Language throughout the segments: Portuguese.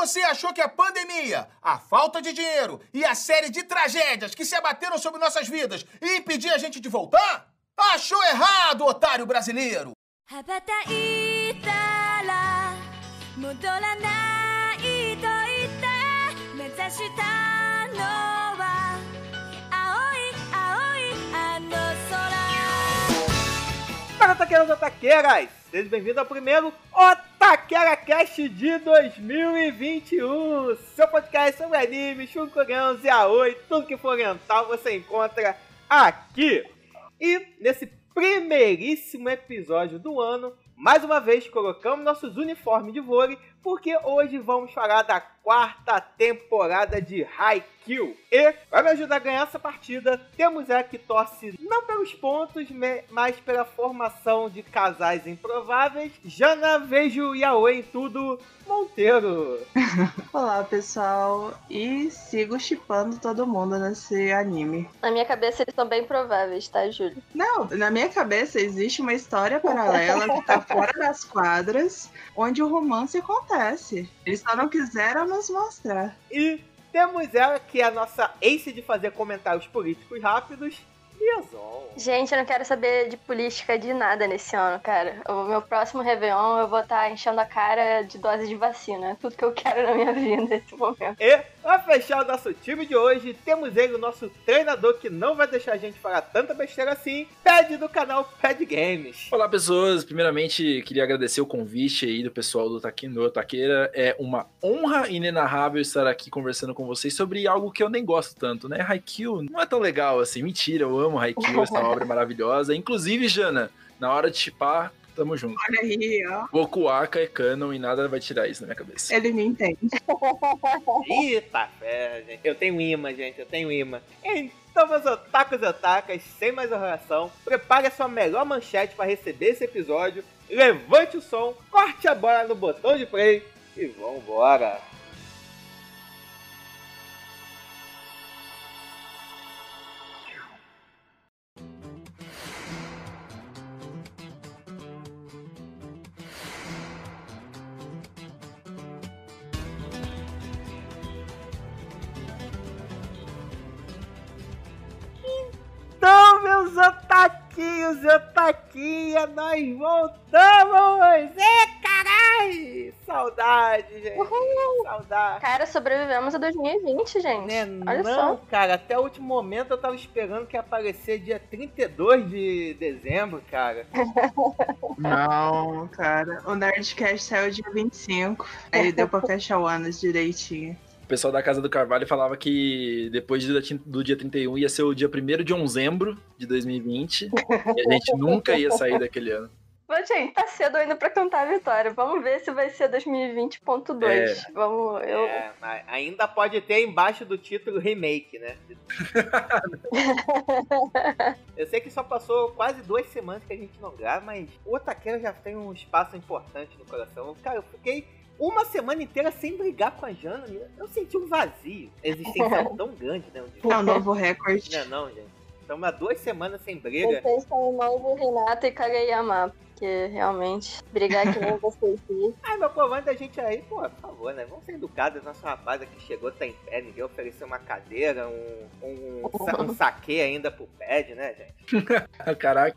você achou que a pandemia, a falta de dinheiro e a série de tragédias que se abateram sobre nossas vidas ia impedir a gente de voltar? Achou errado, otário brasileiro! 羽空 Para taqueiros e taqueiras, sejam bem-vindos ao primeiro Otaquera Cast de 2021. Seu podcast sobre anime, chuncurãos e aoi, tudo que for oriental você encontra aqui. E nesse primeiríssimo episódio do ano, mais uma vez colocamos nossos uniformes de vôlei, porque hoje vamos falar da quarta temporada de Haikyuu. E para me ajudar a ganhar essa partida, temos a que torce não pelos pontos, mas pela formação de casais improváveis. Jana, vejo Yaoi em tudo, Monteiro. Olá, pessoal, e sigo chipando todo mundo nesse anime. Na minha cabeça eles são bem prováveis, tá, Júlio? Não, na minha cabeça existe uma história paralela que tá fora das quadras, onde o romance acontece. Eles só não quiseram nos mostrar. E temos ela que é a nossa ace de fazer comentários políticos rápidos, Liazon. Gente, eu não quero saber de política de nada nesse ano, cara. O meu próximo Réveillon eu vou estar enchendo a cara de doses de vacina. É tudo que eu quero na minha vida nesse momento. E pra fechar o nosso time de hoje, temos ele, o nosso treinador que não vai deixar a gente falar tanta besteira assim, Pad do canal Pad Games. Olá, pessoas. Primeiramente, queria agradecer o convite aí do pessoal do Taquino Taqueira. É uma honra inenarrável estar aqui conversando com vocês sobre algo que eu nem gosto tanto, né? Haikyuu não é tão legal assim. Mentira, eu amo Haikyuu, essa obra é maravilhosa. Inclusive, Jana, na hora de chipar, tamo junto. Olha aí, ó. Bokuaka é canon e nada vai tirar isso da minha cabeça. Ele me entende. Eita fé, gente. Eu tenho imã, gente, eu tenho imã. Então, meus otakus e otakas, sem mais enrolação, prepare a sua melhor manchete para receber esse episódio, levante o som, corte a bola no botão de play e vambora! Meus otaquinhos e otaquinha, nós voltamos! Ê, carai! Saudade, gente! Saudade! Cara, sobrevivemos a 2020, gente. Né, Olha não, só. cara, até o último momento eu tava esperando que ia aparecer dia 32 de dezembro, cara. Não, cara. O Nerdcast saiu dia 25. Aí deu pra fechar o ano direitinho. O pessoal da Casa do Carvalho falava que depois do dia- do dia 31 ia ser o dia 1 de dezembro de 2020 e a gente nunca ia sair daquele ano. Mas, gente, tá cedo ainda pra cantar a vitória. Vamos ver se vai ser 2020.2. É. Vamos, eu... É, mas ainda pode ter embaixo do título remake, né? eu sei que só passou quase duas semanas que a gente não grava, mas o Otaqueira já tem um espaço importante no coração. Cara, eu fiquei uma semana inteira sem brigar com a Jana. Eu senti um vazio existencial tão grande, né? É um novo recorde. Não, não, gente. Estamos há duas semanas sem briga. Vocês são o novo Renato e Kageyama. Porque realmente, brigar que nem vocês. Ai, meu povo, antes da gente aí, pô, por favor, né? Vamos ser educados. Nosso rapaz aqui chegou, tá em pé, ninguém ofereceu uma cadeira, um, um, sa- um saque ainda pro pad, né, gente? Caraca,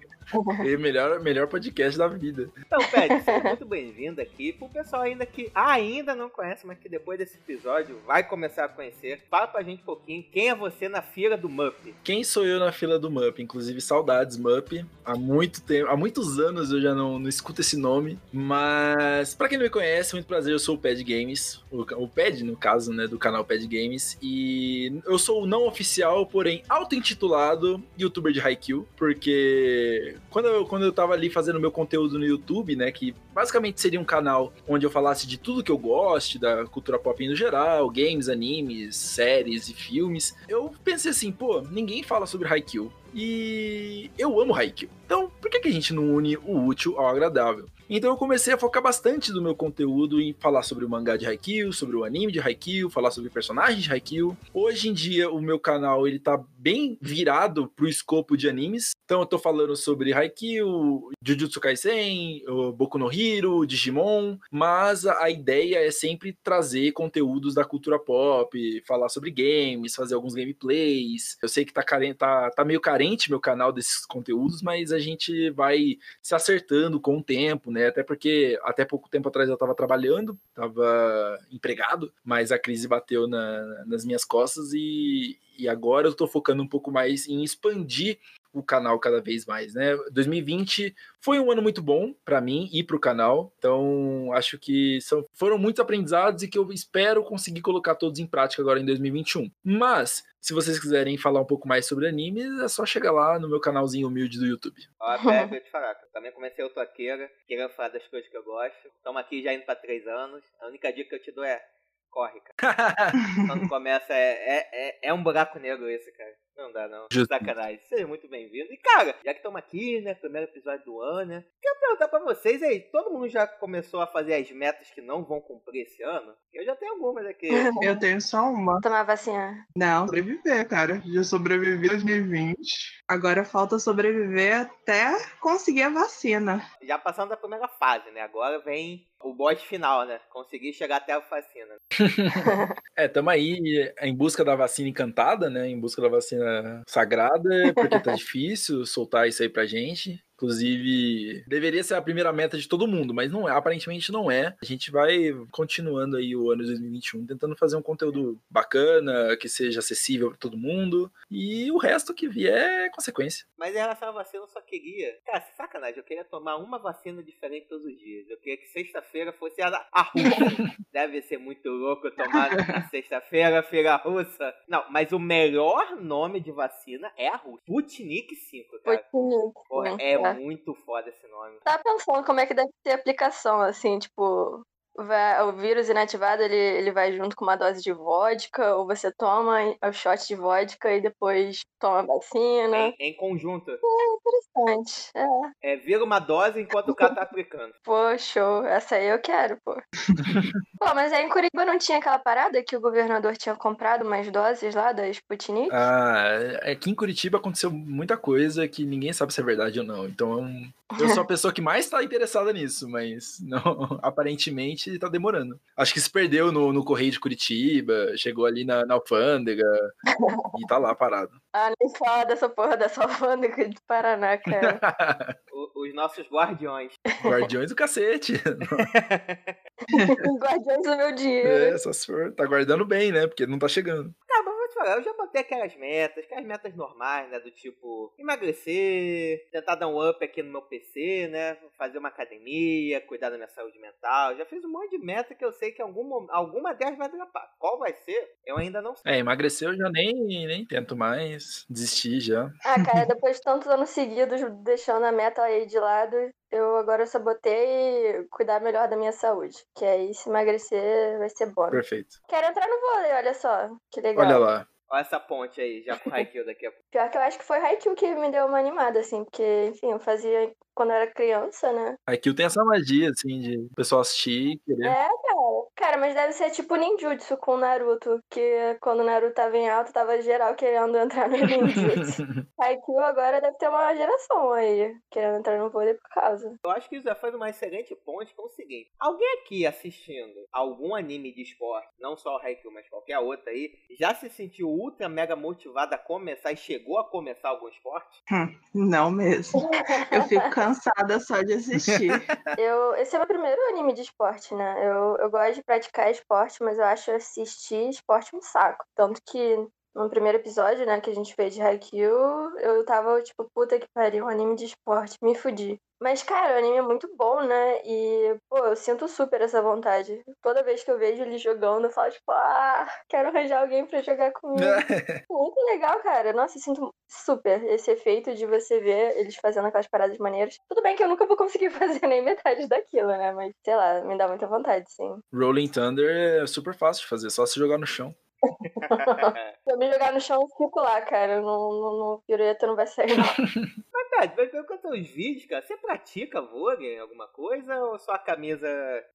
melhor, melhor podcast da vida. Então, Pad, seja muito bem-vindo aqui. Pro pessoal ainda que ainda não conhece, mas que depois desse episódio vai começar a conhecer, fala pra gente um pouquinho quem é você na fila do Mup. Quem sou eu na fila do Mup? Inclusive, saudades Mup. Há muito tempo, há muitos anos eu já não, não escuto esse nome. Mas, pra quem não me conhece, muito prazer, eu sou o Pad Games. O, o Pad, no caso, né, do canal Pad Games. E eu sou o não oficial, porém auto-intitulado youtuber de Haikyuu. Porque quando eu, quando eu tava ali fazendo meu conteúdo no YouTube, né, que basicamente seria um canal onde eu falasse de tudo que eu goste, da cultura pop no geral, games, animes, séries e filmes, eu pensei assim, pô, ninguém fala sobre Haikyuu. E eu amo Haikyuu. Então, por que, que a gente não une o útil ao agradável? Então eu comecei a focar bastante do meu conteúdo em falar sobre o mangá de Haikyuu, sobre o anime de Haikyuu, falar sobre personagens de Haikyuu. Hoje em dia o meu canal ele tá bem virado pro escopo de animes, Então eu tô falando sobre Haikyuu, Jujutsu Kaisen, Boku no Hero, Digimon, mas a ideia é sempre trazer conteúdos da cultura pop, falar sobre games, fazer alguns gameplays. Eu sei que tá, carente, tá, tá meio carente meu canal desses conteúdos, mas a gente vai se acertando com o tempo, né? Até porque até pouco tempo atrás eu tava trabalhando, tava empregado, mas a crise bateu na, nas minhas costas e, e agora eu tô focando um pouco mais em expandir o canal cada vez mais, né? 2020 foi um ano muito bom para mim e para o canal, então acho que são, foram muitos aprendizados e que eu espero conseguir colocar todos em prática agora em 2021. Mas se vocês quiserem falar um pouco mais sobre animes, é só chegar lá no meu canalzinho humilde do YouTube. Ó, pega, eu te falar, cara. também comecei o toqueira, querendo falar das coisas que eu gosto. Estamos aqui já indo para três anos. A única dica que eu te dou é corre, cara. Quando começa, é, é, é, é um buraco negro esse, cara. Não dá, não. Justo. Sacanagem. Seja muito bem-vindo. E, cara, já que estamos aqui, né? Primeiro episódio do ano, né? Quero perguntar pra vocês aí. Todo mundo já começou a fazer as metas que não vão cumprir esse ano? Eu já tenho algumas aqui. Eu tenho só uma. Tomar vacina. Não, sobreviver, cara. Já sobrevivi em 2020. Agora falta sobreviver até conseguir a vacina. Já passamos da primeira fase, né? Agora vem o boss final, né? Conseguir chegar até a vacina. É, tamo aí em busca da vacina encantada, né? Em busca da vacina sagrada, porque tá difícil soltar isso aí pra gente. Inclusive, deveria ser a primeira meta de todo mundo, mas não é, aparentemente não é. A gente vai continuando aí o ano de 2021, tentando fazer um conteúdo bacana, que seja acessível para todo mundo, e o resto que vier é consequência. Mas em relação à vacina, eu só queria. Cara, sacanagem, eu queria tomar uma vacina diferente todos os dias. Eu queria que sexta-feira fosse a, a russa. Deve ser muito louco tomar na sexta-feira, feira russa. Não, mas o melhor nome de vacina é a russa. Sputnik 5, cara. Sputnik, Porra, né? é É. muito foda esse nome. Tava pensando como é que deve ser a aplicação, assim, tipo, vai- o vírus inativado ele, ele vai junto com uma dose de vodka, ou você toma o shot de vodka e depois toma a vacina. Em, em conjunto. Interessante. É, É, vira uma dose enquanto o cara tá aplicando. pô, show. Essa aí eu quero, pô. pô, mas aí em Curitiba não tinha aquela parada que o governador tinha comprado umas doses lá da Sputnik? Ah, aqui em Curitiba aconteceu muita coisa que ninguém sabe se é verdade ou não. Então eu sou a pessoa que mais tá interessada nisso, mas não, aparentemente tá demorando. Acho que se perdeu no, no Correio de Curitiba, chegou ali na, na alfândega e tá lá parado. Ah, nem fala dessa porra dessa alfândega de Paraná, cara. O- os nossos guardiões. Guardiões do cacete. Guardiões do meu dinheiro. É, só se for, tá guardando bem, né? Porque não tá chegando. Te falar, eu já botei aquelas metas, aquelas metas normais, né? Do tipo, emagrecer, tentar dar um up aqui no meu PC, né? Fazer uma academia, cuidar da minha saúde mental. Já fiz um monte de meta que eu sei que algum, mom- alguma delas vai dropar. Qual vai ser? Eu ainda não sei. É, emagrecer eu já nem, nem tento mais. Desisti já. Ah, cara, depois de tantos anos seguidos deixando a meta aí de lado, eu agora só botei cuidar melhor da minha saúde. Que aí se emagrecer vai ser bom. Perfeito. Quero entrar no vôlei, olha só. Que legal. Olha lá. Olha essa ponte aí, já com Haikyuu daqui a pouco. Pior que eu acho que foi Haikyuu que me deu uma animada, assim, porque, enfim, eu fazia quando eu era criança, né? Aqui tem essa magia, assim, de o pessoal assistir e querer. É, cara. Cara, mas deve ser tipo ninjutsu com Naruto, que quando o Naruto tava em alta, tava geral querendo entrar no ninjutsu. Haikyuu agora deve ter uma geração aí, querendo entrar no vôlei por causa. Eu acho que isso já faz uma excelente ponte com o seguinte. Alguém aqui assistindo algum anime de esporte, não só o Haikyuu, mas qualquer outro aí, já se sentiu ultra mega motivado a começar e chegou a começar algum esporte? Não mesmo. Eu fico cansada só de assistir. Eu, esse é o meu primeiro anime de esporte, né? Eu, eu gosto de praticar esporte, mas eu acho assistir esporte um saco. Tanto que no primeiro episódio, né, que a gente fez de Haikyuu, eu tava tipo, puta que pariu, um anime de esporte, me fudi. Mas, cara, o anime é muito bom, né? E, pô, eu sinto super essa vontade. Toda vez que eu vejo ele jogando, eu falo, tipo, ah, quero arranjar alguém pra jogar comigo. Muito legal, cara. Nossa, eu sinto super esse efeito de você ver eles fazendo aquelas paradas maneiras. Tudo bem que eu nunca vou conseguir fazer nem metade daquilo, né? Mas, sei lá, me dá muita vontade, sim. Rolling Thunder é super fácil de fazer, só se jogar no chão. Se eu me jogar no chão, eu fico lá, cara. No, no, no pirueta não vai sair, não. Mas, que eu teus vídeos, cara, você pratica vôlei, alguma coisa, ou só a camisa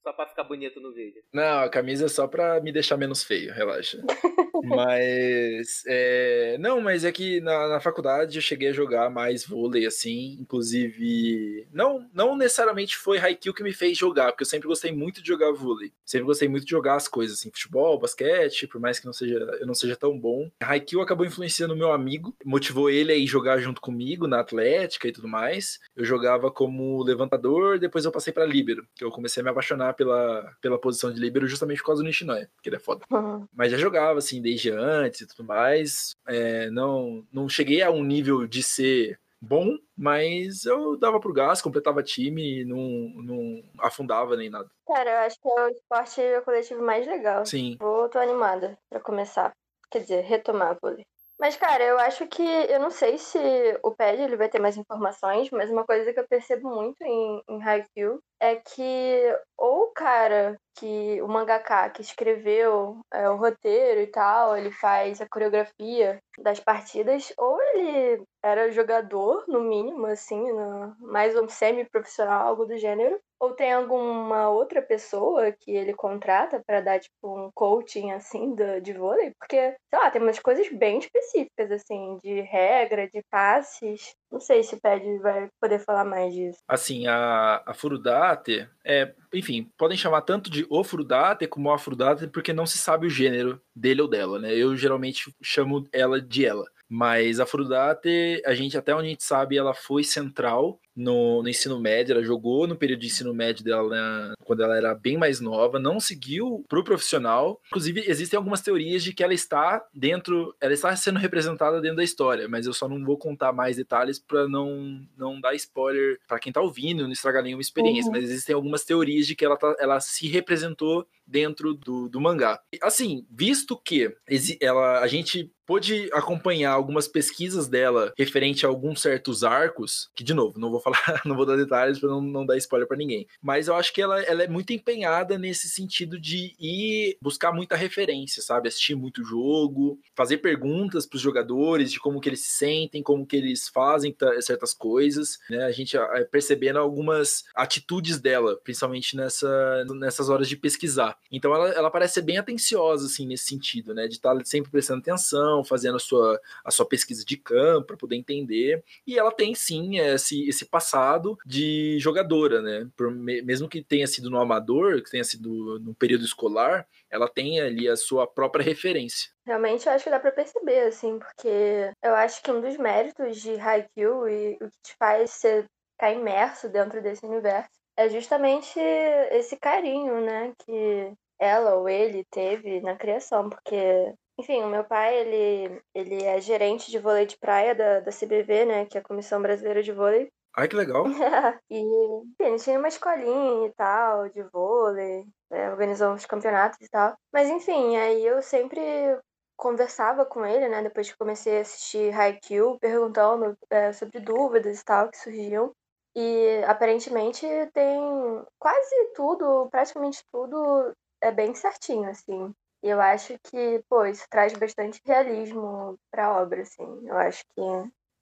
só pra ficar bonito no vídeo? Não, a camisa é só pra me deixar menos feio, relaxa. mas. É... Não, mas é que na, na faculdade eu cheguei a jogar mais vôlei, assim. Inclusive. Não, não necessariamente foi Haikyuu que me fez jogar, porque eu sempre gostei muito de jogar vôlei. Sempre gostei muito de jogar as coisas, assim, futebol, basquete, por mais que não seja, eu não seja tão bom. Haikyuu acabou influenciando meu amigo, motivou ele a ir jogar junto comigo na Atlética e tudo mais. Eu jogava como levantador, depois eu passei para líbero, que eu comecei a me apaixonar pela, pela posição de líbero justamente por causa do Nishinoya, que ele é foda. Uhum. Mas já jogava, assim, desde antes e tudo mais. É, não, não cheguei a um nível de ser bom, mas eu dava pro gás, completava time, não, não afundava nem nada. Cara, eu acho que é o esporte coletivo mais legal. Sim. Vou, tô animada pra começar. Quer dizer, retomar vôlei. Mas, cara, eu acho que. Eu não sei se o PED ele vai ter mais informações, mas uma coisa que eu percebo muito em, em Haikyuu é que ou o cara que. o mangaka que escreveu é, o roteiro e tal, ele faz a coreografia das partidas, ou ele era jogador, no mínimo, assim, no, mais um semi-profissional, algo do gênero, ou tem alguma outra pessoa que ele contrata para dar, tipo, um coaching, assim, do, de vôlei? Porque, sei lá, tem umas coisas bem específicas, assim, de regra, de passes. Não sei se o Ped vai poder falar mais disso. Assim, a, a Furudate, é, enfim, podem chamar tanto de o Furudate como a Furudate porque não se sabe o gênero dele ou dela, né? Eu geralmente chamo ela de ela. Mas a Furudate, a gente, até onde a gente sabe, ela foi central no, no, ensino médio, ela jogou no período de ensino médio dela né, quando ela era bem mais nova, não seguiu pro profissional. Inclusive, existem algumas teorias de que ela está dentro, ela está sendo representada dentro da história, mas eu só não vou contar mais detalhes para não, não dar spoiler para quem tá ouvindo, não estragar nenhuma experiência, uhum. mas existem algumas teorias de que ela, tá, ela se representou dentro do, do mangá. Assim, visto que ela, a gente pôde acompanhar algumas pesquisas dela referente a alguns certos arcos, que de novo, não vou falar, não vou dar detalhes para não, não dar spoiler para ninguém. Mas eu acho que ela, ela é muito empenhada nesse sentido de ir buscar muita referência, sabe? Assistir muito jogo, fazer perguntas para os jogadores de como que eles se sentem, como que eles fazem certas coisas, né? A gente é, percebendo algumas atitudes dela, principalmente nessa, nessas horas de pesquisar. Então ela, ela parece ser bem atenciosa, assim, nesse sentido, né? De estar tá sempre prestando atenção, fazendo a sua, a sua pesquisa de campo para poder entender. E ela tem sim esse, esse passado de jogadora, né? Por, mesmo que tenha sido no amador, que tenha sido no período escolar, ela tem ali a sua própria referência. Realmente eu acho que dá pra perceber, assim, porque eu acho que um dos méritos de Haikyuu e o que te faz ser, ficar imerso dentro desse universo é justamente esse carinho, né, que ela ou ele teve na criação, porque enfim, o meu pai, ele, ele é gerente de vôlei de praia da, da CBV, né, que é a Comissão Brasileira de Vôlei. Ai, que legal. e ele tinha uma escolinha e tal, de vôlei, né, organizou uns campeonatos e tal. Mas enfim, aí eu sempre conversava com ele, né, depois que comecei a assistir Haikyuu, perguntando é, sobre dúvidas e tal que surgiam. E aparentemente tem quase tudo, praticamente tudo é bem certinho, assim. E eu acho que, pô, isso traz bastante realismo pra obra, assim. Eu acho que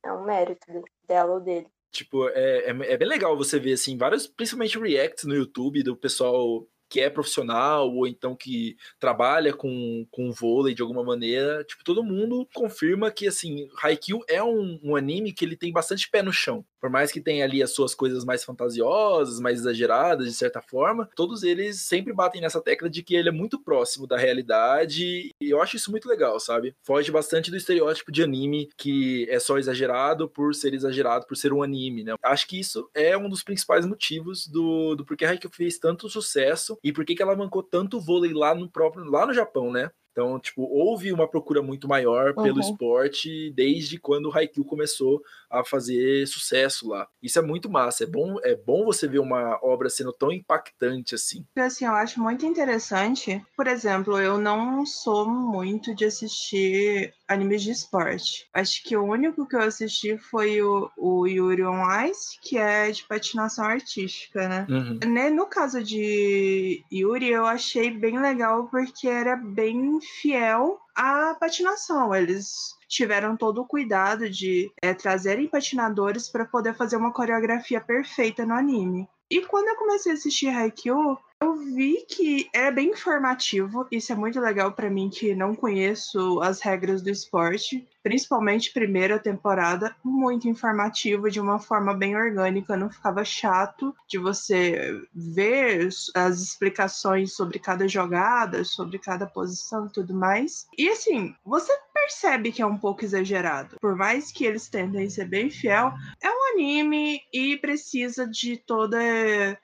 é um mérito dela ou dele. Tipo, é, é, é bem legal você ver, assim, vários, principalmente reacts no YouTube do pessoal que é profissional ou então que trabalha com, com vôlei de alguma maneira, tipo, todo mundo confirma que, assim, Haikyuu é um, um anime que ele tem bastante pé no chão. Por mais que tenha ali as suas coisas mais fantasiosas, mais exageradas, de certa forma, todos eles sempre batem nessa tecla de que ele é muito próximo da realidade, e eu acho isso muito legal, sabe? Foge bastante do estereótipo de anime que é só exagerado por ser exagerado, por ser um anime, né? Acho que isso é um dos principais motivos do, do porquê Haikyuu fez tanto sucesso e por que ela mancou tanto vôlei lá no próprio, lá no Japão, né? Então, tipo, houve uma procura muito maior pelo uhum. esporte desde quando o Haikyuu começou a fazer sucesso lá. Isso é muito massa. É bom, é bom você ver uma obra sendo tão impactante assim. Assim, eu acho muito interessante. Por exemplo, eu não sou muito de assistir animes de esporte. Acho que o único que eu assisti foi o, o Yuri on Ice, que é de patinação artística, né? Uhum. Né, No caso de Yuri, eu achei bem legal porque era bem fiel à patinação. Eles tiveram todo o cuidado de é, trazerem patinadores para poder fazer uma coreografia perfeita no anime. E quando eu comecei a assistir Haikyuu, eu vi que é bem informativo. Isso é muito legal para mim que não conheço as regras do esporte, principalmente primeira temporada, muito informativo de uma forma bem orgânica, não ficava chato de você ver as explicações sobre cada jogada, sobre cada posição e tudo mais. E assim, você percebe que é um pouco exagerado. Por mais que eles tentem ser bem fiel, é um anime e precisa de todo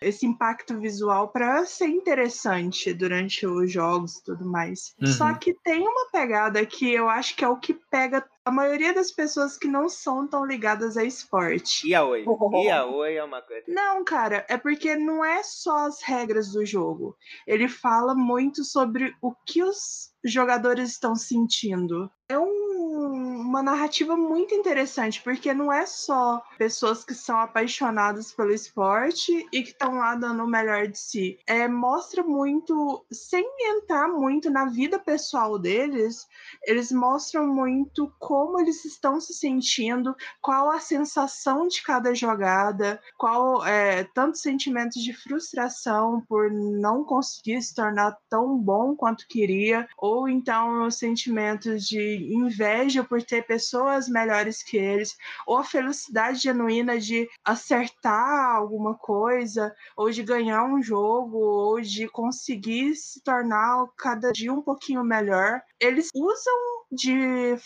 esse impacto visual para ser interessante durante os jogos e tudo mais. Uhum. Só que tem uma pegada que eu acho que é o que pega a maioria das pessoas que não são tão ligadas a esporte. Yaoi. Yaoi é uma coisa. Não, cara, é porque não é só as regras do jogo. Ele fala muito sobre o que os jogadores estão sentindo. É um- uma narrativa muito interessante, porque não é só pessoas que são apaixonadas pelo esporte e que estão lá dando o melhor de si. É, mostra muito, sem entrar muito na vida pessoal deles, eles mostram muito como eles estão se sentindo, qual a sensação de cada jogada, qual é tanto sentimentos de frustração por não conseguir se tornar tão bom quanto queria, ou então os sentimentos de inveja por ter pessoas melhores que eles, ou a felicidade genuína de acertar alguma coisa, ou de ganhar um jogo, ou de conseguir se tornar cada dia um pouquinho melhor. Eles usam de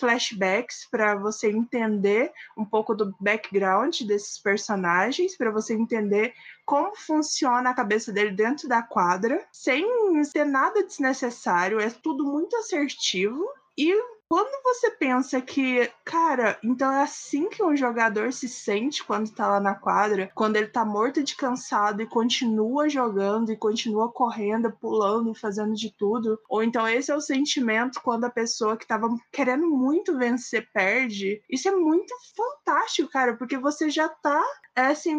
flashbacks para você entender um pouco do background desses personagens, para você entender como funciona a cabeça dele dentro da quadra, sem ter nada desnecessário, é tudo muito assertivo. E quando você pensa que, cara, então é assim que um jogador se sente quando tá lá na quadra, quando ele tá morto de cansado e continua jogando e continua correndo, pulando fazendo de tudo, ou então esse é o sentimento quando a pessoa que tava querendo muito vencer perde. Isso é muito fantástico, cara, porque você já tá é assim,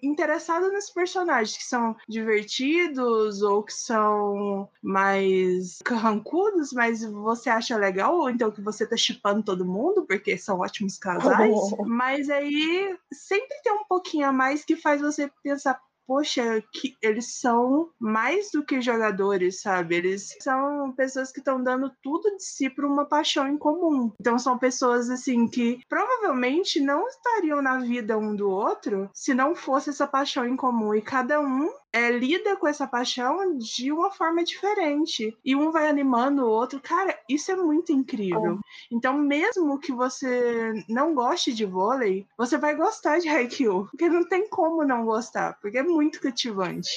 interessado nos personagens que são divertidos ou que são mais carrancudos, mas você acha legal, ou então que você tá chipando todo mundo, porque são ótimos casais. mas aí sempre tem um pouquinho a mais que faz você pensar. Poxa, que eles são mais do que jogadores, sabe? Eles são pessoas que estão dando tudo de si por uma paixão em comum. Então são pessoas assim que provavelmente não estariam na vida um do outro se não fosse essa paixão em comum. E cada um é, lida com essa paixão de uma forma diferente. E um vai animando o outro. Cara, isso é muito incrível. Então, mesmo que você não goste de vôlei, você vai gostar de Haikyuu. Porque não tem como não gostar, porque é muito cativante.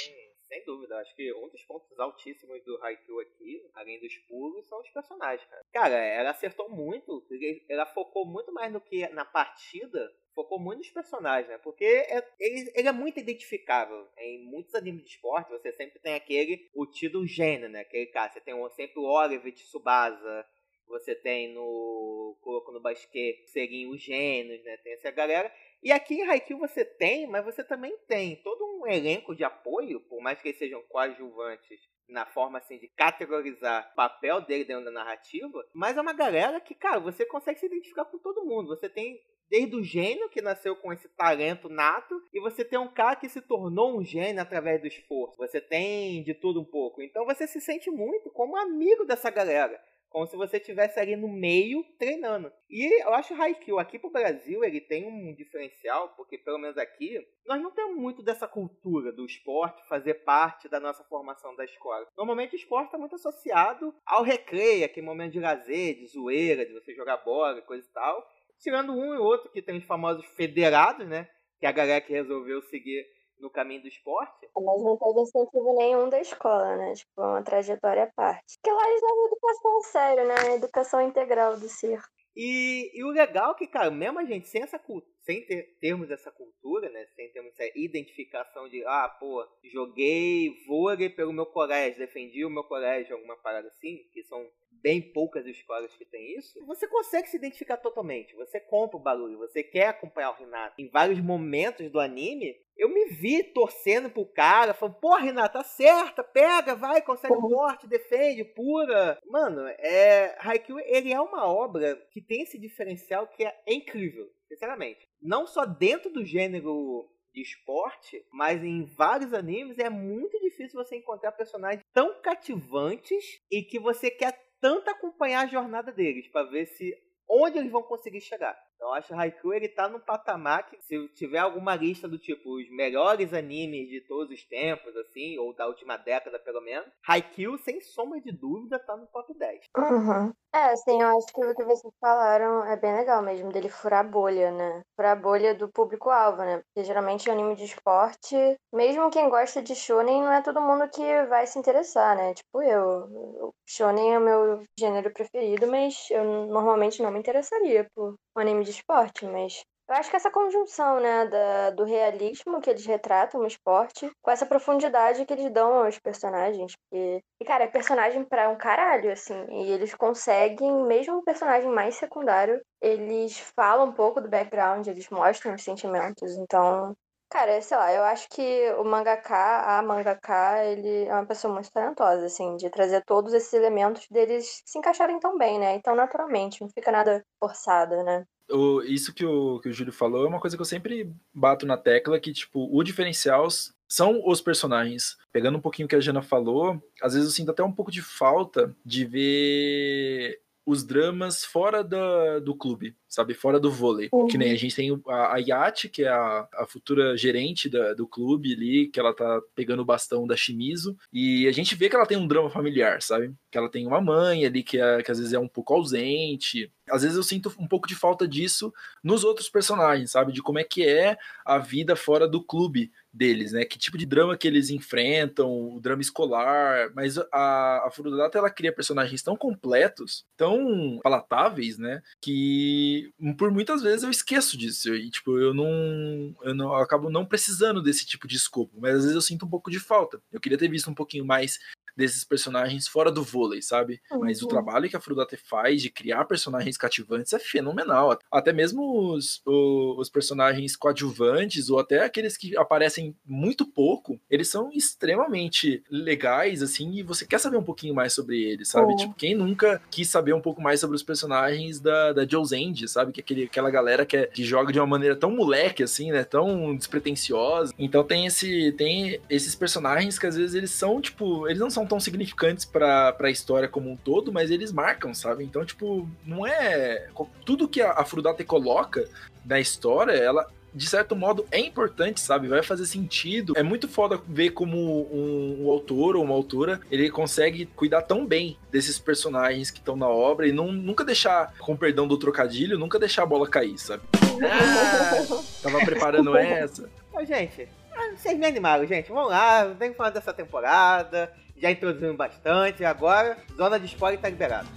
Sem, dúvida, acho que um dos pontos altíssimos do Haikyuu aqui, além dos pulos, são os personagens, cara. Cara, ela acertou muito, ela focou muito mais no que na partida, focou muito nos personagens, né? Porque é- ele, ele é muito identificável. Em muitos animes de esporte, você sempre tem aquele, o tido gênio, né? Aquele cara, você tem o- sempre o Oliver Tsubasa, você tem no Kuroko no Basquete, seriam os gênios, né? Tem essa galera. E aqui em Haikyuu você tem, mas você também tem todo um elenco de apoio, por mais que eles sejam coadjuvantes na forma assim de categorizar o papel dele dentro da narrativa, mas é uma galera que, cara, você consegue se identificar com todo mundo. Você tem desde o gênio que nasceu com esse talento nato e você tem um cara que se tornou um gênio através do esforço. Você tem de tudo um pouco. Então você se sente muito como amigo dessa galera. Como se você estivesse ali no meio treinando. E eu acho o Haikyuu aqui pro Brasil, ele tem um diferencial, porque pelo menos aqui, nós não temos muito dessa cultura do esporte fazer parte da nossa formação da escola. Normalmente o esporte está muito associado ao recreio, aquele momento de lazer, de zoeira, de você jogar bola, coisa e tal. Tirando um e outro que tem os famosos federados, né? Que é a galera que resolveu seguir no caminho do esporte. Mas não teve incentivo nenhum da escola, né? Tipo, uma trajetória à parte. Porque lá eles levam educação sério, né? Educação integral do circo. E, e o legal é que, cara, mesmo a gente sem essa cultura, sem ter, termos essa cultura, né? Sem termos essa identificação de, ah, pô, joguei vôlei pelo meu colégio, defendi o meu colégio, alguma parada assim, que são bem poucas escolas que tem isso, você consegue se identificar totalmente. Você compra o barulho, você quer acompanhar o Renato. Em vários momentos do anime, eu me vi torcendo pro cara, falando, pô, Renato, acerta, pega, vai, consegue morte, defende, pura. Mano, é. Haikyuu, ele é uma obra que tem esse diferencial que é incrível, sinceramente. Não só dentro do gênero de esporte, mas em vários animes é muito difícil você encontrar personagens tão cativantes e que você quer tanto acompanhar a jornada deles para ver se onde eles vão conseguir chegar. Então eu acho que o Haikyuu ele tá no patamar que se tiver alguma lista do tipo os melhores animes de todos os tempos, assim, ou da última década pelo menos, Haikyuu, sem sombra de dúvida, tá no top 10. Uhum. É, assim, eu acho que o que vocês falaram é bem legal mesmo, dele furar a bolha, né? Furar a bolha do público-alvo, né? Porque geralmente anime de esporte, mesmo quem gosta de shonen, não é todo mundo que vai se interessar, né? Tipo eu. O shonen é o meu gênero preferido, mas eu normalmente não me interessaria por um anime de esporte, mas eu acho que essa conjunção, né, da, do realismo que eles retratam no esporte, com essa profundidade que eles dão aos personagens. Porque, e, cara, é personagem pra um caralho, assim. E eles conseguem, mesmo um personagem mais secundário, eles falam um pouco do background, eles mostram os sentimentos. Então, cara, sei lá, eu acho que o mangaka, a mangaka, ele é uma pessoa muito talentosa, assim, de trazer todos esses elementos deles se encaixarem tão bem, né? Então, naturalmente, não fica nada forçado, né? o, isso que o, que o Júlio falou é uma coisa que eu sempre bato na tecla, que, tipo, o diferencial são os personagens. Pegando um pouquinho o que a Jana falou, às vezes eu sinto até um pouco de falta de ver os dramas fora da, do clube, sabe? Fora do vôlei. Uhum. Que nem a gente tem a, a Yati, que é a, a futura gerente da, do clube ali, que ela tá pegando o bastão da Shimizu. E a gente vê que ela tem um drama familiar, sabe? Que ela tem uma mãe ali que, é, que às vezes é um pouco ausente. Às vezes eu sinto um pouco de falta disso nos outros personagens, sabe? De como é que é a vida fora do clube deles, né? Que tipo de drama que eles enfrentam, o drama escolar, mas a, a Furudata ela cria personagens tão completos, tão palatáveis, né? Que por muitas vezes eu esqueço disso e tipo eu não eu não eu acabo não precisando desse tipo de escopo, mas às vezes eu sinto um pouco de falta. Eu queria ter visto um pouquinho mais desses personagens fora do vôlei, sabe? Uhum. Mas o trabalho que a Frudate faz de criar personagens cativantes é fenomenal. Até mesmo os, os, os, personagens coadjuvantes, ou até aqueles que aparecem muito pouco, eles são extremamente legais, assim, e você quer saber um pouquinho mais sobre eles, sabe? Uhum. Tipo, quem nunca quis saber um pouco mais sobre os personagens da, da Joe's End, sabe? Que é aquele, aquela galera que, é, que joga de uma maneira tão moleque, assim, né? Tão despretensiosa. Então tem esse tem esses personagens que às vezes eles são, tipo, eles não são são tão significantes para a história como um todo, mas eles marcam, sabe? Então, tipo, não é. Tudo que a, a Frudate coloca na história, ela de certo modo, é importante, sabe? Vai fazer sentido. É muito foda ver como um, um, autor ou uma autora ele consegue cuidar tão bem desses personagens que estão na obra e não, nunca deixar, com perdão do trocadilho, nunca deixar a bola cair, sabe? Ah, tava preparando essa. Ô, gente, ah, vocês me animaram, gente. Vamos lá, vem falar dessa temporada já introduzimos bastante, agora zona de spoiler tá liberada.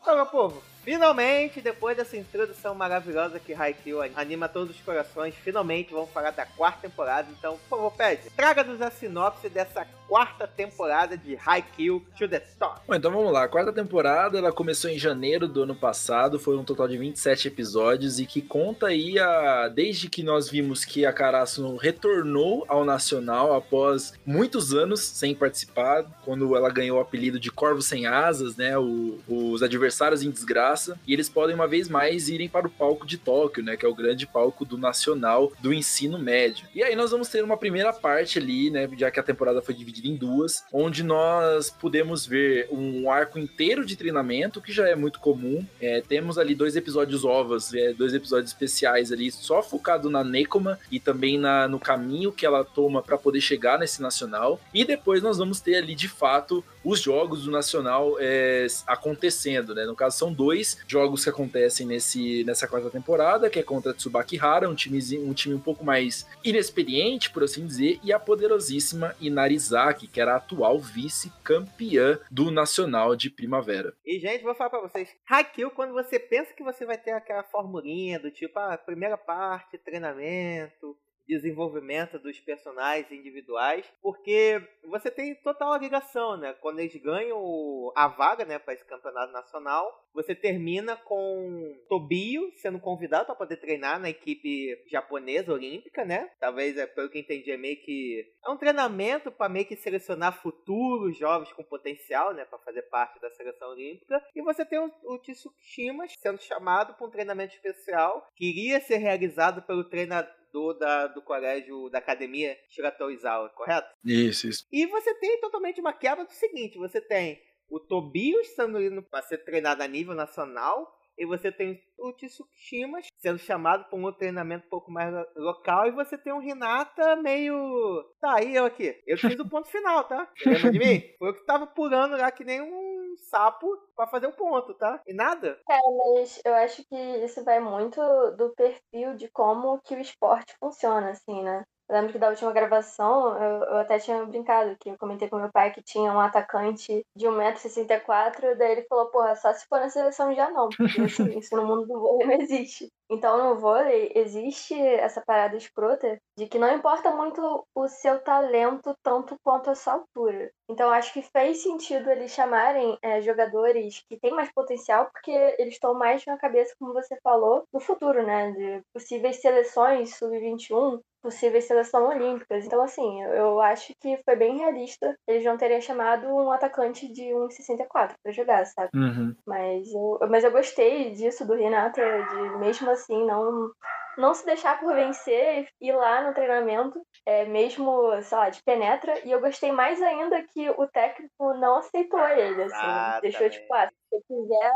Então, meu povo, Finalmente, depois dessa introdução maravilhosa que Haikyuu anima todos os corações, finalmente vamos falar da quarta temporada. Então, por favor, Pede, traga-nos a sinopse dessa quarta temporada de Haikyuu to the Top. Bom, então vamos lá. A quarta temporada ela começou em janeiro do ano passado, foi um total de 27 episódios e que conta aí a desde que nós vimos que a Karasuno retornou ao nacional após muitos anos sem participar, quando ela ganhou o apelido de Corvo sem asas, né, o, os adversários em desgraça, e eles podem uma vez mais irem para o palco de Tóquio, né, que é o grande palco do nacional do ensino médio. E aí nós vamos ter uma primeira parte ali, né, já que a temporada foi dividida dividida em duas, onde nós podemos ver um arco inteiro de treinamento, que já é muito comum. É, temos ali dois episódios ovas, é, dois episódios especiais ali, só focado na Nekoma e também na, no caminho que ela toma para poder chegar nesse nacional. E depois nós vamos ter ali, de fato, os jogos do Nacional é, acontecendo, né? No caso, são dois jogos que acontecem nesse, nessa quarta temporada, que é contra Tsubaki Hara, um, timezinho, um time um pouco mais inexperiente, por assim dizer, e a poderosíssima Inarizaki, que era a atual vice-campeã do Nacional de Primavera. E, gente, vou falar pra vocês. Haikyuu, quando você pensa que você vai ter aquela formulinha do tipo, ah, primeira parte, treinamento, desenvolvimento dos personagens individuais, porque você tem total ligação, né? Quando eles ganham a vaga, né, para esse campeonato nacional, você termina com Tobio sendo convidado para poder treinar na equipe japonesa olímpica, né? Talvez, é, pelo que entendi, é meio que é um treinamento para meio que selecionar futuros jovens com potencial, né, para fazer parte da seleção olímpica. E você tem o, o Tsushima sendo chamado para um treinamento especial que iria ser realizado pelo treinador do, da, do colégio, da academia Shirato Izawa, correto? Isso, isso. E você tem totalmente uma quebra do seguinte: você tem o Tobias sendo indo para ser treinado a nível nacional, e você tem o Tsushima sendo chamado para um outro treinamento um pouco mais local, e você tem o Hinata meio. Tá, aí eu aqui. Eu fiz o ponto final, tá? Lembra de mim? Foi eu que tava pulando lá que nem um sapo para fazer um ponto, tá? E nada. Cara, mas eu acho que isso vai muito do perfil de como que o esporte funciona, assim, né? Eu lembro que da última gravação eu, eu, até tinha brincado, que eu comentei com meu pai que tinha um atacante de 1,64m, daí ele falou, porra, só se for na seleção já não, porque assim, isso no mundo do vôlei não existe. Então no vôlei existe essa parada escrota de que não importa muito o seu talento tanto quanto a sua altura. Então acho que fez sentido eles chamarem é, jogadores que têm mais potencial, porque eles estão mais na cabeça, como você falou, do futuro, né? De possíveis seleções sub-21 possíveis seleção olímpicas. Então, assim, eu acho que foi bem realista eles não terem chamado um atacante de 1,64 para jogar, sabe? Uhum. Mas, eu, mas eu gostei disso do Renato, de mesmo assim não não se deixar por vencer e ir lá no treinamento, é, mesmo, sei lá, de penetra. E eu gostei mais ainda que o técnico não aceitou ele, assim. Ah, deixou, também. tipo, ah, se você quiser,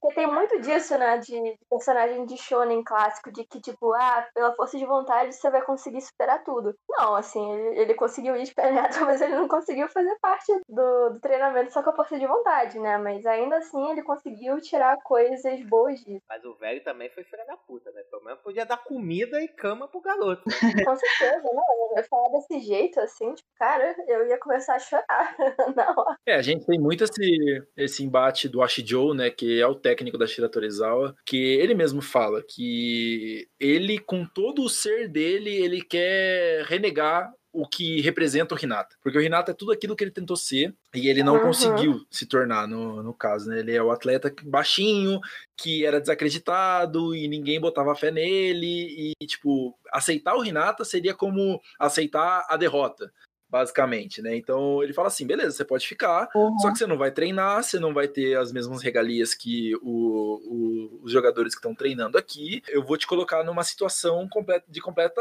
porque tem muito disso, né, de personagem de shonen clássico, de que, tipo, ah, pela força de vontade você vai conseguir superar tudo. Não, assim, ele, ele conseguiu ir de penetra, mas ele não conseguiu fazer parte do, do treinamento só com a força de vontade, né? Mas ainda assim ele conseguiu tirar coisas boas disso. Mas o velho também foi filha da puta, né? Pelo menos podia dar comida e cama pro garoto. Com certeza, não. Eu falar desse jeito, assim, tipo, cara, eu ia começar a chorar na hora. É, a gente tem muito esse, esse embate do Ashijo, né, que é o técnico da Shira Torizawa, que ele mesmo fala que ele, com todo o ser dele, ele quer renegar o que representa o Hinata. Porque o Hinata é tudo aquilo que ele tentou ser e ele não Uhum. conseguiu se tornar, no, no caso, né? Ele é o atleta baixinho, que era desacreditado e ninguém botava fé nele e, tipo, aceitar o Hinata seria como aceitar a derrota. Basicamente, né? Então ele fala assim: beleza, você pode ficar, só que você não vai treinar, você não vai ter as mesmas regalias que o- o- os jogadores que estão treinando aqui. Eu vou te colocar numa situação completa- de completa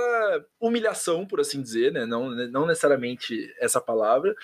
humilhação, por assim dizer, né? Não, não necessariamente essa palavra,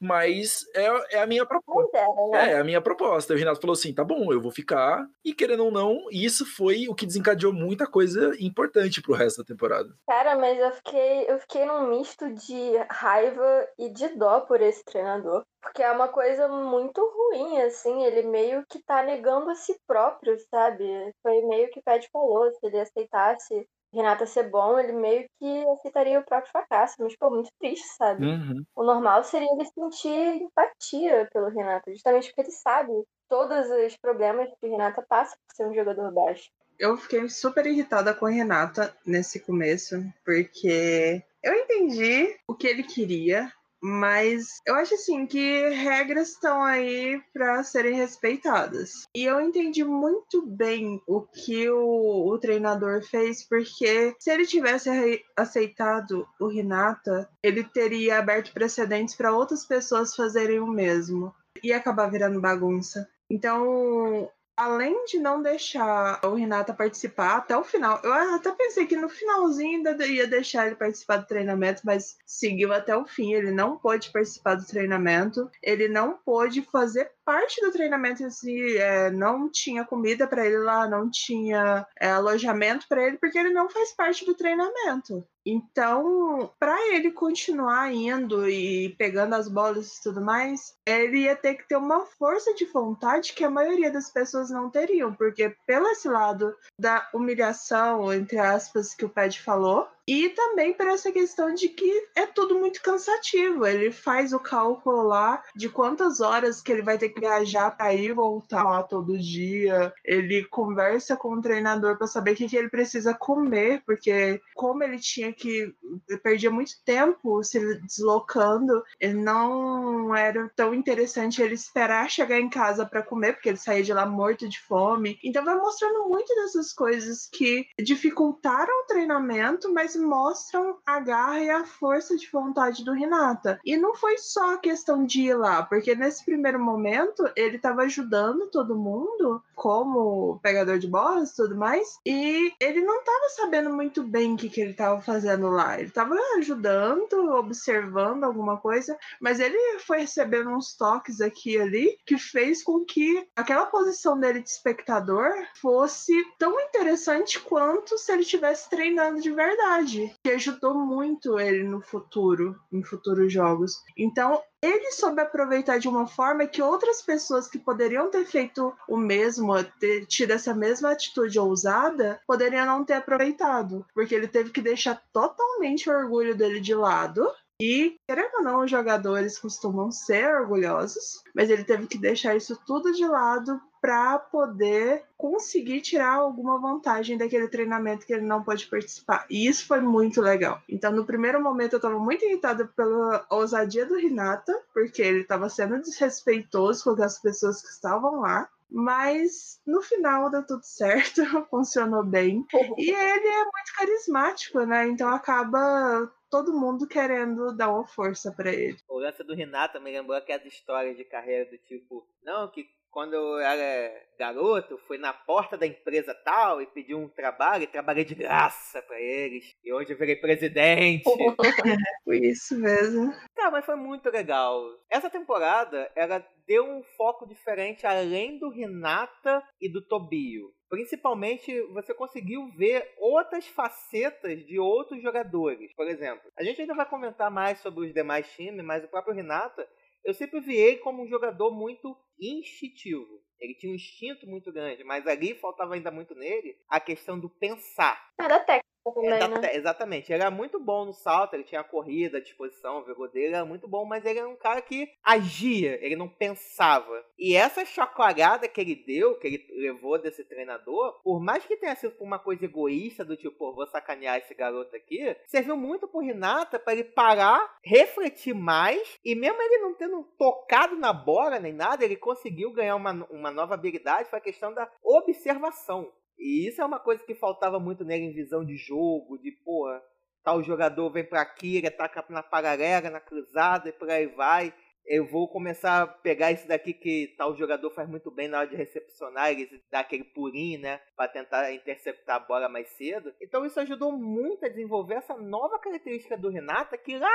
mas é, é a minha proposta. Era, né? É, a minha proposta. O Renato falou assim: tá bom, eu vou ficar. E querendo ou não, isso foi o que desencadeou muita coisa importante pro resto da temporada. Cara, mas eu fiquei, eu fiquei num misto de raiva e de dó por esse treinador. Porque é uma coisa muito ruim, assim, ele meio que tá negando a si próprio, sabe? Foi meio que o Pet falou, se ele aceitasse Renata ser bom, ele meio que aceitaria o próprio fracasso. Mas, pô, muito triste, sabe? Uhum. O normal seria ele sentir empatia pelo Renato, justamente porque ele sabe todos os problemas que o Renata passa por ser um jogador baixo. Eu fiquei super irritada com a Renata nesse começo, porque eu entendi o que ele queria, mas eu acho assim que regras estão aí para serem respeitadas. E eu entendi muito bem o que o, o treinador fez, porque se ele tivesse aceitado o Renata, ele teria aberto precedentes para outras pessoas fazerem o mesmo. Ia acabar virando bagunça. Então, além de não deixar o Renata participar até o final, eu até pensei que no finalzinho ainda ia deixar ele participar do treinamento, mas seguiu até o fim. Ele não pôde participar do treinamento, ele não pôde fazer parte do treinamento em é, não tinha comida para ele lá, não tinha é, alojamento para ele, porque ele não faz parte do treinamento. Então, para ele continuar indo e pegando as bolas e tudo mais, ele ia ter que ter uma força de vontade que a maioria das pessoas não teriam, porque pelo esse lado da humilhação, entre aspas, que o Ped falou, e também por essa questão de que é tudo muito cansativo. Ele faz o cálculo lá de quantas horas que ele vai ter que viajar para ir e voltar lá todo dia. Ele conversa com o treinador para saber o que, que ele precisa comer, porque como ele tinha que perdia muito tempo se deslocando, não era tão interessante ele esperar chegar em casa para comer, porque ele saía de lá morto de fome. Então vai mostrando muito dessas coisas que dificultaram o treinamento, mas mostram a garra e a força de vontade do Renata. E não foi só a questão de ir lá, porque nesse primeiro momento ele estava ajudando todo mundo, como pegador de bolas e tudo mais, e ele não estava sabendo muito bem o que, que ele estava fazendo lá. Ele estava ajudando, observando alguma coisa, mas ele foi recebendo uns toques aqui e ali que fez com que aquela posição dele de espectador fosse tão interessante quanto se ele estivesse treinando de verdade que ajudou muito ele no futuro, em futuros jogos. Então, ele soube aproveitar de uma forma que outras pessoas que poderiam ter feito o mesmo, ter tido essa mesma atitude ousada, poderiam não ter aproveitado, porque ele teve que deixar totalmente o orgulho dele de lado e, querendo ou não, os jogadores costumam ser orgulhosos, mas ele teve que deixar isso tudo de lado para poder conseguir tirar alguma vantagem daquele treinamento que ele não pôde participar. E isso foi muito legal. Então, no primeiro momento, eu estava muito irritada pela ousadia do Renata, porque ele estava sendo desrespeitoso com as pessoas que estavam lá. Mas no final deu tudo certo, funcionou bem. E ele é muito carismático, né? Então acaba todo mundo querendo dar uma força para ele. O lance do Renata me lembrou aquelas histórias de carreira do tipo, não, que quando eu era garoto, fui na porta da empresa tal e pedi um trabalho e trabalhei de graça para eles. E hoje eu virei presidente. foi isso mesmo. Cara, mas foi muito legal. Essa temporada, ela deu um foco diferente além do Renata e do Tobio. Principalmente, você conseguiu ver outras facetas de outros jogadores. Por exemplo, a gente ainda vai comentar mais sobre os demais times, mas o próprio Renata, eu sempre vi ele como um jogador muito instintivo. Ele tinha um instinto muito grande, mas ali faltava ainda muito nele a questão do pensar. Também, É da- né? Exatamente. Ele era muito bom no salto, ele tinha a corrida, a disposição, o vigor dele era muito bom, mas ele era um cara que agia, ele não pensava. E essa chacoalhada que ele deu, que ele levou desse treinador, por mais que tenha sido por uma coisa egoísta, do tipo, pô, vou sacanear esse garoto aqui, serviu muito pro Renata para ele parar, refletir mais, e mesmo ele não tendo tocado na bola nem nada, ele conseguiu ganhar uma, uma nova habilidade, foi a questão da observação. E isso é uma coisa que faltava muito nele em visão de jogo, de porra, tal jogador vem pra aqui, ele ataca na paralela, na cruzada e por aí vai. Eu vou começar a pegar isso daqui que tal jogador faz muito bem na hora de recepcionar, ele dá aquele pulinho, né, Pra tentar interceptar a bola mais cedo. Então isso ajudou muito a desenvolver essa nova característica do Renata que lá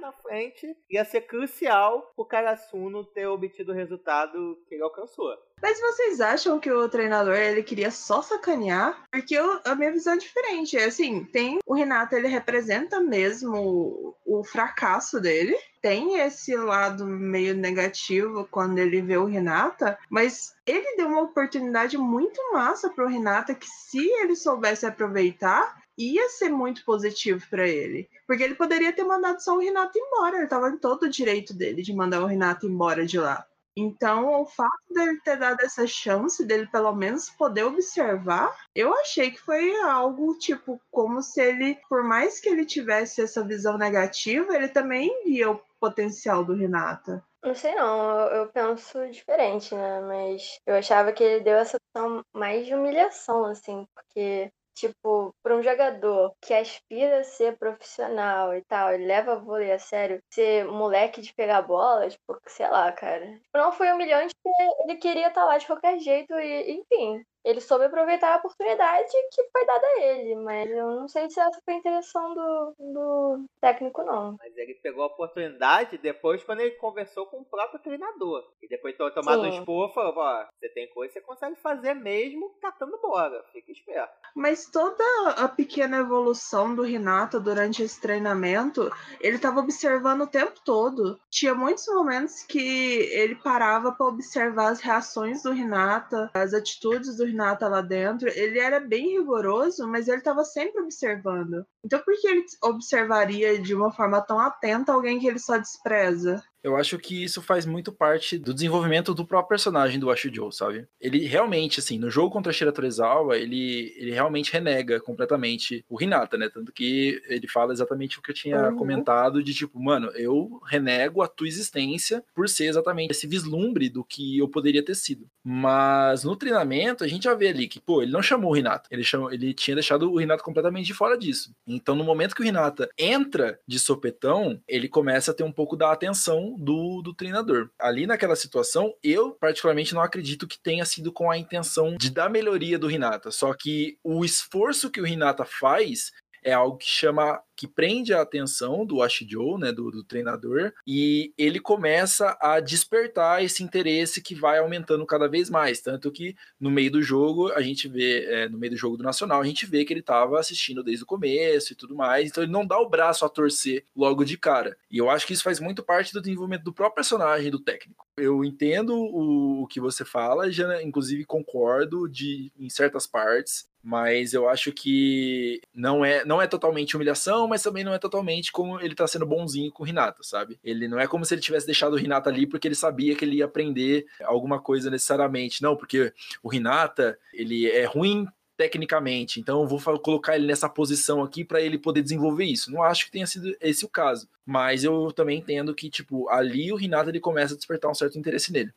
na frente ia ser crucial pro Karasuno ter obtido o resultado que ele alcançou. Mas vocês acham que o treinador ele queria só sacanear? Porque eu- a minha visão é diferente. É Assim, tem o Renato, ele representa mesmo o, o fracasso dele. Tem esse lado meio negativo quando ele vê o Renata, mas ele deu uma oportunidade muito massa pro Renata que se ele soubesse aproveitar, ia ser muito positivo para ele. Porque ele poderia ter mandado só o Renato embora. Ele tava em todo o direito dele de mandar o Renato embora de lá. Então, o fato dele ter dado essa chance, dele pelo menos poder observar, eu achei que foi algo tipo como se ele, por mais que ele tivesse essa visão negativa, ele também via o potencial do Renata. Não sei não, eu, penso diferente, né? Mas eu achava que ele deu essa opção mais de humilhação, assim, porque, tipo, para um jogador que aspira a ser profissional e tal, ele leva vôlei a sério, ser moleque de pegar bola, tipo, sei lá, cara. Não foi humilhante porque ele queria estar lá de qualquer jeito e, enfim. Ele soube aproveitar a oportunidade que foi dada a ele, mas eu não sei se essa foi a intenção do, do técnico, não. Mas ele pegou a oportunidade depois quando ele conversou com o próprio treinador. E depois de tomado um expor, falou, ó, você tem coisa que você consegue fazer mesmo catando bola, fica esperto. Mas toda a pequena evolução do Renato durante esse treinamento, ele estava observando o tempo todo. Tinha muitos momentos que ele parava para observar as reações do Renata, as atitudes do Renata lá dentro. Ele era bem rigoroso, mas ele estava sempre observando. Então por que ele observaria de uma forma tão atenta alguém que ele só despreza? Eu acho que isso faz muito parte do desenvolvimento do próprio personagem do Ashu Joe, sabe? Ele realmente, assim, no jogo contra Shira Torezawa, ele, ele realmente renega completamente o Hinata, né? Tanto que ele fala exatamente o que eu tinha uhum. comentado, de tipo, mano, eu renego a tua existência por ser exatamente esse vislumbre do que eu poderia ter sido. Mas no treinamento, a gente já vê ali que, pô, ele não chamou o Hinata. Ele, chamou, ele tinha deixado o Hinata completamente de fora disso. Então, no momento que o Hinata entra de sopetão, ele começa a ter um pouco da atenção do, do treinador. Ali naquela situação, eu particularmente não acredito que tenha sido com a intenção de dar melhoria do Renata. Só que o esforço que o Renata faz é algo que chama que prende a atenção do Ashijo, né, do, do, treinador, e ele começa a despertar esse interesse que vai aumentando cada vez mais, tanto que no meio do jogo a gente vê, é, no meio do jogo do Nacional, a gente vê que ele estava assistindo desde o começo e tudo mais, então ele não dá o braço a torcer logo de cara, e eu acho que isso faz muito parte do desenvolvimento do próprio personagem do técnico. Eu entendo o, o que você fala, já inclusive concordo de em certas partes, mas eu acho que não é não é totalmente humilhação, mas também não é totalmente como ele tá sendo bonzinho com o Renata, sabe? Ele não é como se ele tivesse deixado o Renata ali porque ele sabia que ele ia aprender alguma coisa necessariamente, não, porque o Renata, ele é ruim tecnicamente, então eu vou colocar ele nessa posição aqui para ele poder desenvolver isso. Não acho que tenha sido esse o caso, mas eu também entendo que tipo, ali o Renata ele começa a despertar um certo interesse nele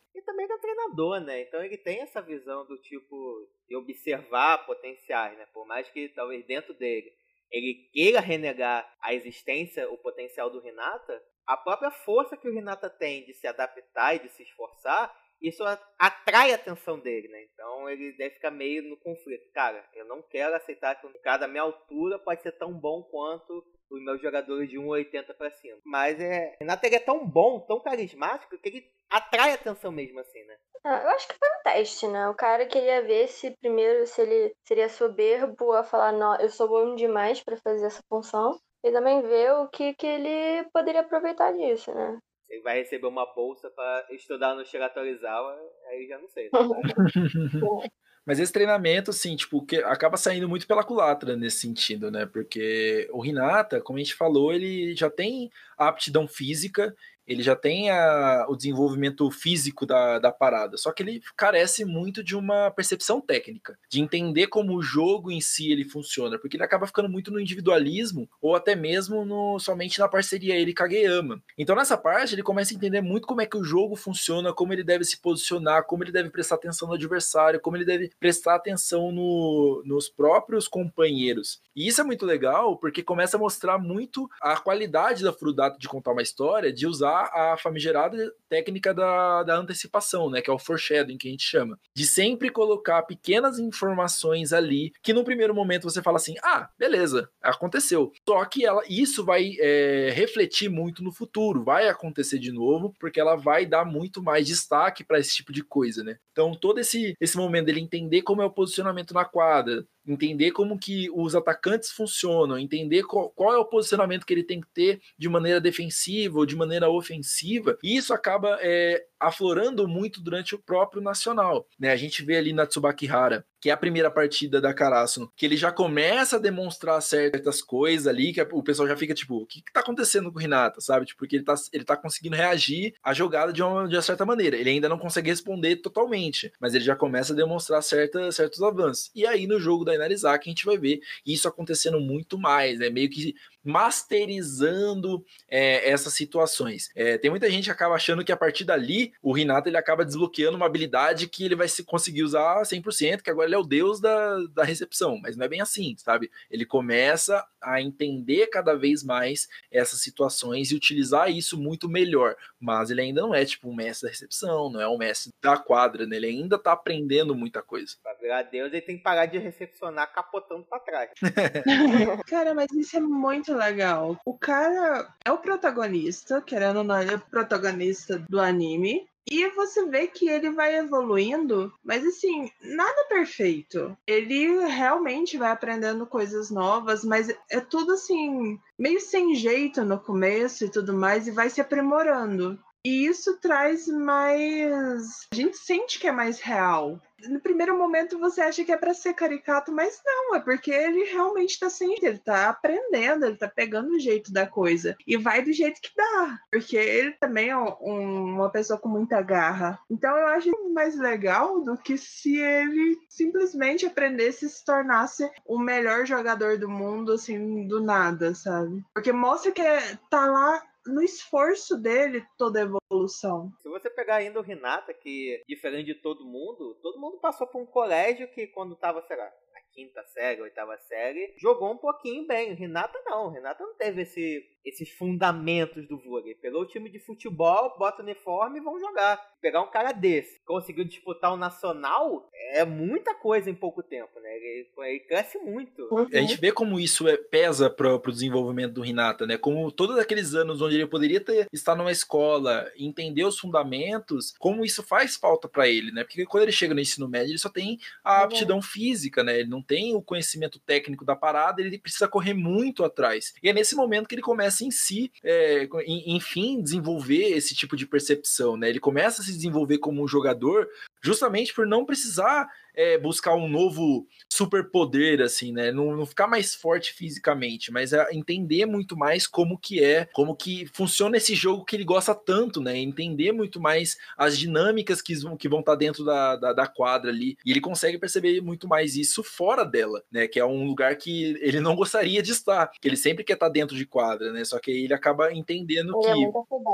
treinador, né? Então ele tem essa visão do tipo de observar potenciais, né? Por mais que talvez dentro dele ele queira renegar a existência, o potencial do Renata, a própria força que o Renata tem de se adaptar e de se esforçar, isso atrai a atenção dele, né? Então ele deve ficar meio no conflito. Cara, eu não quero aceitar que um cara da minha altura pode ser tão bom quanto os meus jogadores de 1,80 para cima. Mas é, Renato ele é tão bom, tão carismático, que ele atrai atenção mesmo assim, né? Ah, eu acho que foi um teste, né? O cara queria ver se primeiro se ele seria soberbo a falar, não, eu sou bom demais para fazer essa função. E também ver o que, que ele poderia aproveitar disso, né? Ele vai receber uma bolsa para estudar no Shiratorizawa, aí já não sei. Né? Mas esse treinamento, assim, tipo, que acaba saindo muito pela culatra nesse sentido, né? Porque o Renata, como a gente falou, ele já tem aptidão física ele já tem a, o desenvolvimento físico da, da parada, só que ele carece muito de uma percepção técnica, de entender como o jogo em si ele funciona, porque ele acaba ficando muito no individualismo ou até mesmo no, somente na parceria ele Kageyama. Então nessa parte ele começa a entender muito como é que o jogo funciona, como ele deve se posicionar, como ele deve prestar atenção no adversário, como ele deve prestar atenção no, nos próprios companheiros. E isso é muito legal porque começa a mostrar muito a qualidade da Frudato de contar uma história, de usar a famigerada técnica da, da antecipação, né? Que é o foreshadowing que a gente chama. De sempre colocar pequenas informações ali que no primeiro momento você fala assim: ah, beleza, aconteceu. Só que ela, isso vai é, refletir muito no futuro, vai acontecer de novo, porque ela vai dar muito mais destaque para esse tipo de coisa, né? Então, todo esse, esse momento dele entender como é o posicionamento na quadra, entender como que os atacantes funcionam, entender qual, qual, é o posicionamento que ele tem que ter de maneira defensiva ou de maneira ofensiva, e isso acaba é, aflorando muito durante o próprio Nacional. Né? A gente vê ali na Tsubaki Hara, que é a primeira partida da Karasuno, que ele já começa a demonstrar certas coisas ali, que o pessoal já fica tipo, o que, que tá acontecendo com o Renata, sabe? Tipo, porque ele tá, ele tá conseguindo reagir à jogada de uma, de uma certa maneira. Ele ainda não consegue responder totalmente, mas ele já começa a demonstrar certa, certos avanços. E aí no jogo da Inarizaki a gente vai ver isso acontecendo muito mais, né? Meio que masterizando é, essas situações. É, tem muita gente que acaba achando que a partir dali o Renato ele acaba desbloqueando uma habilidade que ele vai se conseguir usar 100%, que agora ele é o deus da, da recepção, mas não é bem assim, sabe? Ele começa a entender cada vez mais essas situações e utilizar isso muito melhor, mas ele ainda não é tipo um mestre da recepção, não é um mestre da quadra, né? Ele ainda tá aprendendo muita coisa. Pra virar Deus, ele tem que parar de recepcionar capotando pra trás. Cara, mas isso é muito legal. O cara é o protagonista, querendo ou não, ele é o protagonista do anime. E você vê que ele vai evoluindo, mas assim, nada perfeito. Ele realmente vai aprendendo coisas novas, mas é tudo assim, meio sem jeito no começo e tudo mais, e vai se aprimorando. E isso traz mais. A gente sente que é mais real. No primeiro momento você acha que é para ser caricato, mas não, é porque ele realmente tá sem ele tá aprendendo, ele tá pegando o jeito da coisa. E vai do jeito que dá. Porque ele também é um- uma pessoa com muita garra. Então eu acho mais legal do que se ele simplesmente aprendesse e se tornasse o melhor jogador do mundo, assim, do nada, sabe? Porque mostra que tá lá no esforço dele toda a evolução. Se você pegar ainda o Renata, que diferente de todo mundo, todo mundo passou por um colégio que quando tava, sei lá, na quinta série, oitava série, jogou um pouquinho bem. O Renata não, o Renata não teve esse, esses fundamentos do vôlei. Pegou o time de futebol, bota o uniforme e vão jogar. Pegar um cara desse, conseguiu disputar o nacional, é muita coisa em pouco tempo, né? Ele, ele cresce muito. A gente vê como isso é- pesa pro, pro desenvolvimento do Renata, né? Como todos aqueles anos onde ele poderia ter, estar numa escola, entender os fundamentos, como isso faz falta para ele, né? Porque quando ele chega no ensino médio, ele só tem a Uhum. aptidão física, né? Ele não tem o conhecimento técnico da parada, ele precisa correr muito atrás. E é nesse momento que ele começa em si, é, enfim, desenvolver esse tipo de percepção, né? Ele começa a se desenvolver como um jogador justamente por não precisar é, buscar um novo superpoder, assim, né? Não, não ficar mais forte fisicamente, mas é entender muito mais como que é, como que funciona esse jogo que ele gosta tanto, né? Entender muito mais as dinâmicas que vão que vão estar dentro da, da, da quadra ali. E ele consegue perceber muito mais isso fora dela, né? Que é um lugar que ele não gostaria de estar, que ele sempre quer estar dentro de quadra, né? Só que aí ele acaba entendendo é que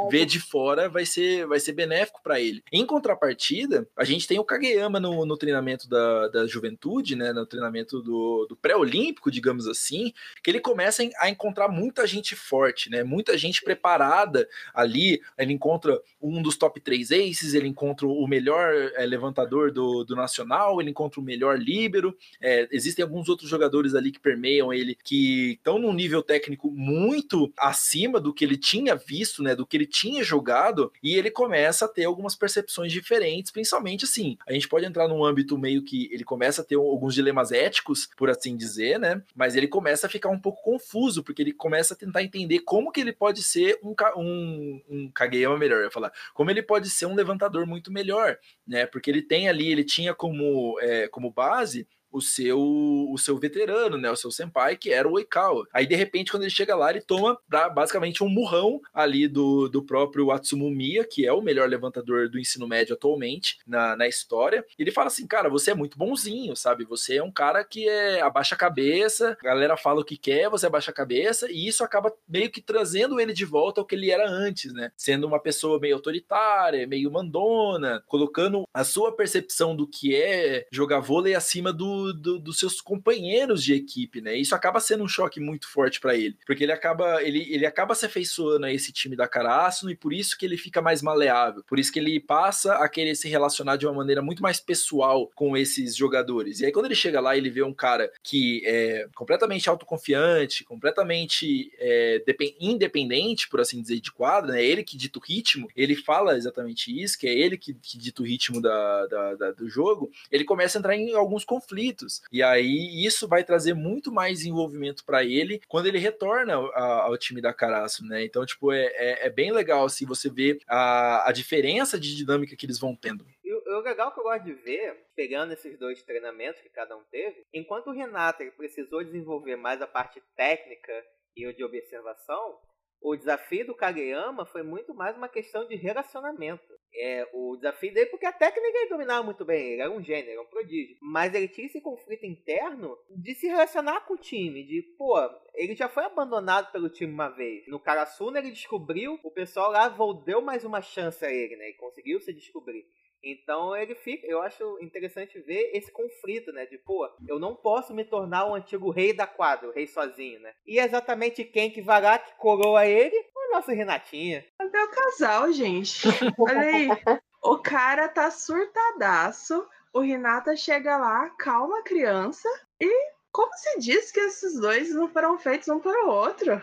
ver de fora vai ser, vai ser benéfico para ele. Em contrapartida, a gente tem o Kageyama no, no treinamento da, da juventude, né, no treinamento do, do pré-olímpico, digamos assim, que ele começa a encontrar muita gente forte, né, muita gente preparada ali. Ele encontra um dos top 3 aces, ele encontra o melhor é, levantador do, do nacional, ele encontra o melhor líbero. É, existem alguns outros jogadores ali que permeiam ele, que estão num nível técnico muito acima do que ele tinha visto, né, do que ele tinha jogado, e ele começa a ter algumas percepções diferentes, principalmente assim, a gente pode entrar num âmbito meio que ele começa a ter alguns dilemas éticos, por assim dizer, né, mas ele começa a ficar um pouco confuso, porque ele começa a tentar entender como que ele pode ser um, um, um Kageyama melhor, eu ia falar, como ele pode ser um levantador muito melhor, né, porque ele tem ali, ele tinha como, é, como base o seu o seu veterano, né, o seu senpai, que era o Oikawa. Aí de repente quando ele chega lá, ele toma basicamente um murrão ali do, do próprio Atsumomiya, que é o melhor levantador do ensino médio atualmente na, na história. Ele fala assim: "Cara, você é muito bonzinho, sabe? Você é um cara que é abaixa a cabeça, a galera fala o que quer, você abaixa a cabeça", e isso acaba meio que trazendo ele de volta ao que ele era antes, né? Sendo uma pessoa meio autoritária, meio mandona, colocando a sua percepção do que é jogar vôlei acima do, do- dos seus companheiros de equipe, né? Isso acaba sendo um choque muito forte pra ele, porque ele acaba ele, ele acaba se afeiçoando a esse time da Karasuno e por isso que ele fica mais maleável, por isso que ele passa a querer se relacionar de uma maneira muito mais pessoal com esses jogadores. E aí quando ele chega lá, ele vê um cara que é completamente autoconfiante, completamente é, depen- independente, por assim dizer, de quadra, né? Ele que dita o ritmo, ele fala exatamente isso, que é ele que, que dita o ritmo da, da- da- do jogo, ele começa a entrar em alguns conflitos. E aí isso vai trazer muito mais envolvimento para ele quando ele retorna ao time da Caraço, né? Então, tipo, é, é, é bem legal assim você ver a, a diferença de dinâmica que eles vão tendo. E o legal que eu gosto de ver, pegando esses dois treinamentos que cada um teve, enquanto o Renato precisou desenvolver mais a parte técnica e o de observação, o desafio do Kageyama foi muito mais uma questão de relacionamento. é, o desafio dele, porque a técnica ele dominava muito bem, ele era um gênio, era um prodígio. Mas ele tinha esse conflito interno de se relacionar com o time, de, pô, ele já foi abandonado pelo time uma vez. No Karasuna ele descobriu, o pessoal lá deu mais uma chance a ele, né? Ele conseguiu se descobrir. Então ele fica, eu acho interessante ver esse conflito, né? De pô, eu não posso me tornar o antigo rei da quadra, o rei sozinho, né? E exatamente quem que vai lá que coroa ele? O nosso Renatinha. Cadê o casal, gente? Olha aí. O cara tá surtadaço. O Renata chega lá, calma a criança. E como se diz que esses dois não foram feitos um para o outro?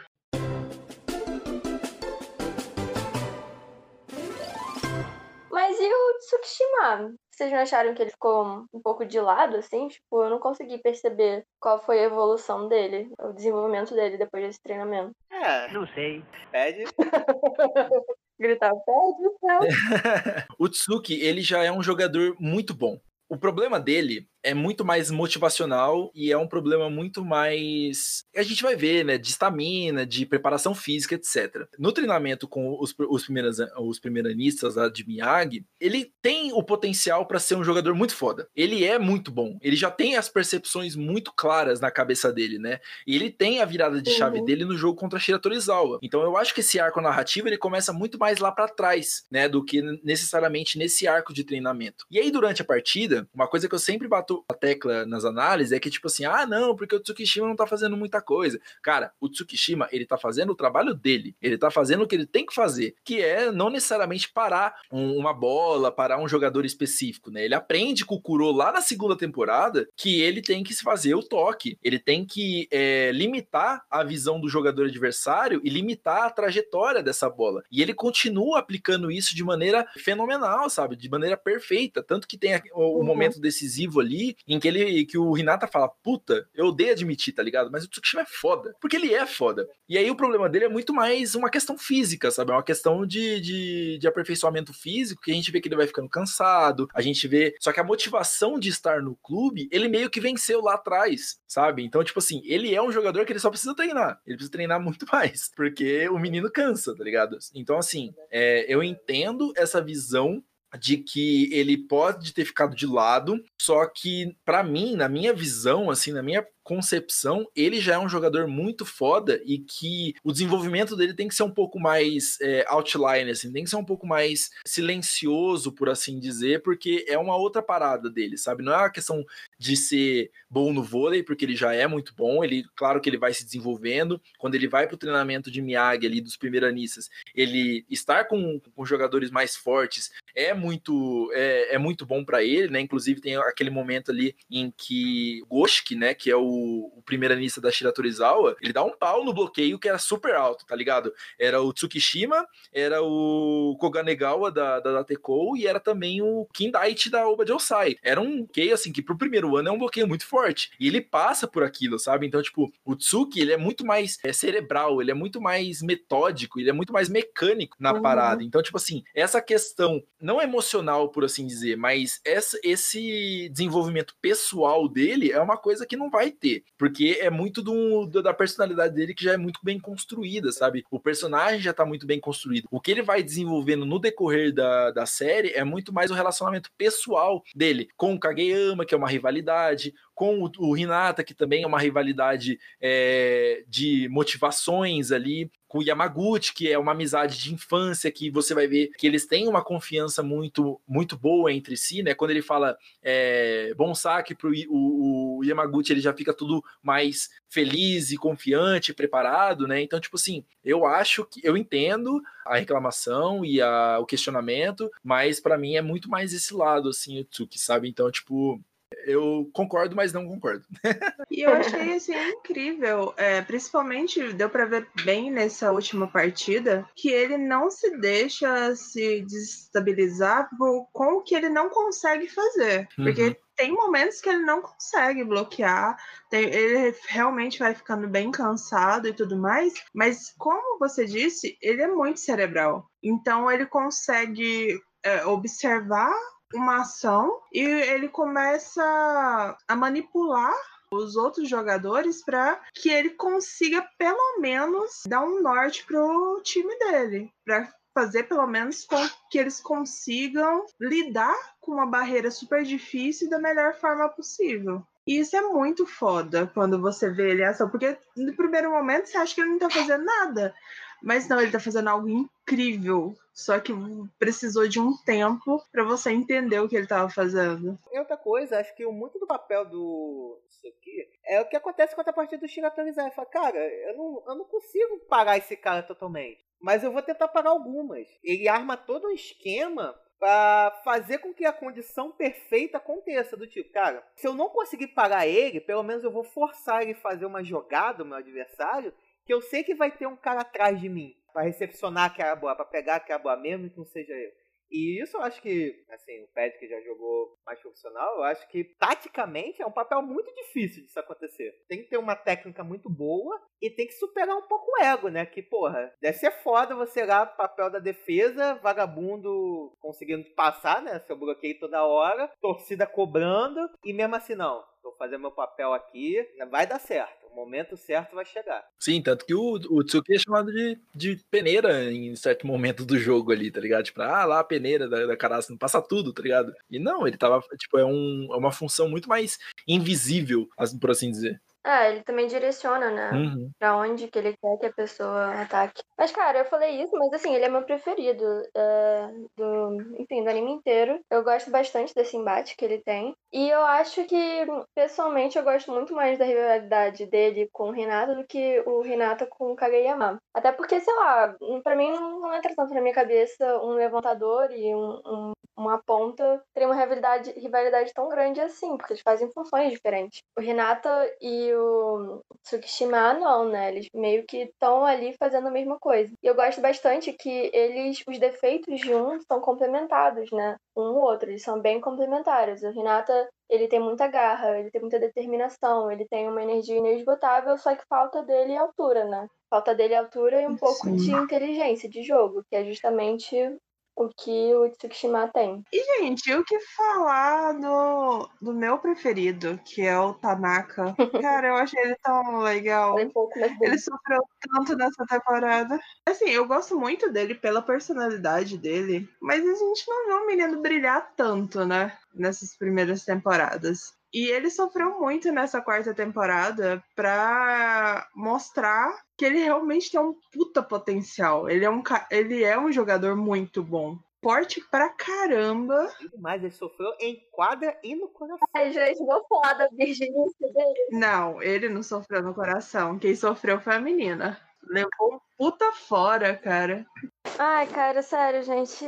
E o Tsukishima? Vocês não acharam que ele ficou um pouco de lado, assim? Tipo, eu não consegui perceber qual foi a evolução dele, o desenvolvimento dele depois desse treinamento. É, Não sei. pede. Gritar, pede, não. o Tsuki, ele já é um jogador muito bom. O problema dele é muito mais motivacional e é um problema muito mais. A gente vai ver, né? De estamina, de preparação física, etc. No treinamento com os, os, primeiras, os primeiranistas lá de Miyagi, ele tem o potencial para ser um jogador muito foda. Ele é muito bom. Ele já tem as percepções muito claras na cabeça dele, né? E ele tem a virada de chave Uhum. dele no jogo contra Shira Torizawa. Então eu acho que esse arco narrativo ele começa muito mais lá para trás, né? Do que necessariamente nesse arco de treinamento. E aí, durante a partida, uma coisa que eu sempre bato a tecla nas análises é que, tipo assim, ah, não, porque o Tsukishima não tá fazendo muita coisa. Cara, o Tsukishima, ele tá fazendo o trabalho dele. Ele tá fazendo o que ele tem que fazer, que é não necessariamente parar um- uma bola, parar um jogador específico, né? Ele aprende com o Kuro lá na segunda temporada que ele tem que se fazer o toque. Ele tem que é, limitar a visão do jogador adversário e limitar a trajetória dessa bola. E ele continua aplicando isso de maneira fenomenal, sabe? De maneira perfeita. Tanto que tem o, o Uhum. momento decisivo ali em que ele que o Hinata fala: Puta, eu odeio admitir, tá ligado? Mas o Tsukishima é foda. Porque ele é foda. E aí o problema dele é muito mais uma questão física, sabe? É uma questão de, de, de aperfeiçoamento físico, que a gente vê que ele vai ficando cansado, a gente vê. Só que a motivação de estar no clube, ele meio que venceu lá atrás, sabe? Então, tipo assim, ele é um jogador que ele só precisa treinar. Ele precisa treinar muito mais. Porque o menino cansa, tá ligado? Então, assim, é, eu entendo essa visão de que ele pode ter ficado de lado, só que pra mim, na minha visão, assim, na minha concepção, ele já é um jogador muito foda e que o desenvolvimento dele tem que ser um pouco mais é, outline, assim, tem que ser um pouco mais silencioso, por assim dizer, porque é uma outra parada dele, sabe? Não é uma questão de ser bom no vôlei, porque ele já é muito bom, ele, claro que ele vai se desenvolvendo, quando ele vai pro treinamento de Miyagi ali, dos primeiranistas, ele estar com, com jogadores mais fortes é muito é, é muito bom para ele, né? Inclusive tem aquele momento ali em que Goshiki, né, que é o, o primeiranista da Shira Torizawa, ele dá um pau no bloqueio que era super alto, tá ligado? Era o Tsukishima, era o Koganegawa da, da Datekou e era também o Kindaichi da Oba Josai. Era um bloqueio, assim, que pro primeiro ano é um bloqueio muito forte. E ele passa por aquilo, sabe? Então, tipo, o Tsuki, ele é muito mais é, cerebral, ele é muito mais metódico, ele é muito mais mecânico na Uhum. parada. Então, tipo assim, essa questão não emocional, por assim dizer, mas essa, esse desenvolvimento pessoal dele é uma coisa que não vai ter, porque é muito do- da personalidade dele que já é muito bem construída, sabe? O personagem já tá muito bem construído. O que ele vai desenvolvendo no decorrer da, da série é muito mais o relacionamento pessoal dele com o Kageyama, que é uma rivalidade, com o, o Hinata, que também é uma rivalidade é, de motivações ali, com o Yamaguchi, que é uma amizade de infância, que você vai ver que eles têm uma confiança muito muito boa entre si, né? Quando ele fala é, bom saque pro o, o Yamaguchi, ele já fica tudo mais feliz e confiante, preparado, né? Então, tipo assim, eu acho que eu entendo a reclamação e a- o questionamento, mas pra mim é muito mais esse lado, assim, o Tsuki, sabe? Então, tipo, eu concordo, mas não concordo. E eu achei assim incrível, é, principalmente deu pra ver bem nessa última partida que ele não se deixa se desestabilizar com o que ele não consegue fazer, porque Uhum. tem momentos que ele não consegue bloquear, tem- ele realmente vai ficando bem cansado e tudo mais, mas como você disse, ele é muito cerebral, então ele consegue é, observar uma ação e ele começa a manipular os outros jogadores para que ele consiga pelo menos dar um norte pro time dele, para fazer pelo menos com que eles consigam lidar com uma barreira super difícil da melhor forma possível. E isso é muito foda quando você vê ele ação, porque no primeiro momento você acha que ele não tá fazendo nada. Mas não, ele tá fazendo algo incrível. Só que precisou de um tempo para você entender o que ele tava fazendo. E outra coisa, acho que muito do papel do Suki é o que acontece quando a partir do Shira. Ele fala, cara, eu não, eu não consigo parar esse cara totalmente. Mas eu vou tentar parar algumas. Ele arma todo um esquema para fazer com que a condição perfeita aconteça. Do tipo, cara, se eu não conseguir parar ele, pelo menos eu vou forçar ele fazer uma jogada, o meu adversário, que eu sei que vai ter um cara atrás de mim para recepcionar aquela bola, para pegar aquela bola, mesmo que não seja eu. E isso eu acho que, assim, o Pet que já jogou mais profissional, eu acho que taticamente é um papel muito difícil disso acontecer. Tem que ter uma técnica muito boa e tem que superar um pouco o ego, né? Que, porra, deve ser foda você lá, papel da defesa, vagabundo conseguindo passar, né? Seu bloqueio toda hora, torcida cobrando, e mesmo assim, não, vou fazer meu papel aqui, vai dar certo momento certo vai chegar. Sim, tanto que o, o Tsuki é chamado de, de peneira em certo momento do jogo ali, tá ligado? Tipo, ah, lá a peneira da, da Karasa, não passa tudo, tá ligado? E não, ele tava, tipo, é, um, é uma função muito mais invisível, por assim dizer. É, ele também direciona, né? Uhum. Pra onde que ele quer que a pessoa ataque. Mas, cara, eu falei isso, mas assim, ele é meu preferido. É, do, enfim, do anime inteiro. Eu gosto bastante desse embate que ele tem. E eu acho que, pessoalmente, eu gosto muito mais da rivalidade dele com o Renato do que o Renato com o Kageyama. Até porque, sei lá, pra mim não entra tanto na minha cabeça um levantador e um, um, uma ponta ter uma rivalidade, rivalidade tão grande assim, porque eles fazem funções diferentes. O Renato e o Tsukishima não, né? Eles meio que estão ali fazendo a mesma coisa. E eu gosto bastante que eles, os defeitos de um são complementados, né? Um ou outro, eles são bem complementares. O Renata, ele tem muita garra, ele tem muita determinação, ele tem uma energia inesgotável, só que falta dele é altura, né? Falta dele é altura e um pouco Sim. de inteligência de jogo, que é justamente o que o Tsukishima tem. E, gente, o que falar do, do meu preferido, que é o Tanaka? Cara, eu achei ele tão legal. Falei pouco, Ele sofreu tanto nessa temporada. Assim, eu gosto muito dele pela personalidade dele, mas a gente não vê o menino brilhar tanto, né? Nessas primeiras temporadas. E ele sofreu muito nessa quarta temporada pra mostrar que ele realmente tem um puta potencial. Ele é um, ele é um jogador muito bom. Forte pra caramba. Mas ele sofreu em quadra e no coração. Ai, gente, vou falar da virginice dele. Não, ele não sofreu no coração. Quem sofreu foi a menina. Levou um puta fora, cara. Ai, cara, sério, gente.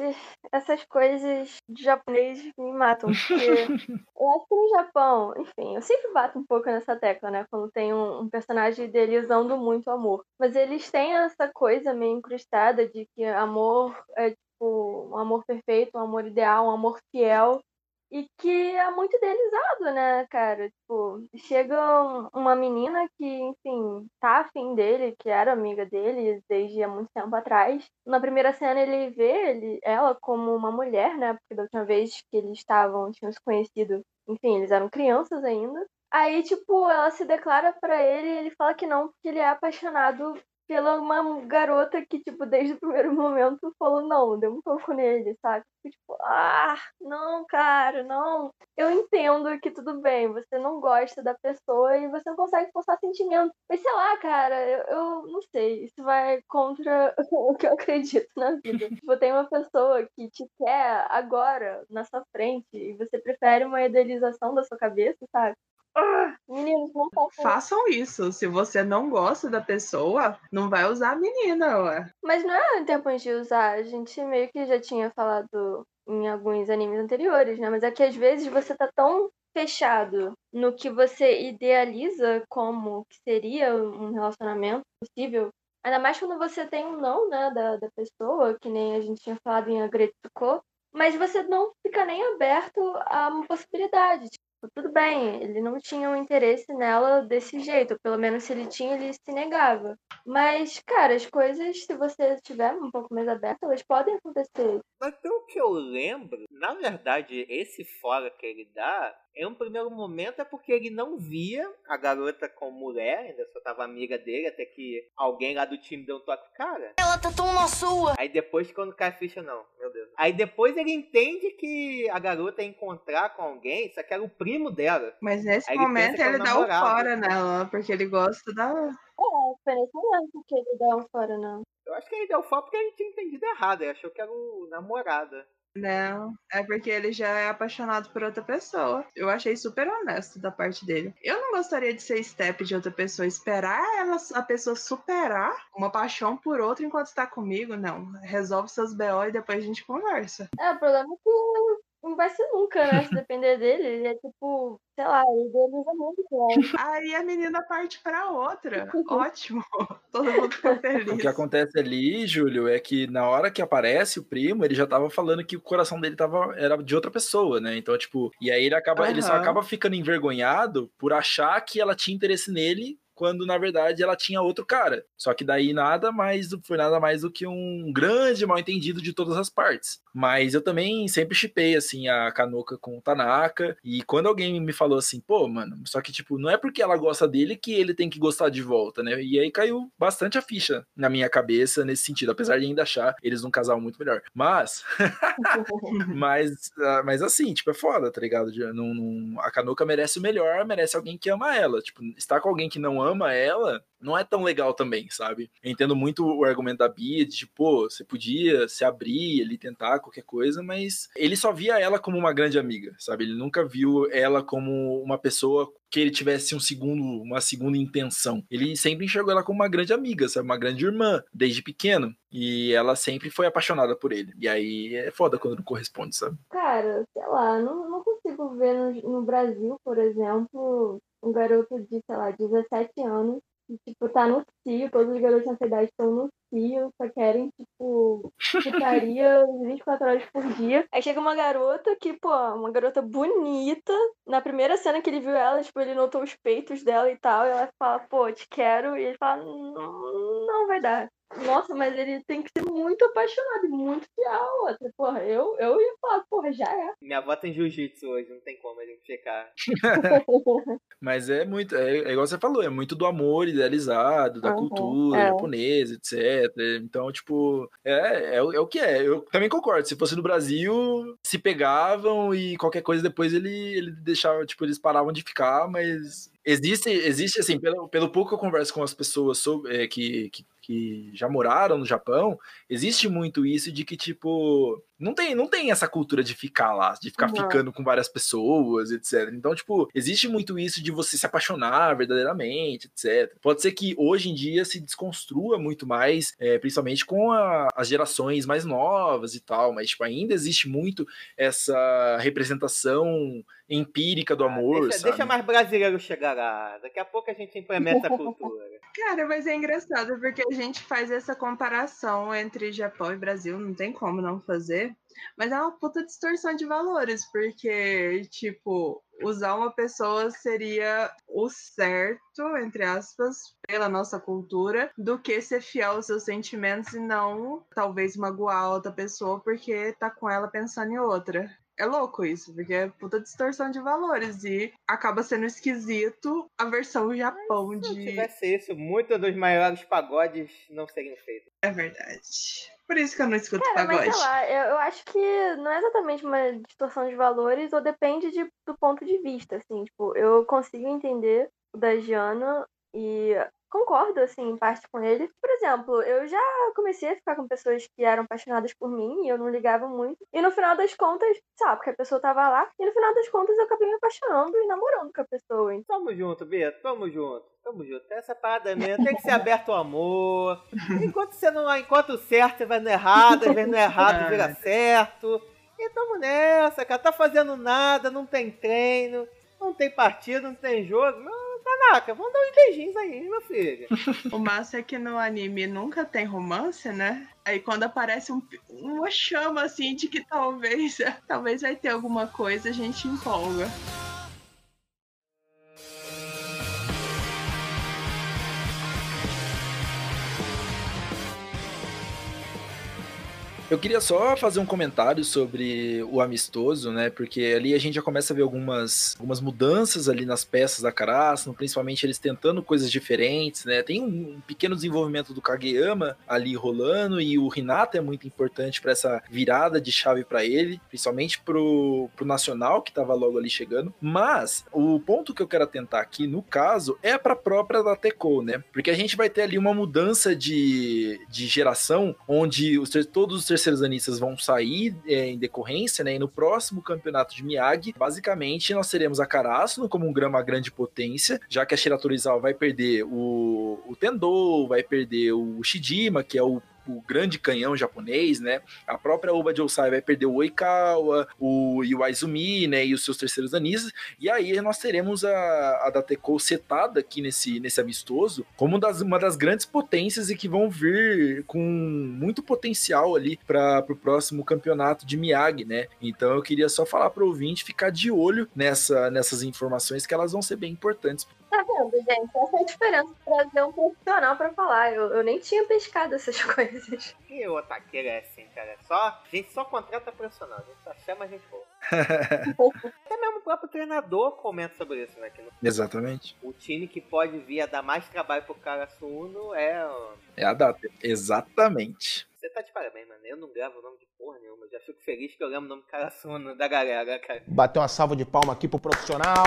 Essas coisas de japonês me matam. Porque eu acho que no Japão, enfim, eu sempre bato um pouco nessa tecla, né? Quando tem um, um personagem idealizando muito amor. Mas eles têm essa coisa meio incrustada de que amor é tipo um amor perfeito, um amor ideal, um amor fiel. E que é muito idealizado, né, cara? Tipo, chega um- uma menina que, enfim, tá afim dele, que era amiga dele desde há muito tempo atrás. Na primeira cena ele vê ele, ela como uma mulher, né? Porque da última vez que eles estavam, tinham se conhecido, enfim, eles eram crianças ainda. Aí, tipo, ela se declara pra ele e ele fala que não, porque ele é apaixonado pela uma garota que, tipo, desde o primeiro momento falou não, deu um toco nele, sabe? Fico, Tipo, ah, não, cara, não. Eu entendo que tudo bem, você não gosta da pessoa e você não consegue forçar sentimento. Mas sei lá, cara, eu, eu não sei. Isso vai contra o que eu acredito na vida. tipo, tem uma pessoa que te quer agora, na sua frente, e você prefere uma idealização da sua cabeça, sabe? Ah, meninos, não façam Façam isso. Se você não gosta da pessoa, não vai usar a menina, ué. Mas não é tempo de usar. A gente meio que já tinha falado em alguns animes anteriores, né? Mas é que às vezes você tá tão fechado no que você idealiza como que seria um relacionamento possível. Ainda mais quando você tem um não, né, da, da pessoa, que nem a gente tinha falado em Agretsuko. Mas você não fica nem aberto a uma possibilidade. Tudo bem, ele não tinha um interesse nela desse jeito, pelo menos se ele tinha, ele se negava. Mas, cara, as coisas, se você tiver um pouco mais aberta, elas podem acontecer. Mas pelo que eu lembro, na verdade, esse fora que ele dá, em um primeiro momento é porque ele não via a garota como mulher, ainda só tava amiga dele, até que alguém lá do time deu um toque, cara. Ela tá tão na sua. Aí depois, quando cai a ficha, não, meu Deus. Aí depois ele entende que a garota ia encontrar com alguém, só que era o primo dela. Mas nesse ele momento é o ele dá o fora nela, porque ele gosta da. É, foi nesse momento que ele dá um fora, não. Eu acho que ele deu foco porque ele tinha entendido errado, ele achou que era o namorada. Não, é porque ele já é apaixonado por outra pessoa. Eu achei super honesto da parte dele. Eu não gostaria de ser step de outra pessoa, esperar ela, a pessoa superar uma paixão por outra enquanto está comigo. Não, resolve seus BO e depois a gente conversa. É, o problema é que não vai ser nunca, né? Se depender dele, ele é tipo, sei lá, ele idealiza muito, claro. Aí a menina parte pra outra. Ótimo. Todo mundo fica feliz. O que acontece ali, Júlio, é que na hora que aparece o primo, ele já tava falando que o coração dele tava, era de outra pessoa, né? Então, tipo, e aí ele acaba, ele só acaba ficando envergonhado por achar que ela tinha interesse nele. Quando na verdade ela tinha outro cara. Só que daí nada mais foi nada mais do que um grande mal entendido de todas as partes. Mas eu também sempre chipei assim a Kanuka com o Tanaka. E quando alguém me falou assim, pô, mano, só que tipo, não é porque ela gosta dele que ele tem que gostar de volta, né? E aí caiu bastante a ficha na minha cabeça nesse sentido, apesar de ainda achar eles um casal muito melhor. Mas mas, ah, mas assim, tipo, é foda, tá ligado? Não, não- a Kanuka merece o melhor, merece alguém que ama ela. Tipo, estar com alguém que não ama ela não é tão legal também, sabe? Eu entendo muito o argumento da Bia de, tipo, pô, você podia se abrir ali, tentar qualquer coisa, mas ele só via ela como uma grande amiga, sabe? Ele nunca viu ela como uma pessoa que ele tivesse um segundo, uma segunda intenção. Ele sempre enxergou ela como uma grande amiga, sabe? Uma grande irmã, desde pequeno. E ela sempre foi apaixonada por ele. E aí é foda quando não corresponde, sabe? Cara, sei lá, não, não consigo ver no, no Brasil, por exemplo, um garoto de, sei lá, 17 anos que, tipo, tá no cio, todos os garotos nessa idade estão no cio, só querem, tipo, putaria 24 horas por dia. Aí chega uma garota que, pô, uma garota bonita. Na primeira cena que ele viu ela, tipo, ele notou os peitos dela e tal, e ela fala, pô, te quero, e ele fala, não, não vai dar. Nossa, mas ele tem que ser muito apaixonado e muito fiel outra. Porra, eu, eu ia falar, porra, já é. Minha avó tem jiu-jitsu hoje, não tem como a gente checar. Mas é muito, é, é igual você falou, é muito do amor idealizado, da Uhum, cultura é. japonesa, etc. Então, tipo, é, é, o- é o que é. Eu também concordo. Se fosse no Brasil, se pegavam e qualquer coisa depois ele, ele deixava, tipo, eles paravam de ficar, mas existe, existe assim, pelo, pelo pouco que eu converso com as pessoas sobre, é, que, que, que já moraram no Japão, existe muito isso de que, tipo, não tem, não tem essa cultura de ficar lá, de ficar Não. ficando com várias pessoas, etc. Então, tipo, existe muito isso de você se apaixonar verdadeiramente, etc. Pode ser que hoje em dia se desconstrua muito mais, é, principalmente com a- as gerações mais novas e tal, mas, tipo, ainda existe muito essa representação empírica do amor, Ah, deixa, deixa mais brasileiro chegar Daqui a pouco a gente implementa a cultura. Cara, mas é engraçado porque a gente faz essa comparação entre Japão e Brasil, não tem como não fazer. Mas é uma puta distorção de valores, porque, tipo, usar uma pessoa seria o certo, entre aspas, pela nossa cultura, do que ser fiel aos seus sentimentos e não, talvez, magoar outra pessoa porque tá com ela pensando em outra. É louco isso, porque é puta distorção de valores e acaba sendo esquisito a versão Japão Se de. tivesse isso, muitos dos maiores pagodes não seriam feitos. É verdade. Por isso que eu não escuto Cara, mas pagode. sei lá, eu, eu acho que não é exatamente uma distorção de valores, ou depende de- do ponto de vista, assim, tipo, eu consigo entender o da Giana e concordo, assim, em parte com ele. Por exemplo, eu já comecei a ficar com pessoas que eram apaixonadas por mim e eu não ligava muito. E no final das contas, sabe, porque a pessoa tava lá, e no final das contas eu acabei me apaixonando e namorando com a pessoa. Então, Tamo junto, Beto, tamo junto. Tamo junto. Essa parada mesmo, tem que ser aberto o amor. Enquanto você não. Enquanto o certo você vai no errado, às vezes no errado vira certo. E tamo nessa, cara. Tá fazendo nada, não tem treino, não tem partido, não tem jogo. Não, caraca, vamos dar uns beijinhos aí, meu filho. O massa é que no anime nunca tem romance, né? Aí quando aparece um- uma chama assim de que talvez, talvez vai ter alguma coisa, a gente empolga. Eu queria só fazer um comentário sobre o amistoso, né? Porque ali a gente já começa a ver algumas, algumas mudanças ali nas peças da Karasuno, principalmente eles tentando coisas diferentes, né? Tem um, um pequeno desenvolvimento do Kageyama ali rolando e o Hinata é muito importante para essa virada de chave para ele, principalmente pro, pro Nacional que tava logo ali chegando. Mas o ponto que eu quero atentar aqui, no caso, é para própria da Teco, né? Porque a gente vai ter ali uma mudança de, de geração onde os, todos os terceiros anistas vão sair é, em decorrência, né? E no próximo campeonato de Miyagi, basicamente nós teremos a Karasuno como um grama grande potência, já que a Shiratorizawa vai perder o, o Tendo, vai perder o Shijima, que é o o grande canhão japonês, né? A própria Oba Josai vai perder o Oikawa, o Iwaizumi, né? E os seus terceiros anistas. E aí nós teremos a, a Datekou setada aqui nesse, nesse amistoso como das, uma das grandes potências e que vão vir com muito potencial ali para o próximo campeonato de Miyagi, né? Então eu queria só falar para o ouvinte ficar de olho nessa, nessas informações que elas vão ser bem importantes Tá vendo, gente? Essa é a diferença de trazer um profissional pra falar. Eu, eu nem tinha pescado essas coisas. E o ataqueiro é assim, cara. Só, a gente só contrata profissional, a gente só chama a gente boa. Até mesmo o próprio treinador comenta sobre isso, né? Que no... Exatamente. O time que pode vir a dar mais trabalho pro Karasuno é. É a data. Exatamente. Você tá de parabéns, mano. Eu não gravo o nome de porra nenhuma. Eu já fico feliz que eu lembro o nome Karasuno da galera, cara. Bateu uma salva de palma aqui pro profissional.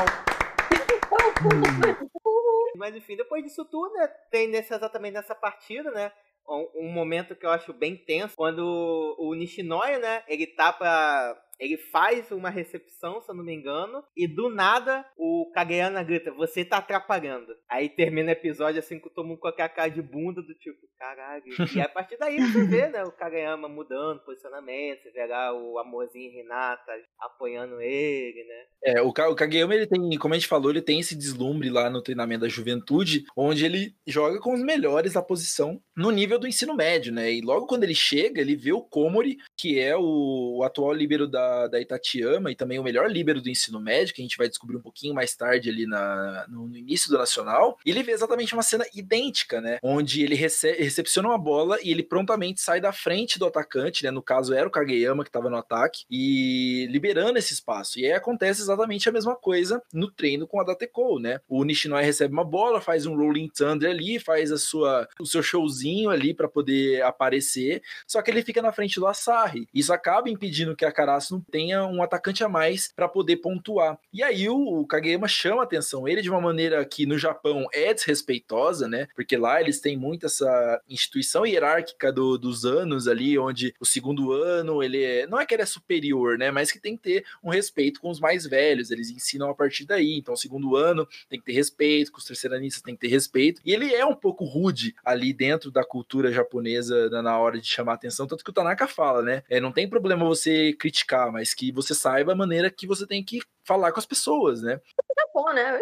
Mas enfim, depois disso tudo, né, tem nesse, exatamente nessa partida, né? Um, um, momento que eu acho bem tenso, quando o Nishinoya, né, ele tá pra ele faz uma recepção, se eu não me engano, e do nada o Kageyama grita: Você tá atrapalhando. Aí termina o episódio assim com todo mundo com aquela cara de bunda do tipo, caralho. E a partir daí você vê, né, o Kageyama mudando posicionamento, você vê lá o amorzinho Renata apoiando ele, né? É, o, o Kageyama, ele tem, como a gente falou, ele tem esse deslumbre lá no treinamento da juventude, onde ele joga com os melhores da posição no nível do ensino médio, né? E logo quando ele chega, ele vê o Komori, que é o, o atual líbero da da, Itatiama e também o melhor líbero do ensino médio, que a gente vai descobrir um pouquinho mais tarde ali na, no, no início do Nacional. Ele vê exatamente uma cena idêntica, né? Onde ele rece recepciona uma bola e ele prontamente sai da frente do atacante, né? No caso era o Kageyama que estava no ataque, e liberando esse espaço. E aí acontece exatamente a mesma coisa no treino com a Datekou, né? O Nishinoi recebe uma bola, faz um Rolling Thunder ali, faz a sua, o seu showzinho ali para poder aparecer, só que ele fica na frente do Asahi. Isso acaba impedindo que a Karasu tenha um atacante a mais para poder pontuar. E aí o, Kageyama chama atenção ele de uma maneira que no Japão é desrespeitosa, né? Porque lá eles têm muito essa instituição hierárquica do, dos anos ali, onde o segundo ano ele é, não é que ele é superior, né? Mas que tem que ter um respeito com os mais velhos. Eles ensinam a partir daí. Então, o segundo ano tem que ter respeito, com os terceiranistas tem que ter respeito. E ele é um pouco rude ali dentro da cultura japonesa na hora de chamar atenção, tanto que o Tanaka fala, né? É, não tem problema você criticar mas que você saiba a maneira que você tem que falar com as pessoas, né? Tá bom, né?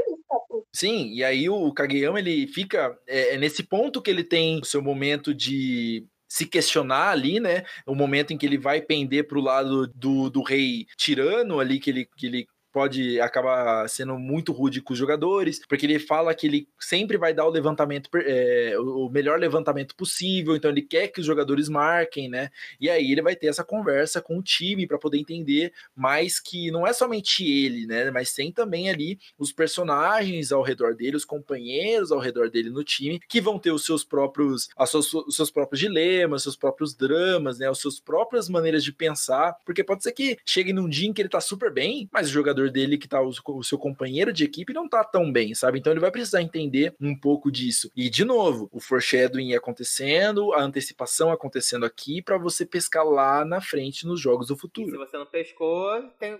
Sim, e aí o Kageyama ele fica é, é nesse ponto que ele tem o seu momento de se questionar ali, né? O momento em que ele vai pender para o lado do, do rei tirano ali, que ele, que ele pode acabar sendo muito rude com os jogadores, porque ele fala que ele sempre vai dar o levantamento, é, o melhor levantamento possível, então ele quer que os jogadores marquem, né? E aí ele vai ter essa conversa com o time para poder entender mais que não é somente ele, né? Mas tem também ali os personagens ao redor dele, os companheiros ao redor dele no time, que vão ter os seus próprios, as suas, os seus próprios dilemas, seus próprios dramas, né? As suas próprias maneiras de pensar, porque pode ser que chegue num dia em que ele tá super bem, mas o jogador jogador dele que tá o, o, seu companheiro de equipe não tá tão bem, sabe? Então ele vai precisar entender um pouco disso. E de novo, o foreshadowing acontecendo, a antecipação acontecendo aqui para você pescar lá na frente nos jogos do futuro. E se você não pescou, tem,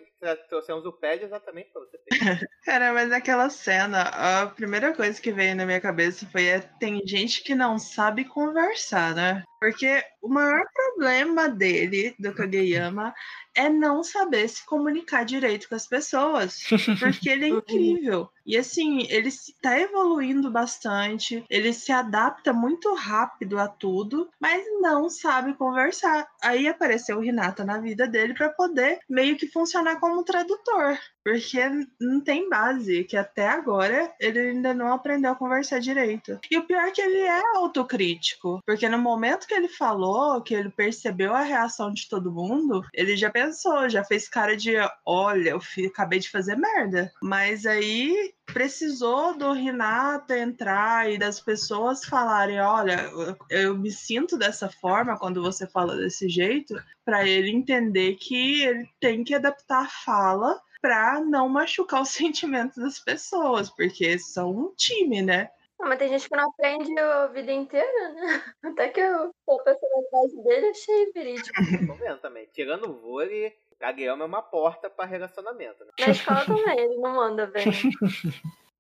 trouxemos o pad exatamente pra você pescar. Cara, mas naquela cena, a primeira coisa que veio na minha cabeça foi é, tem gente que não sabe conversar, né? Porque o maior problema dele, do Kageyama, é não saber se comunicar direito com as pessoas. Porque ele é incrível. E assim, ele está evoluindo bastante, ele se adapta muito rápido a tudo, mas não sabe conversar. Aí apareceu o Renata na vida dele para poder meio que funcionar como tradutor, porque não tem base, que até agora ele ainda não aprendeu a conversar direito. E o pior é que ele é autocrítico, porque no momento que ele falou, que ele percebeu a reação de todo mundo, ele já pensou, já fez cara de: olha, eu acabei de fazer merda. Mas aí precisou do Renato entrar e das pessoas falarem: olha, eu me sinto dessa forma quando você fala desse jeito, para ele entender que ele tem que adaptar a fala para não machucar os sentimentos das pessoas, porque são um time, né? Não, mas tem gente que não aprende a vida inteira, né? Até que eu, a personalidade dele achei verídico. Tô vendo também. Tirando o vôlei, Kageyama é uma porta para relacionamento, né? Na escola também, ele não manda bem.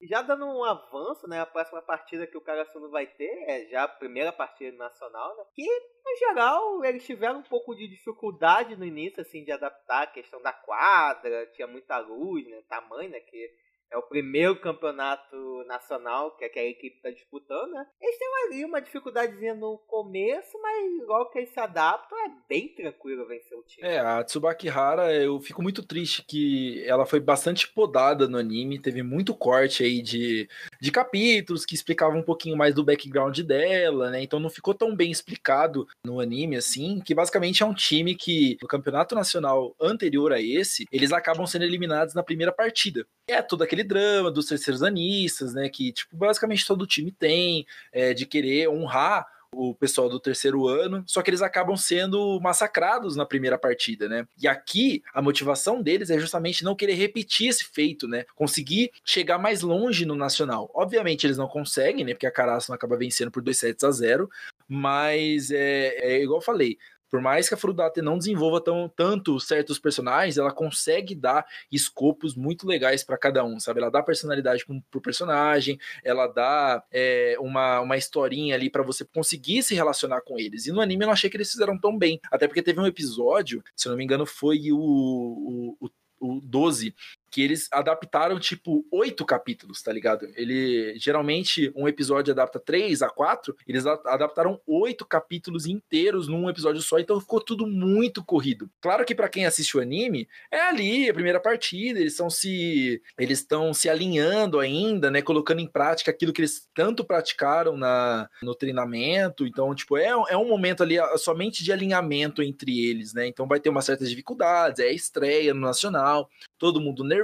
Já dando um avanço, né? A próxima partida que o Karasuno vai ter é já a primeira partida nacional, né? Que, no geral, eles tiveram um pouco de dificuldade no início, assim, de adaptar a questão da quadra, tinha muita luz, né? Tamanho, né? Que é o primeiro campeonato nacional que aquela equipe está disputando, né? Eles têm ali uma dificuldadezinha no começo, mas logo que eles se adaptam, é bem tranquilo vencer o time. É, a Tsubaki Hara, eu fico muito triste que ela foi bastante podada no anime, teve muito corte aí de, de capítulos que explicavam um pouquinho mais do background dela, né? Então não ficou tão bem explicado no anime, assim, que basicamente é um time que, no campeonato nacional anterior a esse, eles acabam sendo eliminados na primeira partida. É todo aquele drama dos terceiros anistas, né? Que, tipo, basicamente todo time tem, é, de querer honrar o pessoal do terceiro ano, só que eles acabam sendo massacrados na primeira partida, né? E aqui a motivação deles é justamente não querer repetir esse feito, né? Conseguir chegar mais longe no nacional. Obviamente eles não conseguem, né? Porque a Caraço acaba vencendo por 2 sets a 0, mas é, é igual eu falei, por mais que a Furudate não desenvolva tão, tanto certos personagens, ela consegue dar escopos muito legais para cada um, sabe? Ela dá personalidade pro personagem, ela dá é, uma, uma historinha ali para você conseguir se relacionar com eles. E no anime eu não achei que eles fizeram tão bem. Até porque teve um episódio, se eu não me engano, foi o, o, o o 12, que eles adaptaram, tipo, oito capítulos, tá ligado? Ele, geralmente, um episódio adapta três a quatro, eles adaptaram oito capítulos inteiros num episódio só, então ficou tudo muito corrido. Claro que para quem assiste o anime, é ali a primeira partida, eles estão se eles estão se alinhando ainda, né, colocando em prática aquilo que eles tanto praticaram na, no treinamento, então, tipo, é, é um momento ali somente de alinhamento entre eles, né, então vai ter umas certas dificuldades, é a estreia no Nacional, todo mundo nervoso,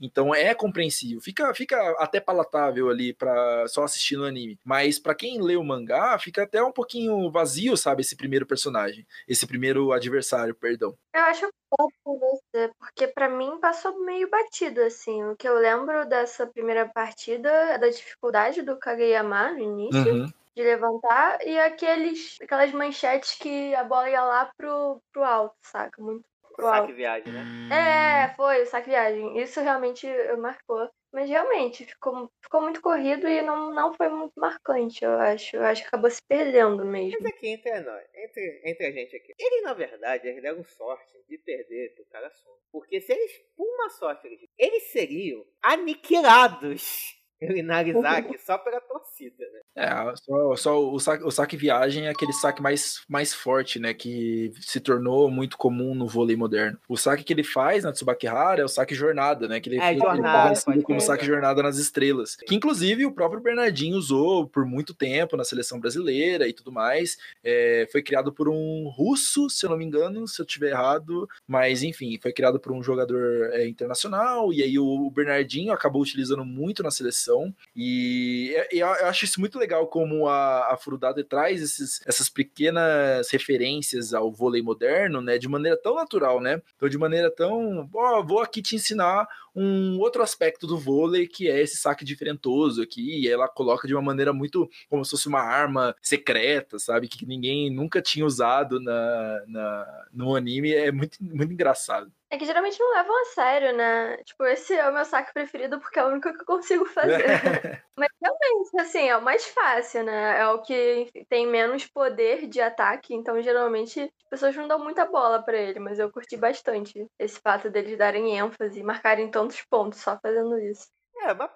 então é compreensível. Fica, fica até palatável ali para só assistir no anime. Mas para quem lê o mangá, fica até um pouquinho vazio, sabe, esse primeiro personagem, esse primeiro adversário, perdão. Eu acho pouco você, porque para mim passou meio batido assim. O que eu lembro dessa primeira partida é da dificuldade do Kageyama no início. Uhum de levantar e aqueles aquelas manchetes que a bola ia lá pro, pro alto, saca? Muito o saque viagem, né? É, foi o saque viagem. Isso realmente marcou. Mas realmente, ficou, ficou muito corrido e não, não foi muito marcante, eu acho. Eu acho que acabou se perdendo mesmo. Mas aqui, entre nós, entre, entre a gente aqui. Eles, na verdade, eles deram sorte de perder pro cara Porque se eles, por uma sorte, eles, eles seriam aniquilados e Narizaki só pela torcida, né? É, só, só o, saque, o saque viagem é aquele saque mais, mais forte, né? Que se tornou muito comum no vôlei moderno. O saque que ele faz na Tsubaki Hara é o saque jornada, né? Que ele, é, jornada, ele como saque jornada nas estrelas. Que inclusive o próprio Bernardinho usou por muito tempo na seleção brasileira e tudo mais. É, foi criado por um russo, se eu não me engano, se eu tiver errado. Mas enfim, foi criado por um jogador é, internacional. E aí o Bernardinho acabou utilizando muito na seleção e eu acho isso muito legal como a, a Furudade traz esses, essas pequenas referências ao vôlei moderno, né? De maneira tão natural, né? Então, de maneira tão. Vou aqui te ensinar um outro aspecto do vôlei, que é esse saque diferentoso aqui. E ela coloca de uma maneira muito como se fosse uma arma secreta, sabe? Que ninguém nunca tinha usado na, na, no anime. É muito, muito engraçado. É que geralmente não levam a sério, né? Tipo, esse é o meu saque preferido porque é o único que eu consigo fazer. Mas realmente, assim, é o mais fácil, né? É o que tem menos poder de ataque, então geralmente as pessoas não dão muita bola para ele, mas eu curti bastante esse fato deles darem ênfase e marcarem tantos pontos só fazendo isso. É, uma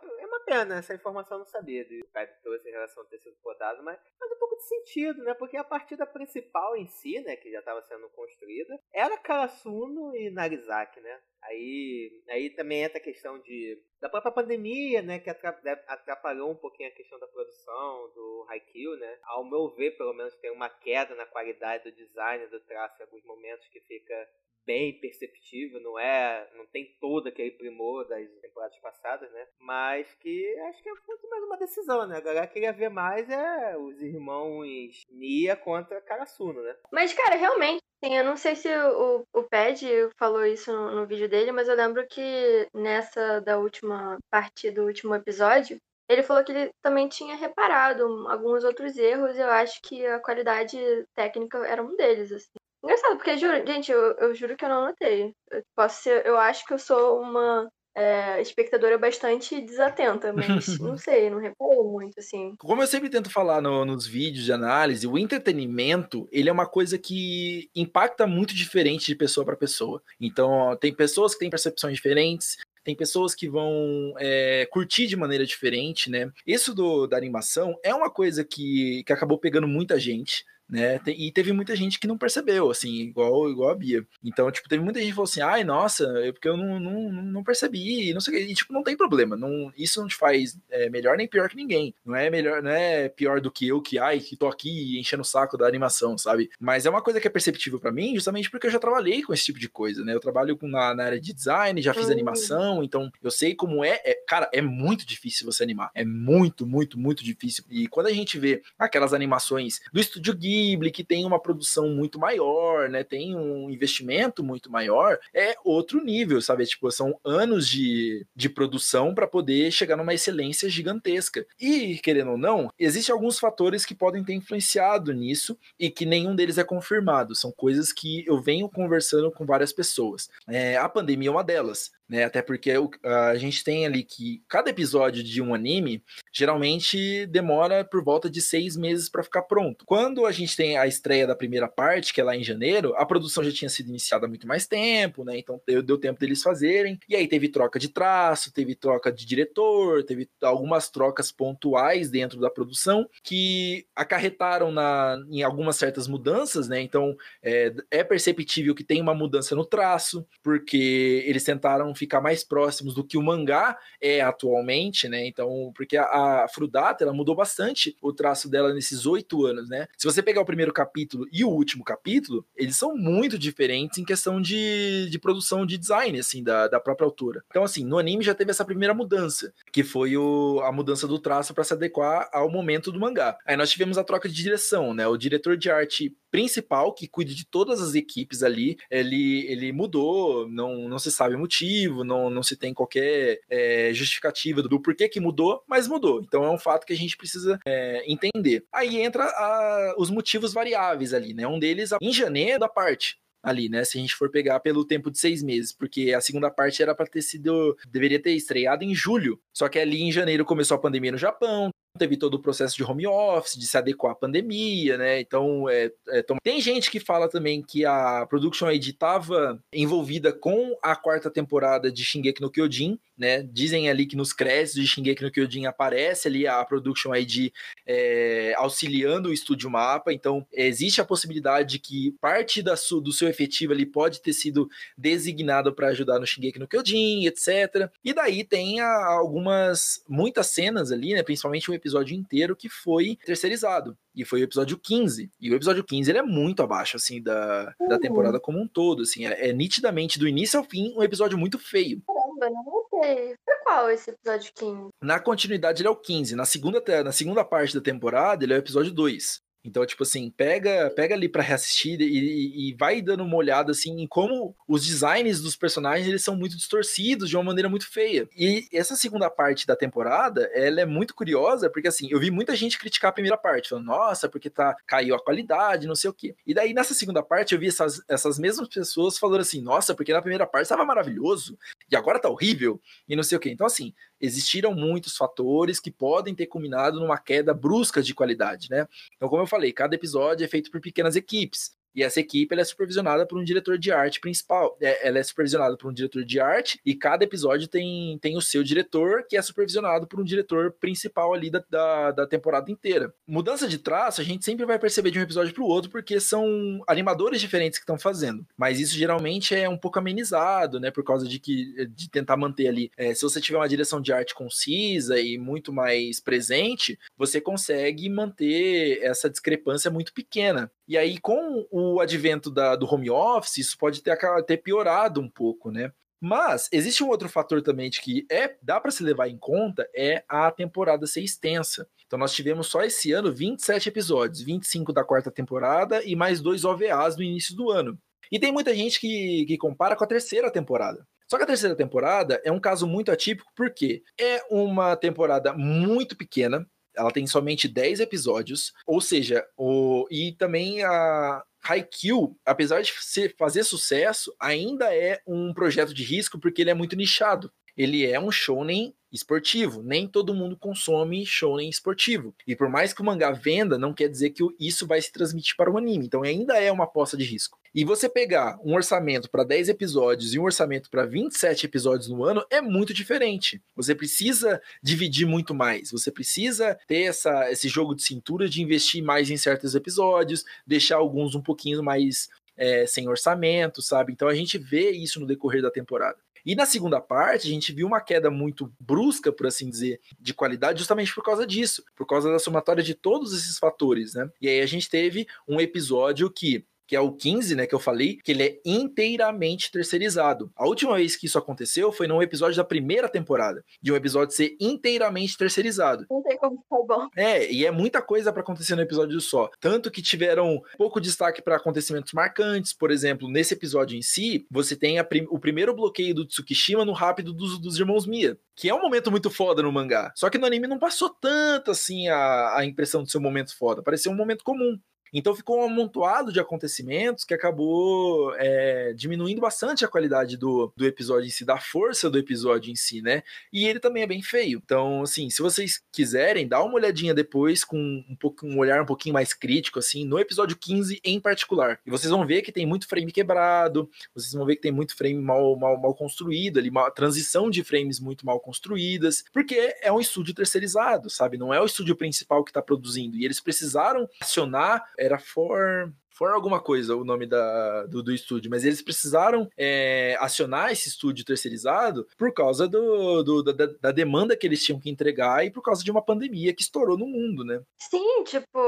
pena, essa informação eu não sabia do Kai trouxe em relação a ter sido podado, mas faz um pouco de sentido, né? Porque a partida principal em si, né, que já estava sendo construída, era Karasuno e Narizaki, né? Aí, aí também entra a questão de da própria pandemia, né, que atrapalhou um pouquinho a questão da produção do Haikyuu, né? Ao meu ver, pelo menos tem uma queda na qualidade do design do traço em alguns momentos que fica bem perceptível, não é, não tem todo aquele primor das temporadas passadas, né? Mas que acho que é muito mais uma decisão, né? Agora queria ver mais é os irmãos Nia contra Karasuno, né? Mas cara, realmente Sim, eu não sei se o, o Ped falou isso no, no, vídeo dele, mas eu lembro que nessa da última parte do último episódio, ele falou que ele também tinha reparado alguns outros erros, e eu acho que a qualidade técnica era um deles, assim. Engraçado, porque, gente, eu, eu juro que eu não notei. Eu, posso ser, eu acho que eu sou uma é, espectadora bastante desatenta, mas não sei, não reparo muito, assim. Como eu sempre tento falar no, nos vídeos de análise, o entretenimento, ele é uma coisa que impacta muito diferente de pessoa para pessoa. Então, tem pessoas que têm percepções diferentes, tem pessoas que vão é, curtir de maneira diferente, né? Isso do, da animação é uma coisa que, que acabou pegando muita gente né? E teve muita gente que não percebeu, assim, igual, igual a Bia. Então, tipo, teve muita gente que falou assim, ai, nossa, é porque eu não, não, não percebi, não sei o que. E, tipo, não tem problema. Não, isso não te faz é, melhor nem pior que ninguém. Não é melhor, não é pior do que eu que, ai, que tô aqui enchendo o saco da animação, sabe? Mas é uma coisa que é perceptível para mim, justamente porque eu já trabalhei com esse tipo de coisa, né? Eu trabalho com, na, na área de design, já fiz uhum. animação, então eu sei como é, é. Cara, é muito difícil você animar. É muito, muito, muito difícil. E quando a gente vê aquelas animações do Estúdio Ghibli, Ghibli, que tem uma produção muito maior, né? Tem um investimento muito maior, é outro nível, sabe? Tipo, são anos de, de produção para poder chegar numa excelência gigantesca. E, querendo ou não, existem alguns fatores que podem ter influenciado nisso e que nenhum deles é confirmado. São coisas que eu venho conversando com várias pessoas. É, a pandemia é uma delas né? Até porque a gente tem ali que cada episódio de um anime geralmente demora por volta de seis meses para ficar pronto. Quando a gente tem a estreia da primeira parte, que é lá em janeiro, a produção já tinha sido iniciada há muito mais tempo, né? Então deu, deu tempo deles fazerem. E aí teve troca de traço, teve troca de diretor, teve algumas trocas pontuais dentro da produção que acarretaram na, em algumas certas mudanças, né? Então é, é perceptível que tem uma mudança no traço, porque eles tentaram ficar mais próximos do que o mangá é atualmente, né? Então, porque a, a Frudata, ela mudou bastante o traço dela nesses oito anos, né? Se você pegar o primeiro capítulo e o último capítulo, eles são muito diferentes em questão de, de produção de design, assim, da, da própria autora. Então, assim, no anime já teve essa primeira mudança, que foi o, a mudança do traço para se adequar ao momento do mangá. Aí nós tivemos a troca de direção, né? O diretor de arte principal, que cuida de todas as equipes ali, ele, ele mudou, não, não se sabe o motivo, não, não se tem qualquer é, justificativa do porquê que mudou, mas mudou. Então é um fato que a gente precisa é, entender. Aí entra a, os motivos variáveis ali, né? Um deles, em janeiro, da parte ali, né? Se a gente for pegar pelo tempo de seis meses, porque a segunda parte era para ter sido, deveria ter estreado em julho. Só que ali em janeiro começou a pandemia no Japão, teve todo o processo de home office, de se adequar à pandemia, né? Então, é, é, tem gente que fala também que a Production ID estava envolvida com a quarta temporada de Shingeki no Kyojin, né? Dizem ali que nos créditos de Shingeki no Kyojin aparece ali a Production ID é, auxiliando o Estúdio Mapa, então existe a possibilidade de que parte da su, do seu efetivo ali pode ter sido designado para ajudar no Shingeki no Kyojin, etc. E daí tem a, algumas, muitas cenas ali, né? Principalmente um episódio inteiro que foi terceirizado. E foi o episódio 15. E o episódio 15 ele é muito abaixo, assim, da, uhum. da temporada como um todo. Assim, é, é, nitidamente, do início ao fim, um episódio muito feio. Caramba, não notei. Foi qual esse episódio 15? Na continuidade, ele é o 15. Na segunda, na segunda parte da temporada, ele é o episódio 2. Então, tipo assim, pega, pega ali para reassistir e, e, vai dando uma olhada assim em como os designs dos personagens eles são muito distorcidos de uma maneira muito feia. E essa segunda parte da temporada, ela é muito curiosa, porque assim, eu vi muita gente criticar a primeira parte, falando, nossa, porque tá caiu a qualidade, não sei o quê. E daí nessa segunda parte eu vi essas, essas mesmas pessoas falando assim, nossa, porque na primeira parte estava maravilhoso e agora tá horrível e não sei o quê. Então assim, existiram muitos fatores que podem ter culminado numa queda brusca de qualidade, né? Então, como eu falei, cada episódio é feito por pequenas equipes. E essa equipe é supervisionada por um diretor de arte principal. É, ela é supervisionada por um diretor de arte e cada episódio tem, tem o seu diretor, que é supervisionado por um diretor principal ali da, da, da temporada inteira. Mudança de traço, a gente sempre vai perceber de um episódio para o outro, porque são animadores diferentes que estão fazendo. Mas isso geralmente é um pouco amenizado, né? Por causa de que de tentar manter ali. É, se você tiver uma direção de arte concisa e muito mais presente, você consegue manter essa discrepância muito pequena. E aí, com o advento da, do home office, isso pode ter, ter piorado um pouco, né? Mas existe um outro fator também de que é dá para se levar em conta é a temporada ser extensa. Então nós tivemos só esse ano 27 episódios, 25 da quarta temporada e mais dois OVAs no início do ano. E tem muita gente que, que compara com a terceira temporada. Só que a terceira temporada é um caso muito atípico porque é uma temporada muito pequena, ela tem somente 10 episódios, ou seja, o, e também a Haikyuu, apesar de ser, fazer sucesso, ainda é um projeto de risco porque ele é muito nichado. Ele é um shonen esportivo. Nem todo mundo consome shonen esportivo. E por mais que o mangá venda, não quer dizer que isso vai se transmitir para o anime. Então ainda é uma aposta de risco. E você pegar um orçamento para 10 episódios e um orçamento para 27 episódios no ano é muito diferente. Você precisa dividir muito mais. Você precisa ter essa, esse jogo de cintura de investir mais em certos episódios, deixar alguns um pouquinho mais é, sem orçamento, sabe? Então a gente vê isso no decorrer da temporada. E na segunda parte, a gente viu uma queda muito brusca, por assim dizer, de qualidade, justamente por causa disso, por causa da somatória de todos esses fatores, né? E aí a gente teve um episódio que que é o 15, né, que eu falei, que ele é inteiramente terceirizado. A última vez que isso aconteceu foi num episódio da primeira temporada, de um episódio ser inteiramente terceirizado. Não tem como ficar bom. É, e é muita coisa para acontecer no episódio só. Tanto que tiveram pouco destaque para acontecimentos marcantes, por exemplo, nesse episódio em si, você tem prim o primeiro bloqueio do Tsukishima no rápido dos, dos irmãos Mia, que é um momento muito foda no mangá. Só que no anime não passou tanto assim a, a impressão de ser um momento foda, pareceu um momento comum. Então ficou um amontoado de acontecimentos que acabou é, diminuindo bastante a qualidade do, do episódio em si, da força do episódio em si, né? E ele também é bem feio. Então, assim, se vocês quiserem, dá uma olhadinha depois com um, pouco, um olhar um pouquinho mais crítico, assim, no episódio 15 em particular. E vocês vão ver que tem muito frame quebrado, vocês vão ver que tem muito frame mal, mal, mal construído ali, uma transição de frames muito mal construídas, porque é um estúdio terceirizado, sabe? Não é o estúdio principal que está produzindo. E eles precisaram acionar era For For alguma coisa o nome da, do, do estúdio, mas eles precisaram é, acionar esse estúdio terceirizado por causa do, do da, da, demanda que eles tinham que entregar e por causa de uma pandemia que estourou no mundo, né? Sim, tipo,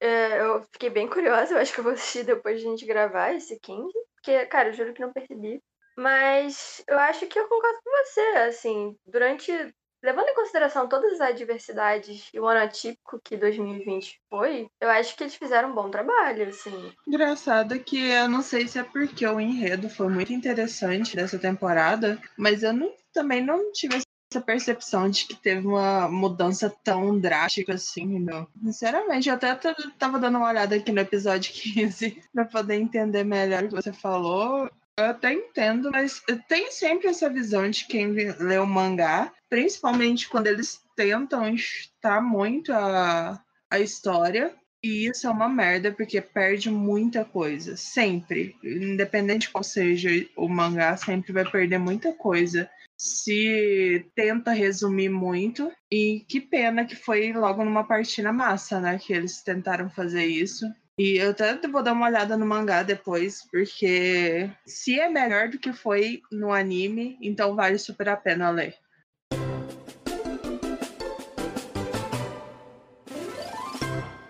é, eu fiquei bem curiosa, eu acho que eu vou assistir depois de a gente gravar esse 15, porque, cara, eu juro que não percebi. Mas eu acho que eu concordo com você, assim, durante levando em consideração todas as adversidades e o ano atípico que 2020 foi, eu acho que eles fizeram um bom trabalho, assim. Engraçado que eu não sei se é porque o enredo foi muito interessante dessa temporada, mas eu não, também não tive essa percepção de que teve uma mudança tão drástica assim, não. Sinceramente, eu até tava dando uma olhada aqui no episódio 15 pra poder entender melhor o que você falou. Eu até entendo, mas tem sempre essa visão de quem lê o mangá, principalmente quando eles tentam estar muito a, a história. E isso é uma merda, porque perde muita coisa. Sempre. Independente de qual seja o mangá, sempre vai perder muita coisa. Se tenta resumir muito. E que pena que foi logo numa partida massa, né? Que eles tentaram fazer isso. E eu até vou dar uma olhada no mangá depois, porque se é melhor do que foi no anime, então vale super a pena ler.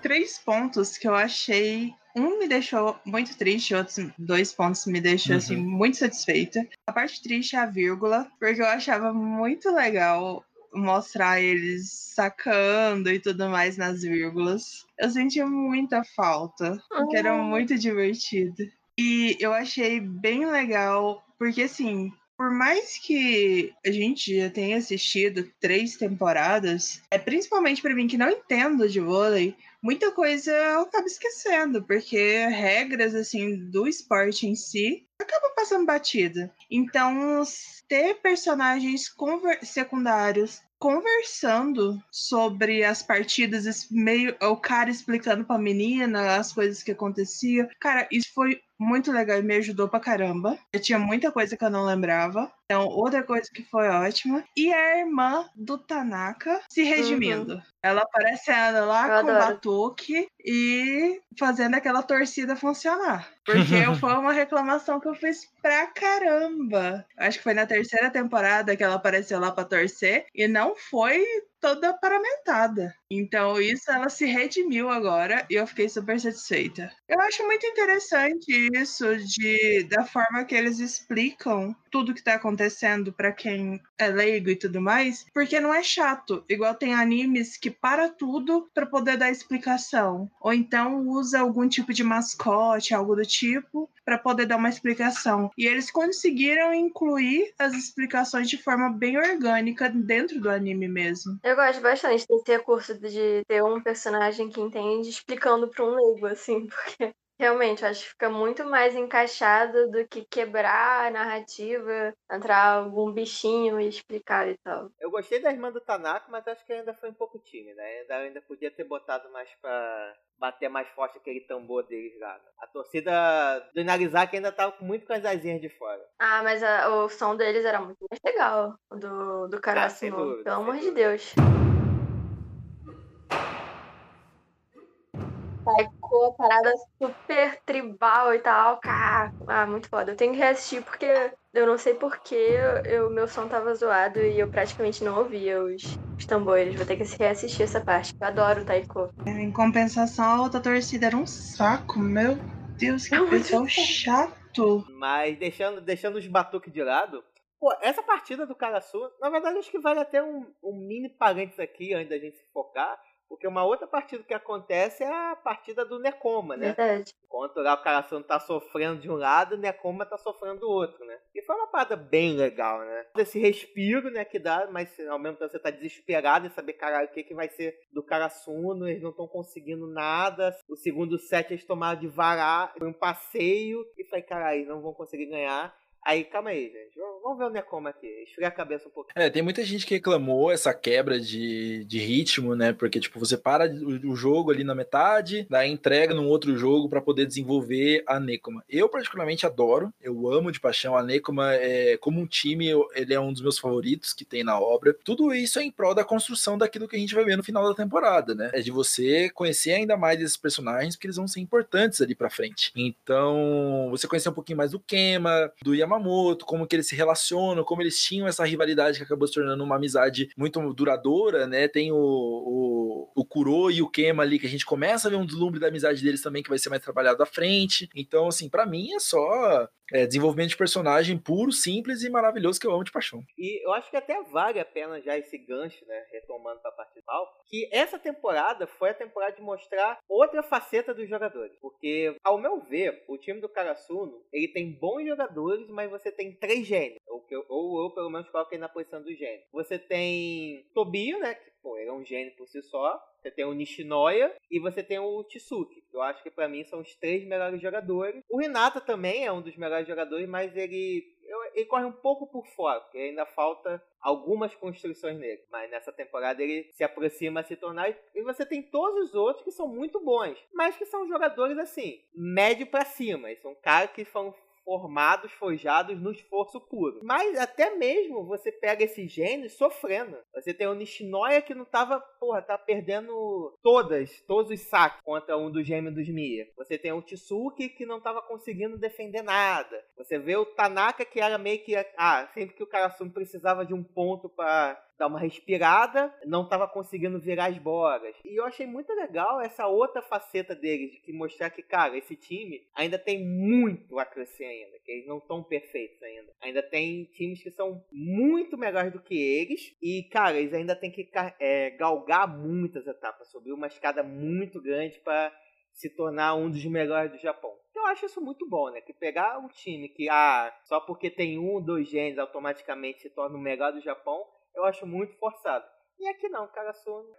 Três pontos que eu achei. Um me deixou muito triste, outros dois pontos me deixou assim, uhum. assim muito satisfeita. A parte triste é a vírgula, porque eu achava muito legal mostrar eles sacando e tudo mais nas vírgulas. Eu senti muita falta, porque era ah. muito divertido. E eu achei bem legal, porque assim, por mais que a gente já tenha assistido três temporadas, é principalmente para mim que não entendo de vôlei, muita coisa eu acabo esquecendo, porque regras assim do esporte em si acaba passando batida. Então, ter personagens secundários conversando sobre as partidas, meio o cara explicando pra menina as coisas que aconteciam. Cara, isso foi muito legal e me ajudou pra caramba. Eu tinha muita coisa que eu não lembrava. Então, outra coisa que foi ótima. E a irmã do Tanaka se redimindo. Uhum. Ela aparecendo lá eu com o batuque e fazendo aquela torcida funcionar. Porque foi uma reclamação que eu fiz pra caramba. Acho que foi na terceira temporada que ela apareceu lá pra torcer. E não foi toda paramentada. Então, isso ela se redimiu agora e eu fiquei super satisfeita. Eu acho muito interessante isso de da forma que eles explicam tudo que tá acontecendo para quem é leigo e tudo mais, porque não é chato. Igual tem animes que para tudo para poder dar explicação, ou então usa algum tipo de mascote, algo do tipo, para poder dar uma explicação. E eles conseguiram incluir as explicações de forma bem orgânica dentro do anime mesmo. Eu gosto bastante desse recurso de ter um personagem que entende explicando para um leigo, assim, porque realmente acho que fica muito mais encaixado do que quebrar a narrativa, entrar algum bichinho e explicar e tal. Eu gostei da irmã do Tanaka, mas acho que ainda foi um pouco tímida, né? Ainda, ainda podia ter botado mais pra bater mais forte aquele tambor deles lá. A torcida do Inarizaki ainda tava muito com as asinhas de fora. Ah, mas a, o som deles era muito mais legal, do, do cara ah, Pelo amor de Deus. Taiko, a parada super tribal e tal. Cara, ah, muito foda. Eu tenho que reassistir porque eu não sei porquê o meu som tava zoado e eu praticamente não ouvia os, os tambores. Vou ter que reassistir essa parte. Eu adoro o Taiko. Em compensação, a outra torcida era um saco. Meu Deus, que pessoal chato. Mas deixando, deixando os batuques de lado, Pô, essa partida do Karasu, na verdade, acho que vale até um, um mini parênteses aqui, antes da gente se focar. Porque uma outra partida que acontece é a partida do Necoma, né? Verdade. Enquanto lá o Caraçano tá sofrendo de um lado, o Necoma tá sofrendo do outro, né? E foi uma parada bem legal, né? Esse respiro, né, que dá, mas ao mesmo tempo você tá desesperado em saber, caralho, o que, que vai ser do Karasuno, eles não estão conseguindo nada. O segundo set eles tomaram de varar, foi um passeio, e falei, caralho, não vão conseguir ganhar. Aí, calma aí, gente. Vamos ver o Necoma aqui. Esfriar a cabeça um pouquinho. É, tem muita gente que reclamou essa quebra de, de ritmo, né? Porque, tipo, você para o, jogo ali na metade, daí entrega num outro jogo para poder desenvolver a Necoma. Eu, particularmente, adoro. Eu amo de paixão. A Necoma, é, como um time, ele é um dos meus favoritos que tem na obra. Tudo isso é em prol da construção daquilo que a gente vai ver no final da temporada, né? É de você conhecer ainda mais esses personagens, porque eles vão ser importantes ali pra frente. Então, você conhecer um pouquinho mais do Kema, do Yamamoto, Yamamoto, como que eles se relacionam, como eles tinham essa rivalidade que acabou se tornando uma amizade muito duradoura, né? Tem o, o, o Kuro e o Kema ali, que a gente começa a ver um deslumbre da amizade deles também, que vai ser mais trabalhado à frente. Então, assim, para mim é só é, desenvolvimento de personagem puro, simples e maravilhoso que eu amo de paixão. E eu acho que até vale a pena já esse gancho, né? Retomando pra parte que essa temporada foi a temporada de mostrar outra faceta dos jogadores. Porque, ao meu ver, o time do Karasuno, ele tem bons jogadores, mas você tem três gênios. Ou, eu, ou pelo menos, coloquei na posição do gênio. Você tem Tobio, né? Que, pô, ele é um gênio por si só. Você tem o Nishinoya e você tem o Tsuki. Eu acho que para mim são os três melhores jogadores. O Renata também é um dos melhores jogadores, mas ele ele corre um pouco por fora, porque ainda falta algumas construções nele. Mas nessa temporada ele se aproxima a se tornar. E você tem todos os outros que são muito bons, mas que são jogadores assim, médio para cima. Eles são caras que são formados, forjados no esforço puro. Mas até mesmo você pega esses gênios sofrendo. Você tem o Nishinoya que não tava, porra, tá perdendo todas, todos os saques contra um dos gêmeos dos Mia. Você tem o Tsuki que não tava conseguindo defender nada. Você vê o Tanaka que era meio que, ah, sempre que o Karasumi precisava de um ponto para dar uma respirada, não estava conseguindo virar as bolas. E eu achei muito legal essa outra faceta deles, de mostrar que, cara, esse time ainda tem muito a crescer ainda, que eles não estão perfeitos ainda. Ainda tem times que são muito melhores do que eles, e, cara, eles ainda têm que é, galgar muitas etapas, subir uma escada muito grande para se tornar um dos melhores do Japão. Eu acho isso muito bom, né? Que pegar um time que, ah, só porque tem um, dois genes, automaticamente se torna o melhor do Japão, eu acho muito forçado. E aqui não, cara,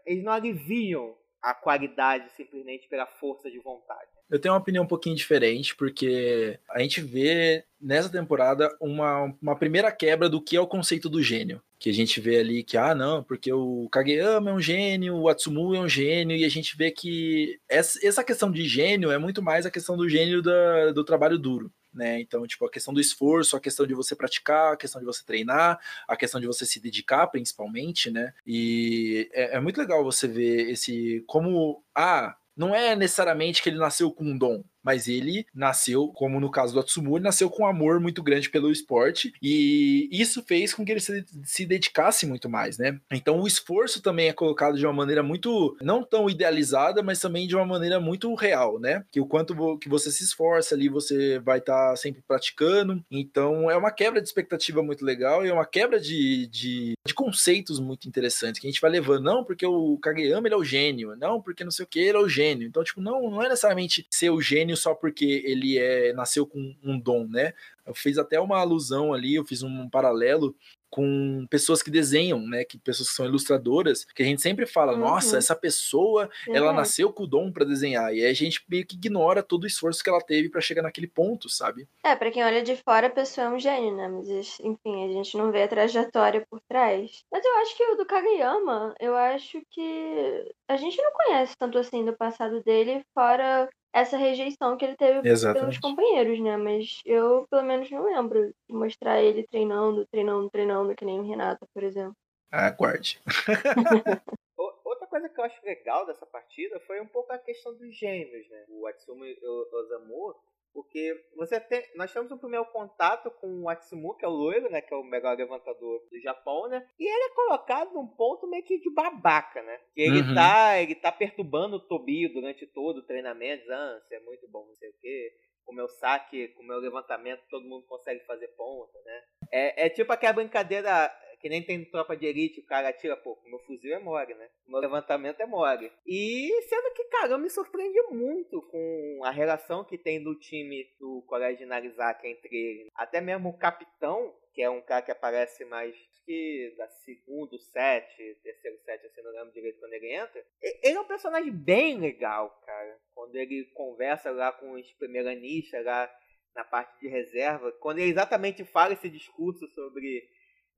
eles não aliviam a qualidade simplesmente pela força de vontade. Eu tenho uma opinião um pouquinho diferente, porque a gente vê nessa temporada uma, uma primeira quebra do que é o conceito do gênio. Que a gente vê ali que, ah, não, porque o Kageyama é um gênio, o Atsumu é um gênio, e a gente vê que essa, essa questão de gênio é muito mais a questão do gênio da, do trabalho duro. Né? Então, tipo, a questão do esforço, a questão de você praticar, a questão de você treinar, a questão de você se dedicar, principalmente, né? E é, é muito legal você ver esse como ah, não é necessariamente que ele nasceu com um dom, mas ele nasceu, como no caso do Atsumu, ele nasceu com um amor muito grande pelo esporte e isso fez com que ele se, se, dedicasse muito mais, né? Então o esforço também é colocado de uma maneira muito não tão idealizada, mas também de uma maneira muito real, né? Que o quanto que você se esforça ali, você vai estar tá sempre praticando. Então é uma quebra de expectativa muito legal e é uma quebra de, de, de, conceitos muito interessantes que a gente vai levando, não porque o Kageyama ele é o gênio, não porque não sei o que ele é o gênio. Então, tipo, não, não é necessariamente ser o gênio gênio só porque ele é nasceu com um dom, né? Eu fiz até uma alusão ali, eu fiz um paralelo com pessoas que desenham, né? Que pessoas que são ilustradoras, que a gente sempre fala, uhum. nossa, essa pessoa, uhum. ela nasceu com o dom para desenhar. E aí a gente meio que ignora todo o esforço que ela teve para chegar naquele ponto, sabe? É, para quem olha de fora, a pessoa é um gênio, né? Mas enfim, a gente não vê a trajetória por trás. Mas eu acho que o do Kageyama, eu acho que a gente não conhece tanto assim do passado dele, fora essa rejeição que ele teve Exatamente. pelos companheiros, né? Mas eu, pelo menos, não lembro de mostrar ele treinando, treinando, treinando, que nem o Renato, por exemplo. Aguarde. Outra coisa que eu acho legal dessa partida foi um pouco a questão dos gêmeos, né? O Atsumi Osamu porque você tem, nós temos um primeiro contato com o Atsumu, que é o loiro, né? Que é o melhor levantador do Japão, né? E ele é colocado num ponto meio que de babaca, né? Que ele uhum. tá, ele tá perturbando o Tobio durante todo o treinamento. Ah, você é muito bom, não sei o quê. Com o meu saque, com o meu levantamento, todo mundo consegue fazer ponta, né? É, é tipo aquela brincadeira que nem tem tropa de elite, o cara atira, pô, meu fuzil é mole, né? meu levantamento é mole. E sendo que, cara, eu me surpreende muito com a relação que tem do time do Colégio Narizaki entre ele. Até mesmo o capitão, que é um cara que aparece mais que da segundo set, terceiro set, assim, não lembro direito quando ele entra. Ele é um personagem bem legal, cara. Quando ele conversa lá com os primeiranistas lá na parte de reserva, quando ele exatamente fala esse discurso sobre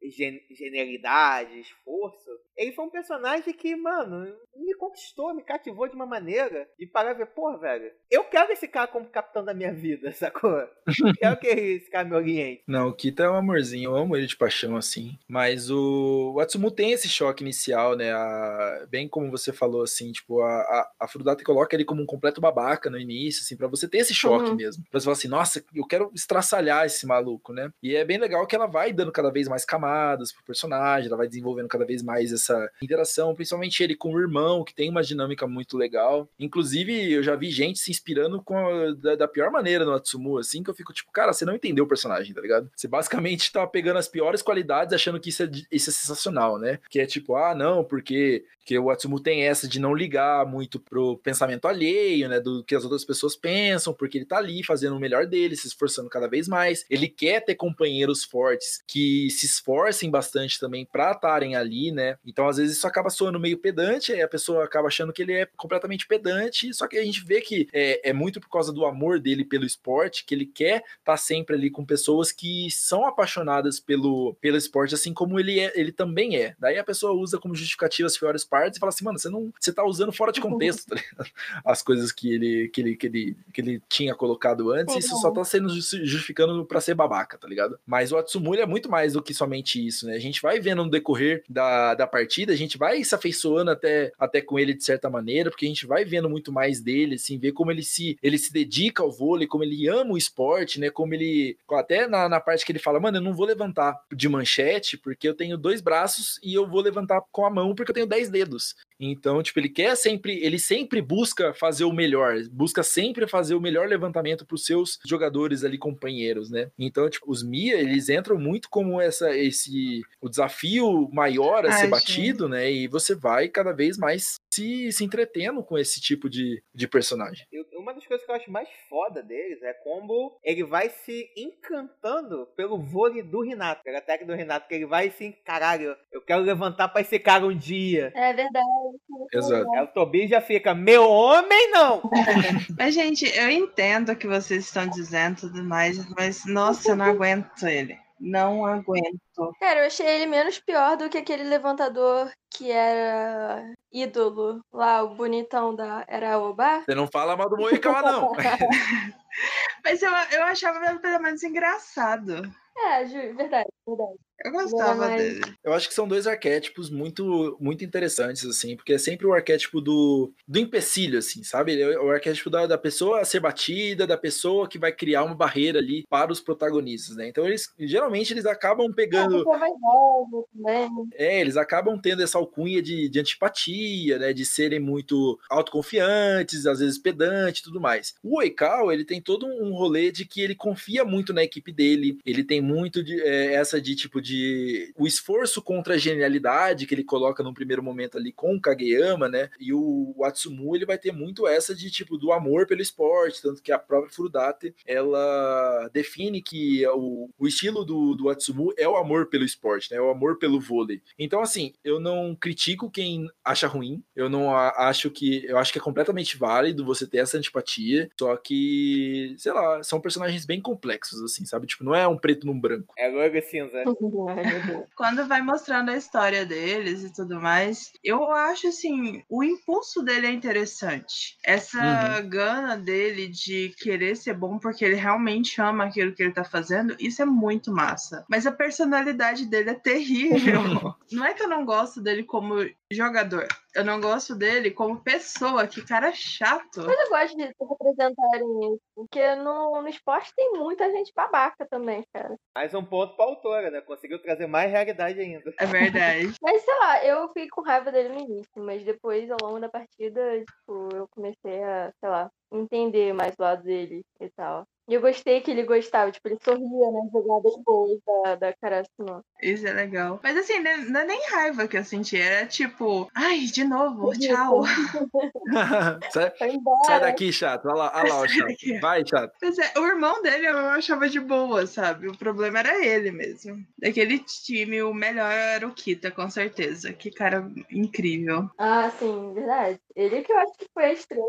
gen genialidade, esforço, ele foi um personagem que, mano, me conquistou, me cativou de uma maneira de parar e ver, pô, velho, eu quero esse cara como capitão da minha vida, sacou? Eu quero que esse cara me oriente. Não, o Kita é um amorzinho, eu amo ele de paixão, assim. Mas o, o Atsumu tem esse choque inicial, né? A... Bem como você falou, assim, tipo, a, a, a Furudata coloca ele como um completo babaca no início, assim, pra você ter esse choque uhum. mesmo. Pra você falar assim, nossa, eu quero estraçalhar esse maluco, né? E é bem legal que ela vai dando cada vez mais camadas pro personagem, ela vai desenvolvendo cada vez mais essa interação, principalmente ele com o irmão, que tem uma dinâmica muito legal. Inclusive, eu já vi gente se inspirando com a, da, da, pior maneira no Atsumu, assim, que eu fico tipo, cara, você não entendeu o personagem, tá ligado? Você basicamente tá pegando as piores qualidades achando que isso é, isso é sensacional, né? Que é tipo, ah, não, porque que o Atsumu tem essa de não ligar muito pro pensamento alheio, né, do que as outras pessoas pensam, porque ele tá ali fazendo o melhor dele, se esforçando cada vez mais. Ele quer ter companheiros fortes que se esforcem bastante também para estarem ali, né? Então, às vezes isso acaba soando meio pedante, aí a pessoa acaba achando que ele é completamente pedante, só que a gente vê que é, é muito por causa do amor dele pelo esporte, que ele quer estar tá sempre ali com pessoas que são apaixonadas pelo, pelo esporte, assim como ele é, ele também é. Daí a pessoa usa como justificativa as piores partes e fala assim, mano, você não, você tá usando fora de contexto tá as coisas que ele, que ele, que ele, que ele tinha colocado antes, isso só tá sendo justificando para ser babaca, tá ligado? Mas o Atsumura é muito mais do que somente isso, né? A gente vai vendo no decorrer da, da partida, a gente vai se afeiçoando até, até com ele de certa maneira, porque a gente vai vendo muito mais dele, assim, ver como ele se, ele se dedica ao vôlei, como ele ama o esporte, né? Como ele, até na, na parte que ele fala, mano, eu não vou levantar de manchete porque eu tenho dois braços e eu vou levantar com a mão porque eu tenho dez dedos. Então, tipo, ele quer sempre, ele sempre busca fazer o melhor, busca sempre fazer o melhor levantamento para os seus jogadores ali companheiros, né? Então, tipo, os Mia, eles entram muito como essa esse o desafio maior a Ai, ser batido, gente. né? E você vai cada vez mais se, se entretendo com esse tipo de, de personagem. Uma das coisas que eu acho mais foda deles é como ele vai se encantando pelo vôlei do Renato, pela técnica do Renato, que ele vai assim, caralho, eu quero levantar pra esse cara um dia. É verdade. Exato. Aí o Tobias já fica, meu homem não! Mas, gente, eu entendo o que vocês estão dizendo e tudo mais, mas, nossa, eu não aguento ele. Não aguento. Cara, eu achei ele menos pior do que aquele levantador que era ídolo lá, o bonitão da. Era o Bar? Você não fala mal do Moicama, não. Mas eu, eu achava pelo menos engraçado. É, ju- verdade, verdade. Eu gostava Mas- dele. Eu acho que são dois arquétipos muito muito interessantes, assim, porque é sempre o arquétipo do, do empecilho, assim, sabe? É o arquétipo da, da pessoa a ser batida, da pessoa que vai criar uma barreira ali para os protagonistas, né? Então eles, geralmente, eles acabam É, pegando... vai novo também. É, eles acabam tendo essa alcunha de, de antipatia, né? De serem muito autoconfiantes, às vezes pedantes e tudo mais. O Oikao, ele tem todo um rolê de que ele confia muito na equipe dele, ele tem muito de, é, essa de tipo de o esforço contra a genialidade que ele coloca no primeiro momento ali com o Kageyama, né? E o Atsumu, ele vai ter muito essa de tipo do amor pelo esporte, tanto que a própria Furudate, ela define que o, o estilo do, do Atsumu é o amor pelo esporte, né? É o amor pelo vôlei. Então, assim, eu não critico quem acha ruim, eu não a- acho que. Eu acho que é completamente válido você ter essa antipatia, só que, sei lá, são personagens bem complexos, assim, sabe? Tipo, não é um preto num branco. É logo cinza. Ai, Quando vai mostrando a história deles e tudo mais, eu acho assim, o impulso dele é interessante. Essa gana dele de querer ser bom porque ele realmente ama aquilo que ele tá fazendo, isso é muito massa. Mas a personalidade dele é terrível. não é que eu não gosto dele como jogador. Eu não gosto dele como pessoa, que cara chato. Mas eu gosto de representarem isso. Porque no, no esporte tem muita gente babaca também, cara. Mais um ponto pra autora, né? Conseguiu trazer mais realidade ainda. É verdade. Mas sei lá, eu fiquei com raiva dele no início, mas depois, ao longo da partida, tipo, eu comecei a, sei lá, entender mais o lado dele e tal. E eu gostei que ele gostava, tipo, ele sorria nas jogadas boas da, da Karasuno. Isso é legal. Mas assim, não é- não é nem raiva que eu senti. Era tipo, ai, de novo, tchau. sai, Foi embora. sai daqui, chato. Olha lá, olha lá, Sai chato. daqui. Vai, chato. Mas é, o irmão dele eu achava de boa, sabe? O problema era ele mesmo. Daquele time, o melhor era o Kita, com certeza. Que cara incrível. Ah, sim, verdade. Ele que eu acho que foi a estrela.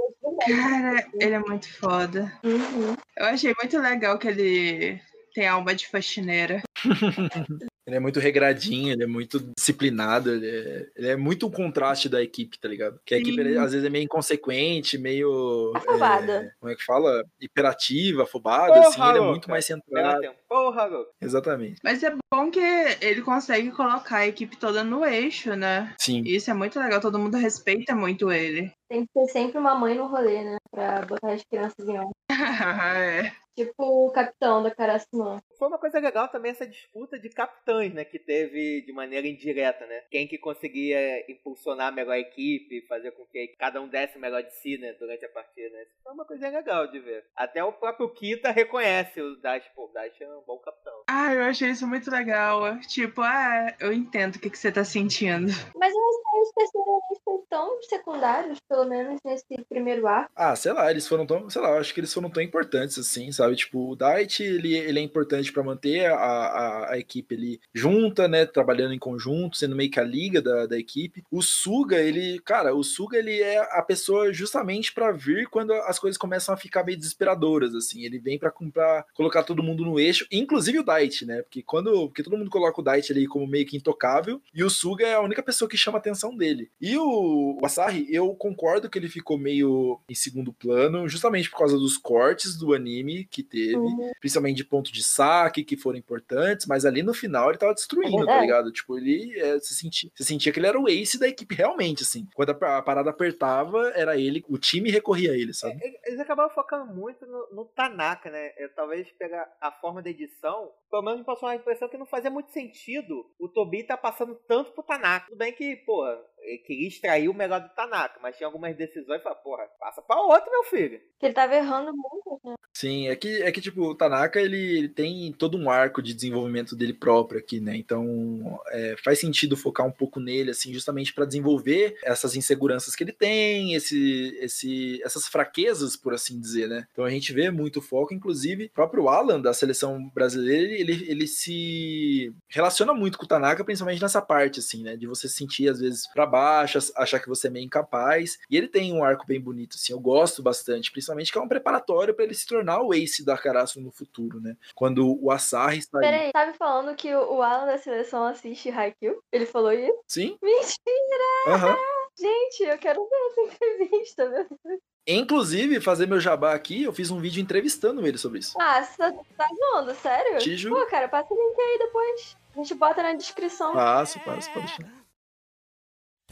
Cara, ele é muito foda. Uhum. Eu achei muito legal que ele tem alma de faxineira. Ele é muito regradinho, ele é muito disciplinado, ele é, ele é muito um contraste da equipe, tá ligado? Que a equipe, Sim. ele, às vezes, é meio inconsequente, meio. Afobada. é, como é que fala? Hiperativa, afobada, Porra, assim, ele é muito mais centrado. Porra, louco. Exatamente. Mas é bom que ele consegue colocar a equipe toda no eixo, né? Sim. Isso é muito legal, todo mundo respeita muito ele. Tem que ter sempre uma mãe no rolê, né? Pra botar as crianças em ordem. é. Tipo o capitão da Karasuno. Foi uma coisa legal também essa disputa de capitães, né? Que teve de maneira indireta, né? Quem que conseguia impulsionar a melhor equipe, fazer com que cada um desse o melhor de si, né? Durante a partida, né? Foi uma coisa legal de ver. Até o próprio Kita reconhece o Dash. Pô, o Dash é um bom capitão. Ah, eu achei isso muito legal. Tipo, ah, eu entendo o que, que você tá sentindo. Mas eu achei os terceiristas tão secundários, pelo menos nesse primeiro arco. Ah, sei lá, eles foram tão, sei lá, eu acho que eles foram tão importantes assim, sabe? Tipo, o Dait, ele, ele é importante pra manter a, a, a equipe ali junta, né? Trabalhando em conjunto, sendo meio que a liga da, da equipe. O Suga, ele, cara, o Suga, ele é a pessoa justamente pra vir quando as coisas começam a ficar meio desesperadoras, assim. Ele vem pra comprar, colocar todo mundo no eixo, inclusive o Dait, né? Porque quando, porque todo mundo coloca o Dait ali como meio que intocável, e o Suga é a única pessoa que chama a atenção dele. E o, o Asahi, eu concordo que ele ficou meio em segundo plano, justamente por causa dos cortes do anime que teve, Uhum. principalmente de ponto de saque, que foram importantes, mas ali no final ele tava destruindo, É tá ligado? Tipo, ele é, se, sentia, se sentia que ele era o ace da equipe realmente, assim. Quando a, a parada apertava, era ele, o time recorria a ele, sabe? Eles acabaram focando muito no, no Tanaka, né? Eu, talvez pegar a forma da edição, pelo menos me passou uma impressão que não fazia muito sentido o Tobi tá passando tanto pro Tanaka. Tudo bem que, pô, ele queria extrair o melhor do Tanaka, mas tinha algumas decisões e falou, porra, passa pra outro, meu filho. Que ele tava errando muito, né? Sim, é que, é que tipo, o Tanaka, ele, ele tem todo um arco de desenvolvimento dele próprio aqui, né? Então, é, faz sentido focar um pouco nele, assim, justamente para desenvolver essas inseguranças que ele tem, esse, esse, essas fraquezas, por assim dizer, né? Então a gente vê muito foco, inclusive, o próprio Alan da seleção brasileira, ele, ele se relaciona muito com o Tanaka, principalmente nessa parte, assim, né? De você se sentir, às vezes, para achar que você é meio incapaz. E ele tem um arco bem bonito, assim, eu gosto bastante, principalmente que é um preparatório para ele se tornar o ace da Karasu no futuro, né? Quando o Asahi está aí. Peraí, tá me falando que o Alan da seleção assiste Haikyuu? Ele falou isso? Sim? Mentira! Aham. Gente, eu quero ver essa entrevista, meu Deus. Inclusive, fazer meu jabá aqui, eu fiz um vídeo entrevistando ele sobre isso. Ah, você tá, tá zoando, sério? Te juro. Pô, cara, passa o link aí depois. A gente bota na descrição. Passo, passo, pode deixar.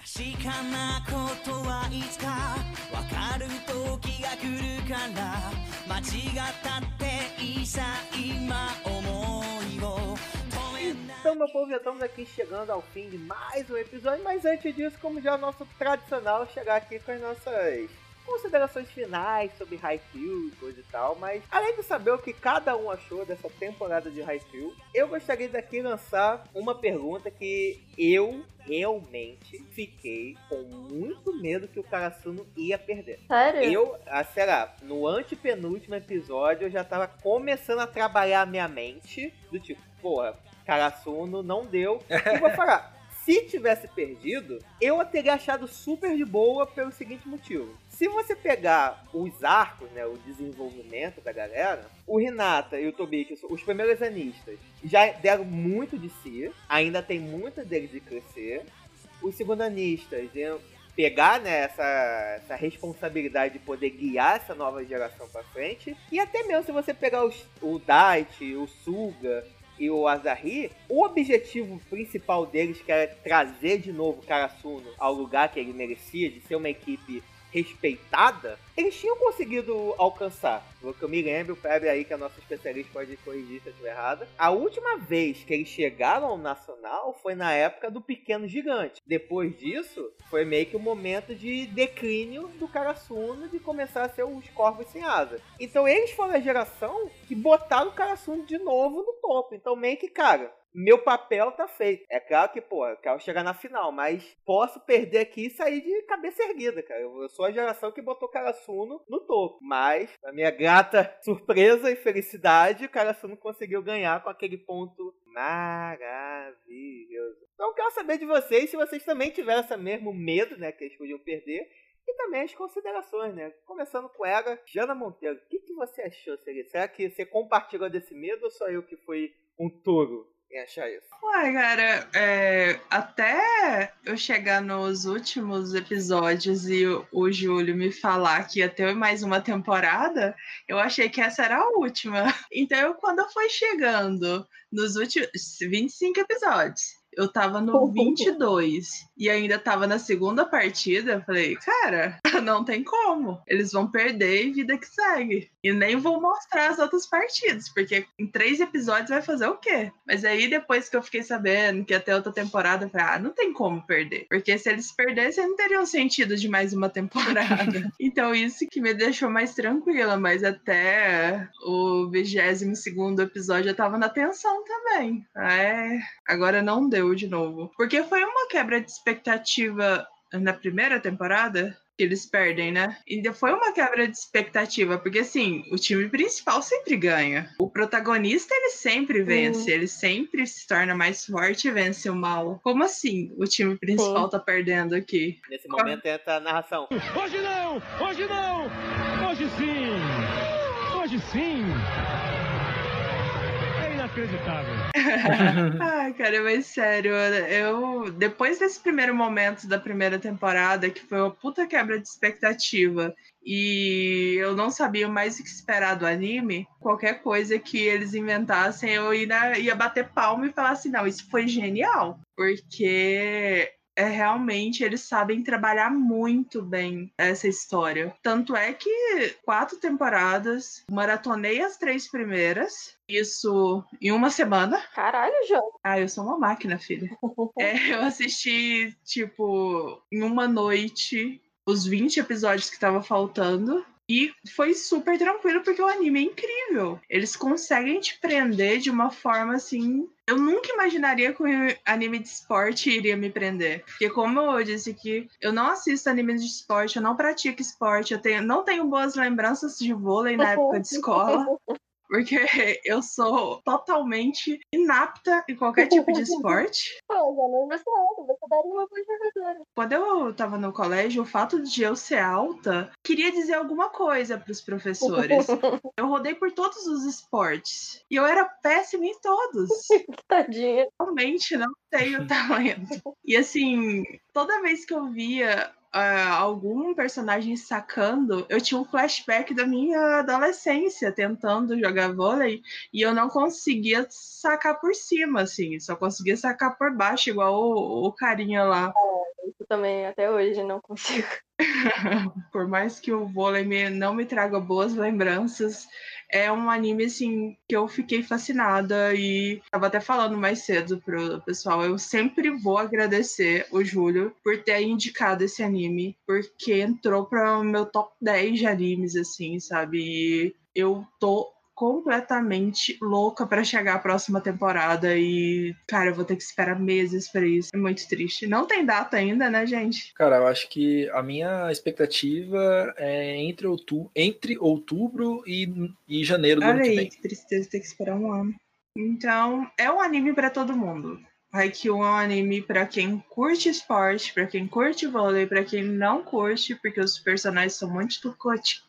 確かなことはいつかわかる時が来るから間違ったっていいさ今思いを止めない Então, meu povo, já estamos aqui chegando ao fim de mais um episódio, mas antes disso, como já é nosso tradicional, chegar aqui com as nossas considerações finais sobre Haikyuu e coisa e tal, mas além de saber o que cada um achou dessa temporada de Haikyuu, eu gostaria daqui lançar uma pergunta que eu realmente fiquei com muito medo que o Karasuno ia perder. Sério? Eu, ah, sei lá, no antepenúltimo episódio eu já tava começando a trabalhar a minha mente, do tipo, porra, Karasuno não deu. E vou falar, se tivesse perdido, eu a teria achado super de boa pelo seguinte motivo. Se você pegar os arcos, né, o desenvolvimento da galera, o Hinata e o Tobi, são os primeiros anistas, já deram muito de si, ainda tem muito deles de crescer. Os segundanistas pegar né, essa, essa responsabilidade de poder guiar essa nova geração pra frente. E até mesmo se você pegar os, o Daichi, o Suga e o Azahi, o objetivo principal deles, que era trazer de novo o Karasuno ao lugar que ele merecia, de ser uma equipe respeitada, eles tinham conseguido alcançar. Pelo que eu me lembro, o Febre aí, que é nosso especialista, pode corrigir se eu estiver errado. A última vez que eles chegaram ao Nacional foi na época do Pequeno Gigante. Depois disso, foi meio que o um momento de declínio do Karasuno de começar a ser os Corvos Sem Asa. Então eles foram a geração que botaram o Karasuno de novo no topo. Então meio que, cara, meu papel tá feito. É claro que, pô, eu quero chegar na final, mas posso perder aqui e sair de cabeça erguida, cara. Eu sou a geração que botou o Karasuno no topo. Mas, na minha grata surpresa e felicidade, o Karasuno conseguiu ganhar com aquele ponto maravilhoso. Então, quero saber de vocês se vocês também tiveram esse mesmo medo, né, que eles podiam perder. E também as considerações, né? Começando com ela, Jana Monteiro, o que, que você achou? Será que você compartilhou desse medo ou só eu que fui um touro em achar isso? Ué, cara, é, até eu chegar nos últimos episódios e o, o Júlio me falar que ia ter mais uma temporada, eu achei que essa era a última. Então, eu, quando eu fui chegando nos últimos 25 episódios, eu tava no 22 e ainda tava na segunda partida. eu Falei, cara, não tem como. Eles vão perder e vida que segue. E nem vou mostrar as outras partidas, porque em três episódios vai fazer o quê? Mas aí depois que eu fiquei sabendo que ter outra temporada, eu falei, ah, não tem como perder. Porque se eles perdessem, não teriam sentido de mais uma temporada. então isso que me deixou mais tranquila, mas até o 22 segundo episódio eu tava na tensão também. É, agora não deu de novo. Porque foi uma quebra de expectativa na primeira temporada que eles perdem, né? E foi uma quebra de expectativa, porque assim, o time principal sempre ganha. O protagonista, ele sempre vence, ele sempre se torna mais forte e vence o mal. Como assim o time principal Sim. tá perdendo aqui? Nesse momento entra a narração. Hoje não! Hoje não! Hoje sim! Hoje sim! Inacreditável. Ai, cara, mas sério, eu. Depois desse primeiro momento da primeira temporada, que foi uma puta quebra de expectativa, e eu não sabia mais o que esperar do anime, qualquer coisa que eles inventassem, eu ia, ia bater palma e falar assim: não, isso foi genial. Porque é realmente eles sabem trabalhar muito bem essa história. Tanto é que quatro temporadas, maratonei as três primeiras, isso em uma semana. Caralho, João. Ah, eu sou uma máquina, filha. É, eu assisti, tipo, em uma noite os 20 episódios que tava faltando. E foi super tranquilo porque o anime é incrível. Eles conseguem te prender de uma forma assim. Eu nunca imaginaria que o anime de esporte iria me prender. Porque, como eu disse aqui, eu não assisto anime de esporte, eu não pratico esporte, eu tenho, não tenho boas lembranças de vôlei na época de escola. Porque eu sou totalmente inapta em qualquer tipo de esporte. Pô, Jana, você é alta, você daria uma boa jogadora. Quando eu tava no colégio, o fato de eu ser alta queria dizer alguma coisa pros professores. Eu rodei por todos os esportes. E eu era péssima em todos. Tadinha. Realmente não tenho talento. E assim, toda vez que eu via ah, algum personagem sacando, eu tinha um flashback da minha adolescência tentando jogar vôlei e eu não conseguia sacar por cima, assim, só conseguia sacar por baixo, igual o, o carinha lá. Isso também até hoje não consigo. por mais que o vôlei não me traga boas lembranças, é um anime assim que eu fiquei fascinada e tava até falando mais cedo pro pessoal, eu sempre vou agradecer o Júlio por ter indicado esse anime, porque entrou para o meu top 10 de animes assim, sabe? E eu tô completamente louca pra chegar a próxima temporada e, cara, eu vou ter que esperar meses pra isso. É muito triste. Não tem data ainda, né, gente? Cara, eu acho que a minha expectativa é entre outubro, entre outubro e, e janeiro do ano Olha que aí, vem. que tristeza ter que esperar um ano. Então, é um anime pra todo mundo. Haikyuu é um anime pra quem curte esporte, pra quem curte vôlei, pra quem não curte, porque os personagens são muito,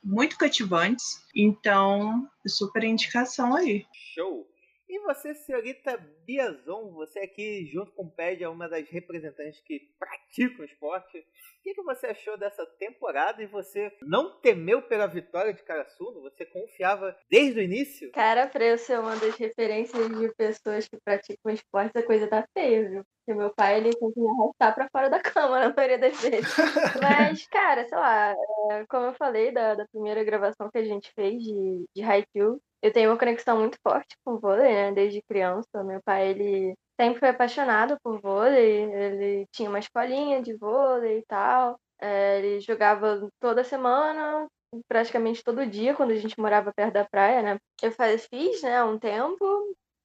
muito cativantes. Então, super indicação aí. Show! E você, senhorita Biazon, você aqui junto com o Ped é uma das representantes que praticam esporte. O que, que você achou dessa temporada e você não temeu pela vitória de Karasuno? Você confiava desde o início? Cara, pra eu ser uma das referências de pessoas que praticam esporte, a coisa tá feia, viu? Porque meu pai, ele tem que me arrastar pra fora da cama na maioria das vezes. Mas, cara, sei lá, é, como eu falei da, da primeira gravação que a gente fez de, de Haikyuu, eu tenho uma conexão muito forte com vôlei, né? Desde criança. Meu pai, ele sempre foi apaixonado por vôlei. Ele tinha uma escolinha de vôlei e tal. É, ele jogava toda semana, praticamente todo dia, quando a gente morava perto da praia, né? Eu fa- fiz, né, um tempo.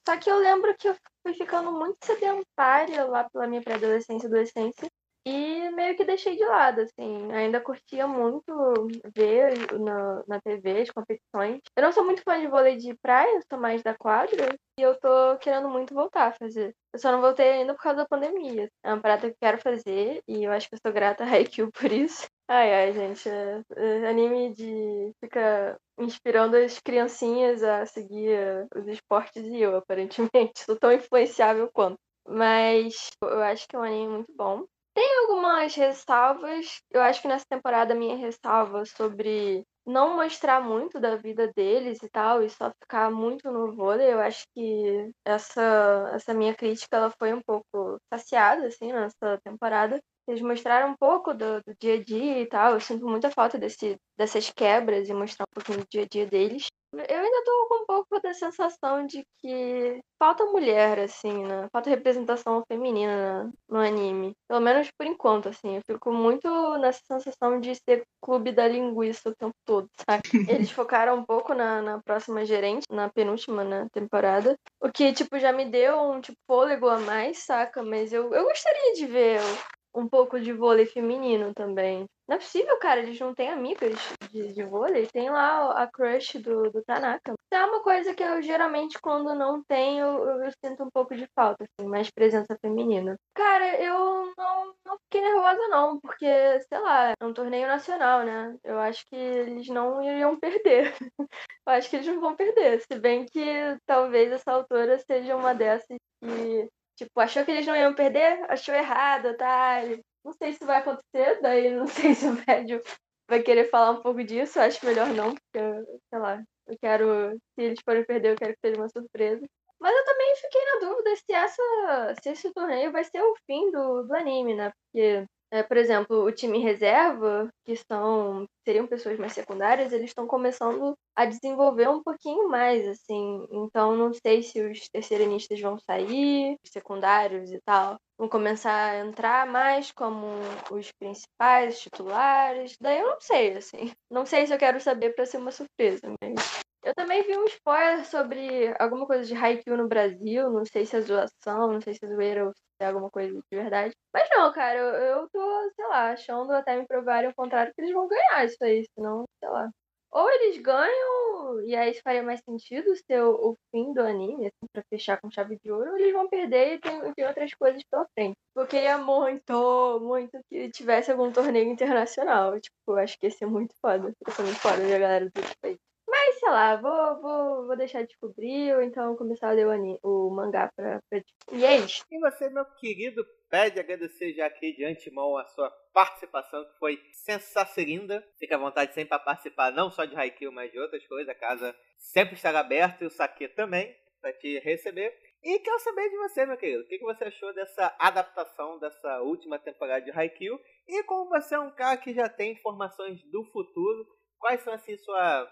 Só que eu lembro que eu fui ficando muito sedentária lá pela minha pré-adolescência e adolescência. E meio que deixei de lado, assim. Ainda curtia muito ver na, na TV as competições. Eu não sou muito fã de vôlei de praia, sou mais da quadra. E eu tô querendo muito voltar a fazer. Eu só não voltei ainda por causa da pandemia. É uma parada que eu quero fazer e eu acho que eu sou grata a Haikyuu por isso. Ai, ai, gente. é- é anime de. fica inspirando as criancinhas a seguir é, os esportes e eu, aparentemente. Sou tão influenciável quanto. Mas eu acho que é um anime muito bom. Tem algumas ressalvas. Eu acho que nessa temporada minha ressalva sobre não mostrar muito da vida deles e tal, e só ficar muito no vôlei, eu acho que essa, essa minha crítica ela foi um pouco saciada, assim, nessa temporada. Eles mostraram um pouco do, do dia a dia e tal. Eu sinto muita falta desse, dessas quebras e mostrar um pouquinho do dia a dia deles. Eu ainda tô com um pouco da sensação de que falta mulher, assim, né? Falta representação feminina no anime. Pelo menos por enquanto, assim. Eu fico muito nessa sensação de ser clube da linguiça o tempo todo, sabe? Eles focaram um pouco na, na próxima gerente, na penúltima né, temporada. O que, tipo, já me deu um tipo, fôlego a mais, saca? Mas eu, eu gostaria de ver um pouco de vôlei feminino também. Não é possível, cara, eles não têm amigas de, de vôlei. Tem lá a crush do, do Tanaka. É uma coisa que eu geralmente, quando não tenho, eu, eu sinto um pouco de falta, assim, mais presença feminina. Cara, eu não, não fiquei nervosa, não, porque, sei lá, é um torneio nacional, né? Eu acho que eles não iriam perder. eu acho que eles não vão perder. Se bem que talvez essa autora seja uma dessas que Tipo, achou que eles não iam perder? Achou errado, tá? Não sei se vai acontecer, daí não sei se o médio vai querer falar um pouco disso. Acho melhor não, porque, sei lá, eu quero. Se eles forem perder, eu quero que seja uma surpresa. Mas eu também fiquei na dúvida se, essa, se esse torneio vai ser o fim do, do anime, né? Porque, é, por exemplo, o time reserva, que são seriam pessoas mais secundárias, eles estão começando a desenvolver um pouquinho mais, assim. Então, não sei se os terceiranistas vão sair, os secundários e tal, vão começar a entrar mais como os principais, os titulares. Daí eu não sei, assim. Não sei se eu quero saber para ser uma surpresa, mas eu também vi um spoiler sobre alguma coisa de Haikyuu no Brasil. Não sei se é zoação, não sei se é zoeira ou se é alguma coisa de verdade. Mas não, cara, eu, eu tô, sei lá, achando até me provarem o contrário que eles vão ganhar isso aí, senão, sei lá. Ou eles ganham, e aí faria mais sentido ser o, o fim do anime, assim, pra fechar com chave de ouro, ou eles vão perder e tem, tem outras coisas pela frente. Eu queria muito, muito que tivesse algum torneio internacional. Tipo, eu acho que ia ser muito foda. Ia ser muito foda ver a galera do país. Mas, sei lá, vou, vou, vou deixar descobrir, ou então começar a ler o, anime, o mangá pra, pra. E é isso. E você, meu querido, pede agradecer já aqui de antemão a sua participação, que foi sensacional. Fica à vontade sempre para participar, não só de Haikyuu, mas de outras coisas. A casa sempre estará aberta e o saque também, para te receber. E quero saber de você, meu querido, o que você achou dessa adaptação dessa última temporada de Haikyuu? E como você é um cara que já tem informações do futuro, quais são assim sua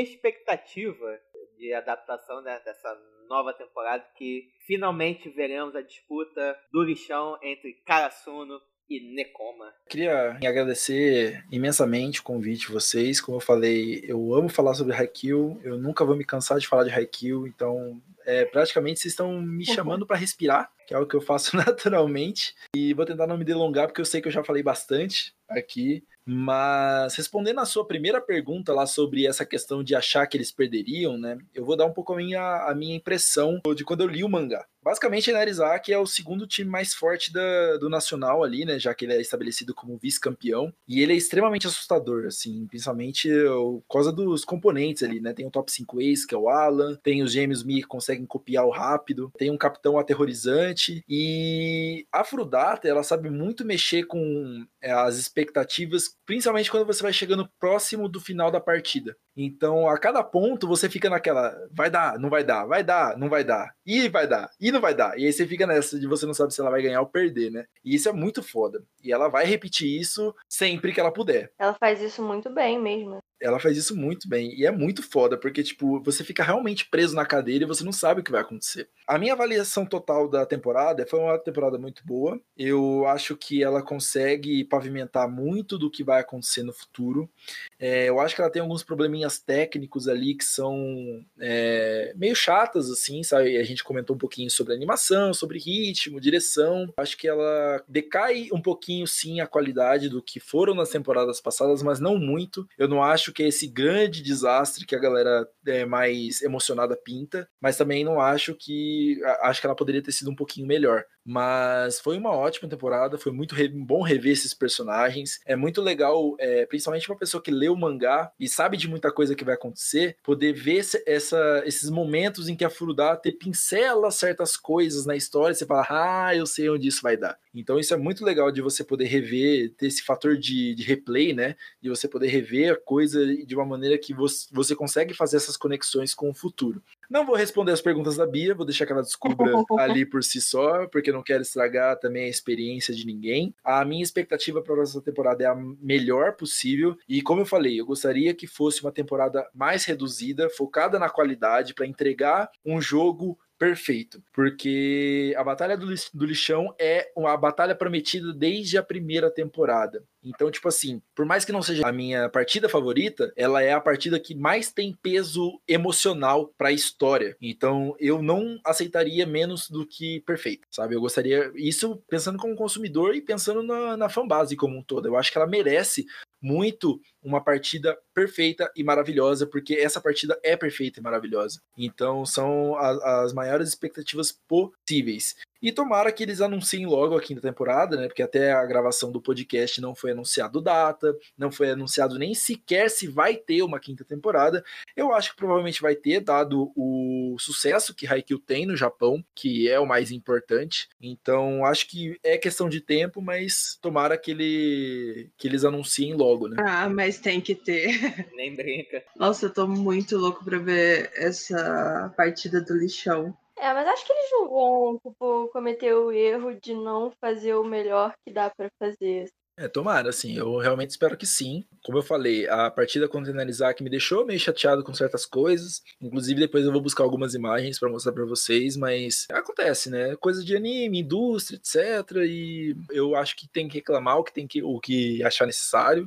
expectativa de adaptação né, dessa nova temporada que finalmente veremos a disputa do lixão entre Karasuno e Nekoma. Queria agradecer imensamente o convite de vocês. Como eu falei, eu amo falar sobre Haikyuu, eu nunca vou me cansar de falar de Haikyuu, então é, praticamente vocês estão me chamando para respirar, que é o que eu faço naturalmente. E vou tentar não me delongar, porque eu sei que eu já falei bastante aqui. Mas respondendo a sua primeira pergunta lá sobre essa questão de achar que eles perderiam, né? Eu vou dar um pouco a minha, a minha impressão de quando eu li o mangá. Basicamente, Inarizaki é o segundo time mais forte da, do Nacional ali, né? Já que ele é estabelecido como vice-campeão. E ele é extremamente assustador, assim, principalmente por causa dos componentes ali, né? Tem o top 5 ace, que é o Alan, tem os gêmeos Mi que conseguem copiar o rápido, tem um capitão aterrorizante. E a Frudata, ela sabe muito mexer com é, as expectativas principalmente quando você vai chegando próximo do final da partida. Então, a cada ponto você fica naquela, vai dar, não vai dar, vai dar, não vai dar, e vai dar, e não vai dar. E aí você fica nessa de você não sabe se ela vai ganhar ou perder, né? E isso é muito foda. E ela vai repetir isso sempre que ela puder. Ela faz isso muito bem mesmo. Ela faz isso muito bem. E é muito foda, porque, tipo, você fica realmente preso na cadeira e você não sabe o que vai acontecer. A minha avaliação total da temporada foi uma temporada muito boa. Eu acho que ela consegue pavimentar muito do que vai acontecer no futuro. É, eu acho que ela tem alguns probleminhas técnicos ali que são é, meio chatas, assim, sabe? A gente comentou um pouquinho sobre animação, sobre ritmo, direção. Acho que ela decai um pouquinho, sim, a qualidade do que foram nas temporadas passadas, mas não muito. Eu não acho que é esse grande desastre que a galera é, mais emocionada pinta, mas também não acho que. Acho que ela poderia ter sido um pouquinho melhor. Mas foi uma ótima temporada, foi muito re bom rever esses personagens. É muito legal, é, principalmente uma pessoa que lê o mangá e sabe de muita coisa que vai acontecer, poder ver essa, esses momentos em que a Furudate pincela certas coisas na história e você fala, ah, eu sei onde isso vai dar. Então isso é muito legal de você poder rever, ter esse fator de, de replay, né? De você poder rever a coisa de uma maneira que você, você consegue fazer essas conexões com o futuro. Não vou responder as perguntas da Bia, vou deixar que ela descubra ali por si só, porque não quero estragar também a experiência de ninguém. A minha expectativa para essa temporada é a melhor possível e como eu falei, eu gostaria que fosse uma temporada mais reduzida, focada na qualidade para entregar um jogo perfeito, porque a Batalha do, do Lixão é uma batalha prometida desde a primeira temporada. Então, tipo assim, por mais que não seja a minha partida favorita, ela é a partida que mais tem peso emocional para a história. Então, eu não aceitaria menos do que perfeito, sabe? Eu gostaria, isso pensando como consumidor e pensando na, na fanbase como um todo. Eu acho que ela merece muito uma partida perfeita e maravilhosa, porque essa partida é perfeita e maravilhosa. Então são a, as maiores expectativas possíveis. E tomara que eles anunciem logo a quinta temporada, né? Porque até a gravação do podcast não foi anunciado data, não foi anunciado nem sequer se vai ter uma quinta temporada. Eu acho que provavelmente vai ter, dado o sucesso que Haikyuu tem no Japão, que é o mais importante. Então acho que é questão de tempo, mas tomara que, ele, que eles anunciem logo, né? Ah, mas tem que ter. Nem brinca. Nossa, eu tô muito louco pra ver essa partida do lixão. É, mas acho que eles não vão, tipo, cometer o erro de não fazer o melhor que dá pra fazer. É, tomara, assim, eu realmente espero que sim. Como eu falei, a partida contra o que me deixou meio chateado com certas coisas. Inclusive, depois eu vou buscar algumas imagens para mostrar para vocês, mas acontece, né? Coisa de anime, indústria, etc. E eu acho que tem que reclamar o que tem que, o que achar necessário.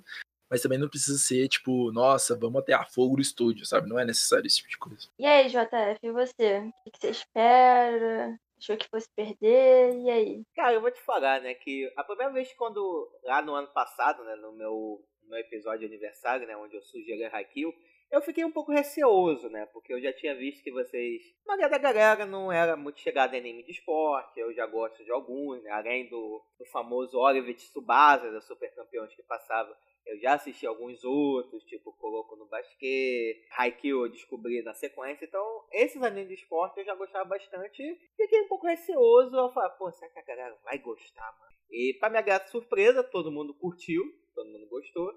Mas também não precisa ser, tipo, nossa, vamos até a fogo no estúdio, sabe? Não é necessário esse tipo de coisa. E aí, JF, e você? O que você espera? Achou que fosse perder? E aí? Cara, eu vou te falar, né, que a primeira vez quando, lá no ano passado, né, no meu, no meu episódio de aniversário, né, onde eu sugeri Haikyuu, eu fiquei um pouco receoso, né? Porque eu já tinha visto que vocês. A maioria da galera não era muito chegada em anime de esporte. Eu já gosto de alguns, né? Além do, do famoso Oliver Tsubasa, da Super Campeões que passava eu já assisti alguns outros, tipo Coloco no Basquet, Haikyuu eu descobri na sequência. Então, esses animes de esporte eu já gostava bastante. Fiquei um pouco receoso. Eu falei, pô, será que a galera vai gostar, mano? E pra minha grata surpresa, todo mundo curtiu, todo mundo gostou.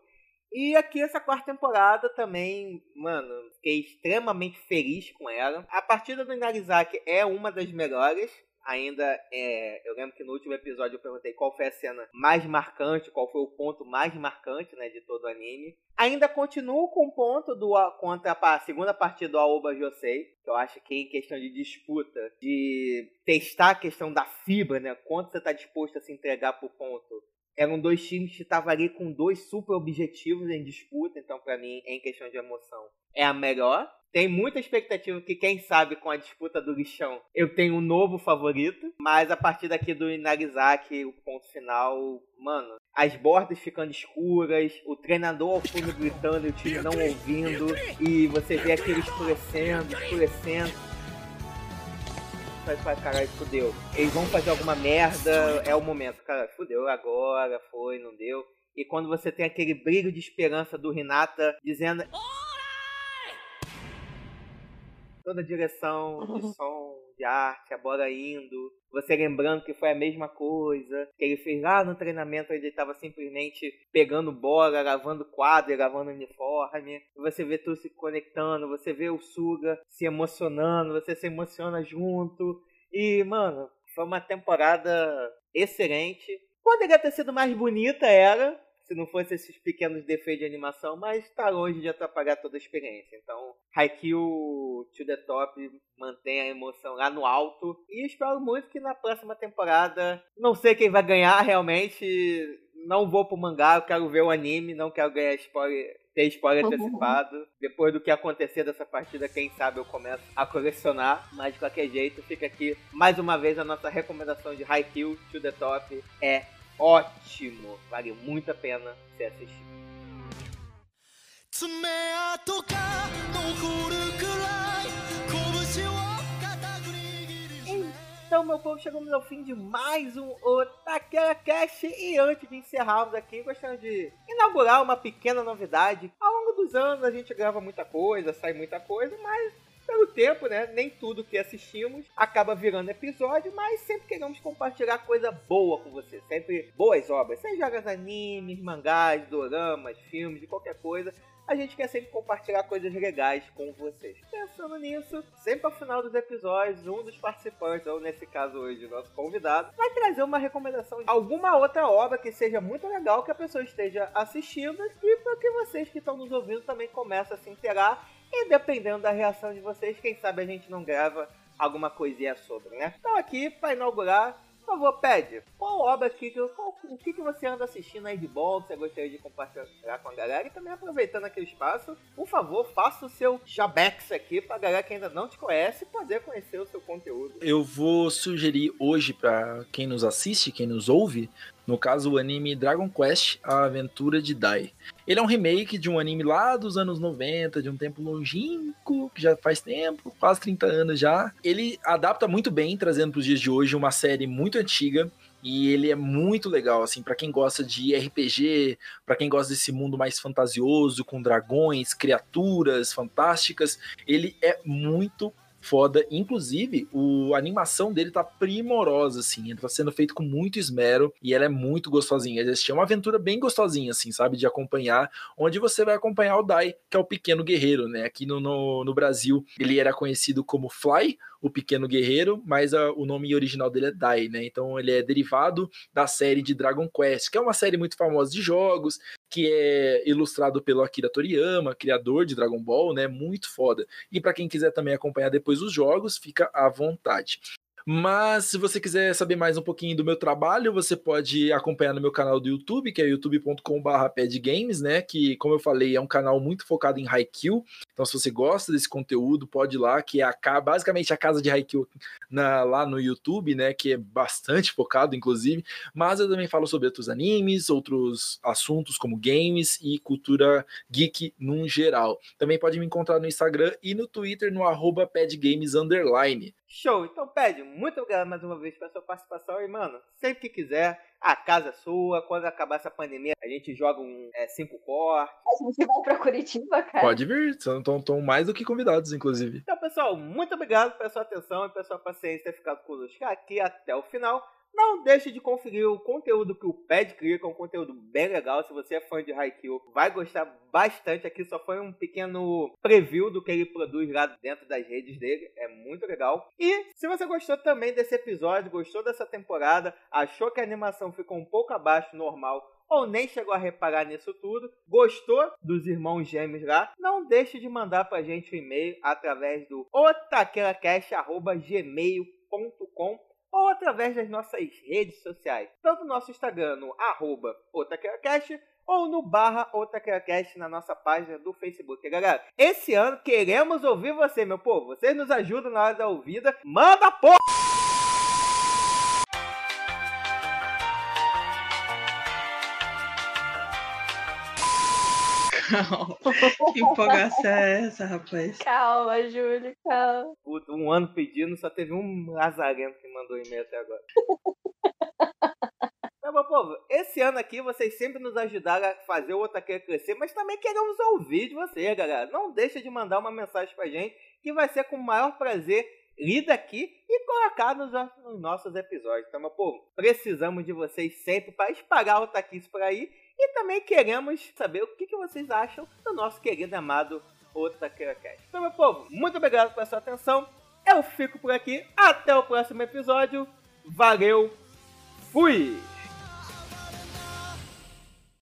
E aqui essa quarta temporada também, mano, fiquei extremamente feliz com ela. A partida do Inarizaki é uma das melhores ainda é, eu lembro que no último episódio eu perguntei qual foi a cena mais marcante, qual foi o ponto mais marcante, né, de todo o anime. Ainda continuo com o ponto do contra a segunda partida do Aoba Josei, que eu acho que em questão de disputa, de testar a questão da fibra, né, quanto você está disposto a se entregar por ponto. Eram dois times que estavam ali com dois super objetivos em disputa, então para mim, em questão de emoção, é a melhor. Tem muita expectativa que, quem sabe, com a disputa do lixão, eu tenho um novo favorito. Mas a partir daqui do Inarizaki, o ponto final, mano, as bordas ficando escuras, o treinador ao fundo gritando e o time não ouvindo, e você vê aquele escurecendo, escurecendo. Vai, vai, caralho, fudeu. Eles vão fazer alguma merda, é o momento. Cara, fudeu agora, foi, não deu. E quando você tem aquele brilho de esperança do Renata dizendo toda a direção de uhum. som, de arte, a bola indo, você lembrando que foi a mesma coisa, que ele fez lá no treinamento ele estava simplesmente pegando bola, lavando quadro, lavando uniforme, você vê tudo se conectando, você vê o Suga se emocionando, você se emociona junto, e, mano, foi uma temporada excelente. Poderia ter sido mais bonita, era, se não fosse esses pequenos defeitos de animação, mas tá longe de atrapalhar toda a experiência. Então, Haikyuu to the top mantém a emoção lá no alto e espero muito que na próxima temporada, não sei quem vai ganhar realmente, não vou pro mangá, eu quero ver o anime, não quero ganhar spoiler, ter spoiler antecipado. Depois do que acontecer dessa partida, quem sabe eu começo a colecionar. Mas de qualquer jeito, fica aqui mais uma vez a nossa recomendação de Haikyuu to the Top é ótimo. Vale muito a pena você assistir. Então, meu povo, chegamos ao fim de mais um Otakera Cast. E antes de encerrarmos aqui, gostaria de inaugurar uma pequena novidade. Ao longo dos anos, a gente grava muita coisa, sai muita coisa, mas pelo tempo, né? Nem tudo que assistimos acaba virando episódio, mas sempre queremos compartilhar coisa boa com você. Sempre boas obras, seja animes, mangás, doramas, filmes, de qualquer coisa a gente quer sempre compartilhar coisas legais com vocês. Pensando nisso, sempre ao final dos episódios, um dos participantes, ou nesse caso hoje, nosso convidado, vai trazer uma recomendação de alguma outra obra que seja muito legal que a pessoa esteja assistindo e para que vocês que estão nos ouvindo também comecem a se inteirar e dependendo da reação de vocês, quem sabe a gente não grava alguma coisinha sobre, né? Então aqui, para inaugurar, por favor, pede. Qual obra aqui, qual, o que, que você anda assistindo aí de bom, que você gostaria de compartilhar com a galera? E também aproveitando aquele espaço, por favor, faça o seu jabex aqui pra galera que ainda não te conhece poder conhecer o seu conteúdo. Eu vou sugerir hoje para quem nos assiste, quem nos ouve, no caso, o anime Dragon Quest, A Aventura de Dai. Ele é um remake de um anime lá dos anos 90, de um tempo longínquo, que já faz tempo, quase 30 anos já. Ele adapta muito bem, trazendo para os dias de hoje uma série muito antiga, e ele é muito legal, assim, para quem gosta de RPG, para quem gosta desse mundo mais fantasioso, com dragões, criaturas fantásticas, ele é muito foda. Inclusive, o, a animação dele tá primorosa, assim. Ele tá sendo feito com muito esmero e ela é muito gostosinha. É uma aventura bem gostosinha, assim, sabe? De acompanhar, onde você vai acompanhar o Dai, que é o pequeno guerreiro, né? Aqui no, no, no Brasil, ele era conhecido como Fly o Pequeno Guerreiro, mas a, o nome original dele é Dai, né? Então ele é derivado da série de Dragon Quest, que é uma série muito famosa de jogos, que é ilustrado pelo Akira Toriyama, criador de Dragon Ball, né? Muito foda. E para quem quiser também acompanhar depois os jogos, fica à vontade. Mas se você quiser saber mais um pouquinho do meu trabalho, você pode acompanhar no meu canal do YouTube, que é youtube.com/padgames, né? Que, como eu falei, é um canal muito focado em Haikyuu. Então, se você gosta desse conteúdo, pode ir lá, que é a, basicamente a casa de Haikyuu na, lá no YouTube, né? Que é bastante focado, inclusive. Mas eu também falo sobre outros animes, outros assuntos como games e cultura geek num geral. Também pode me encontrar no Instagram e no Twitter no arroba padgames. Show! Então, Ped, muito obrigado mais uma vez pela sua participação. E, mano, sempre que quiser, a casa é sua. Quando acabar essa pandemia, a gente joga um 5 é, core. A gente vai pra Curitiba, cara. Pode vir, estão mais do que convidados, inclusive. Então, pessoal, muito obrigado pela sua atenção e pela sua paciência ter ficado conosco aqui até o final. Não deixe de conferir o conteúdo que o Pad cria, que é um conteúdo bem legal. Se você é fã de Haikyuu, vai gostar bastante. Aqui só foi um pequeno preview do que ele produz lá dentro das redes dele. É muito legal. E se você gostou também desse episódio, gostou dessa temporada, achou que a animação ficou um pouco abaixo normal, ou nem chegou a reparar nisso tudo, gostou dos irmãos gêmeos lá, não deixe de mandar pra gente um e-mail através do otaqueracast.gmail.com ou através das nossas redes sociais, tanto no nosso Instagram, no arroba ou no barra OtaqueraCast na nossa página do Facebook. Galera, esse ano queremos ouvir você, meu povo. Vocês nos ajudam na hora da ouvida. Manda porra! Calma. Que empolgação é essa, rapaz? Calma, Júlio, calma. Puta, um ano pedindo, só teve um lazarento que mandou e-mail até agora. Não, meu povo, esse ano aqui vocês sempre nos ajudaram a fazer o Otaqueira crescer, mas também queremos ouvir de vocês, galera. Não deixa de mandar uma mensagem pra gente, que vai ser com o maior prazer lida aqui e colocar nos, nos, nossos episódios. Então, meu povo, precisamos de vocês sempre para espalhar o Otaquice por aí e também queremos saber o que, que vocês acham do nosso querido amado Otaqueira Cast. Então, meu povo, muito obrigado pela sua atenção. Eu fico por aqui. Até o próximo episódio. Valeu. Fui!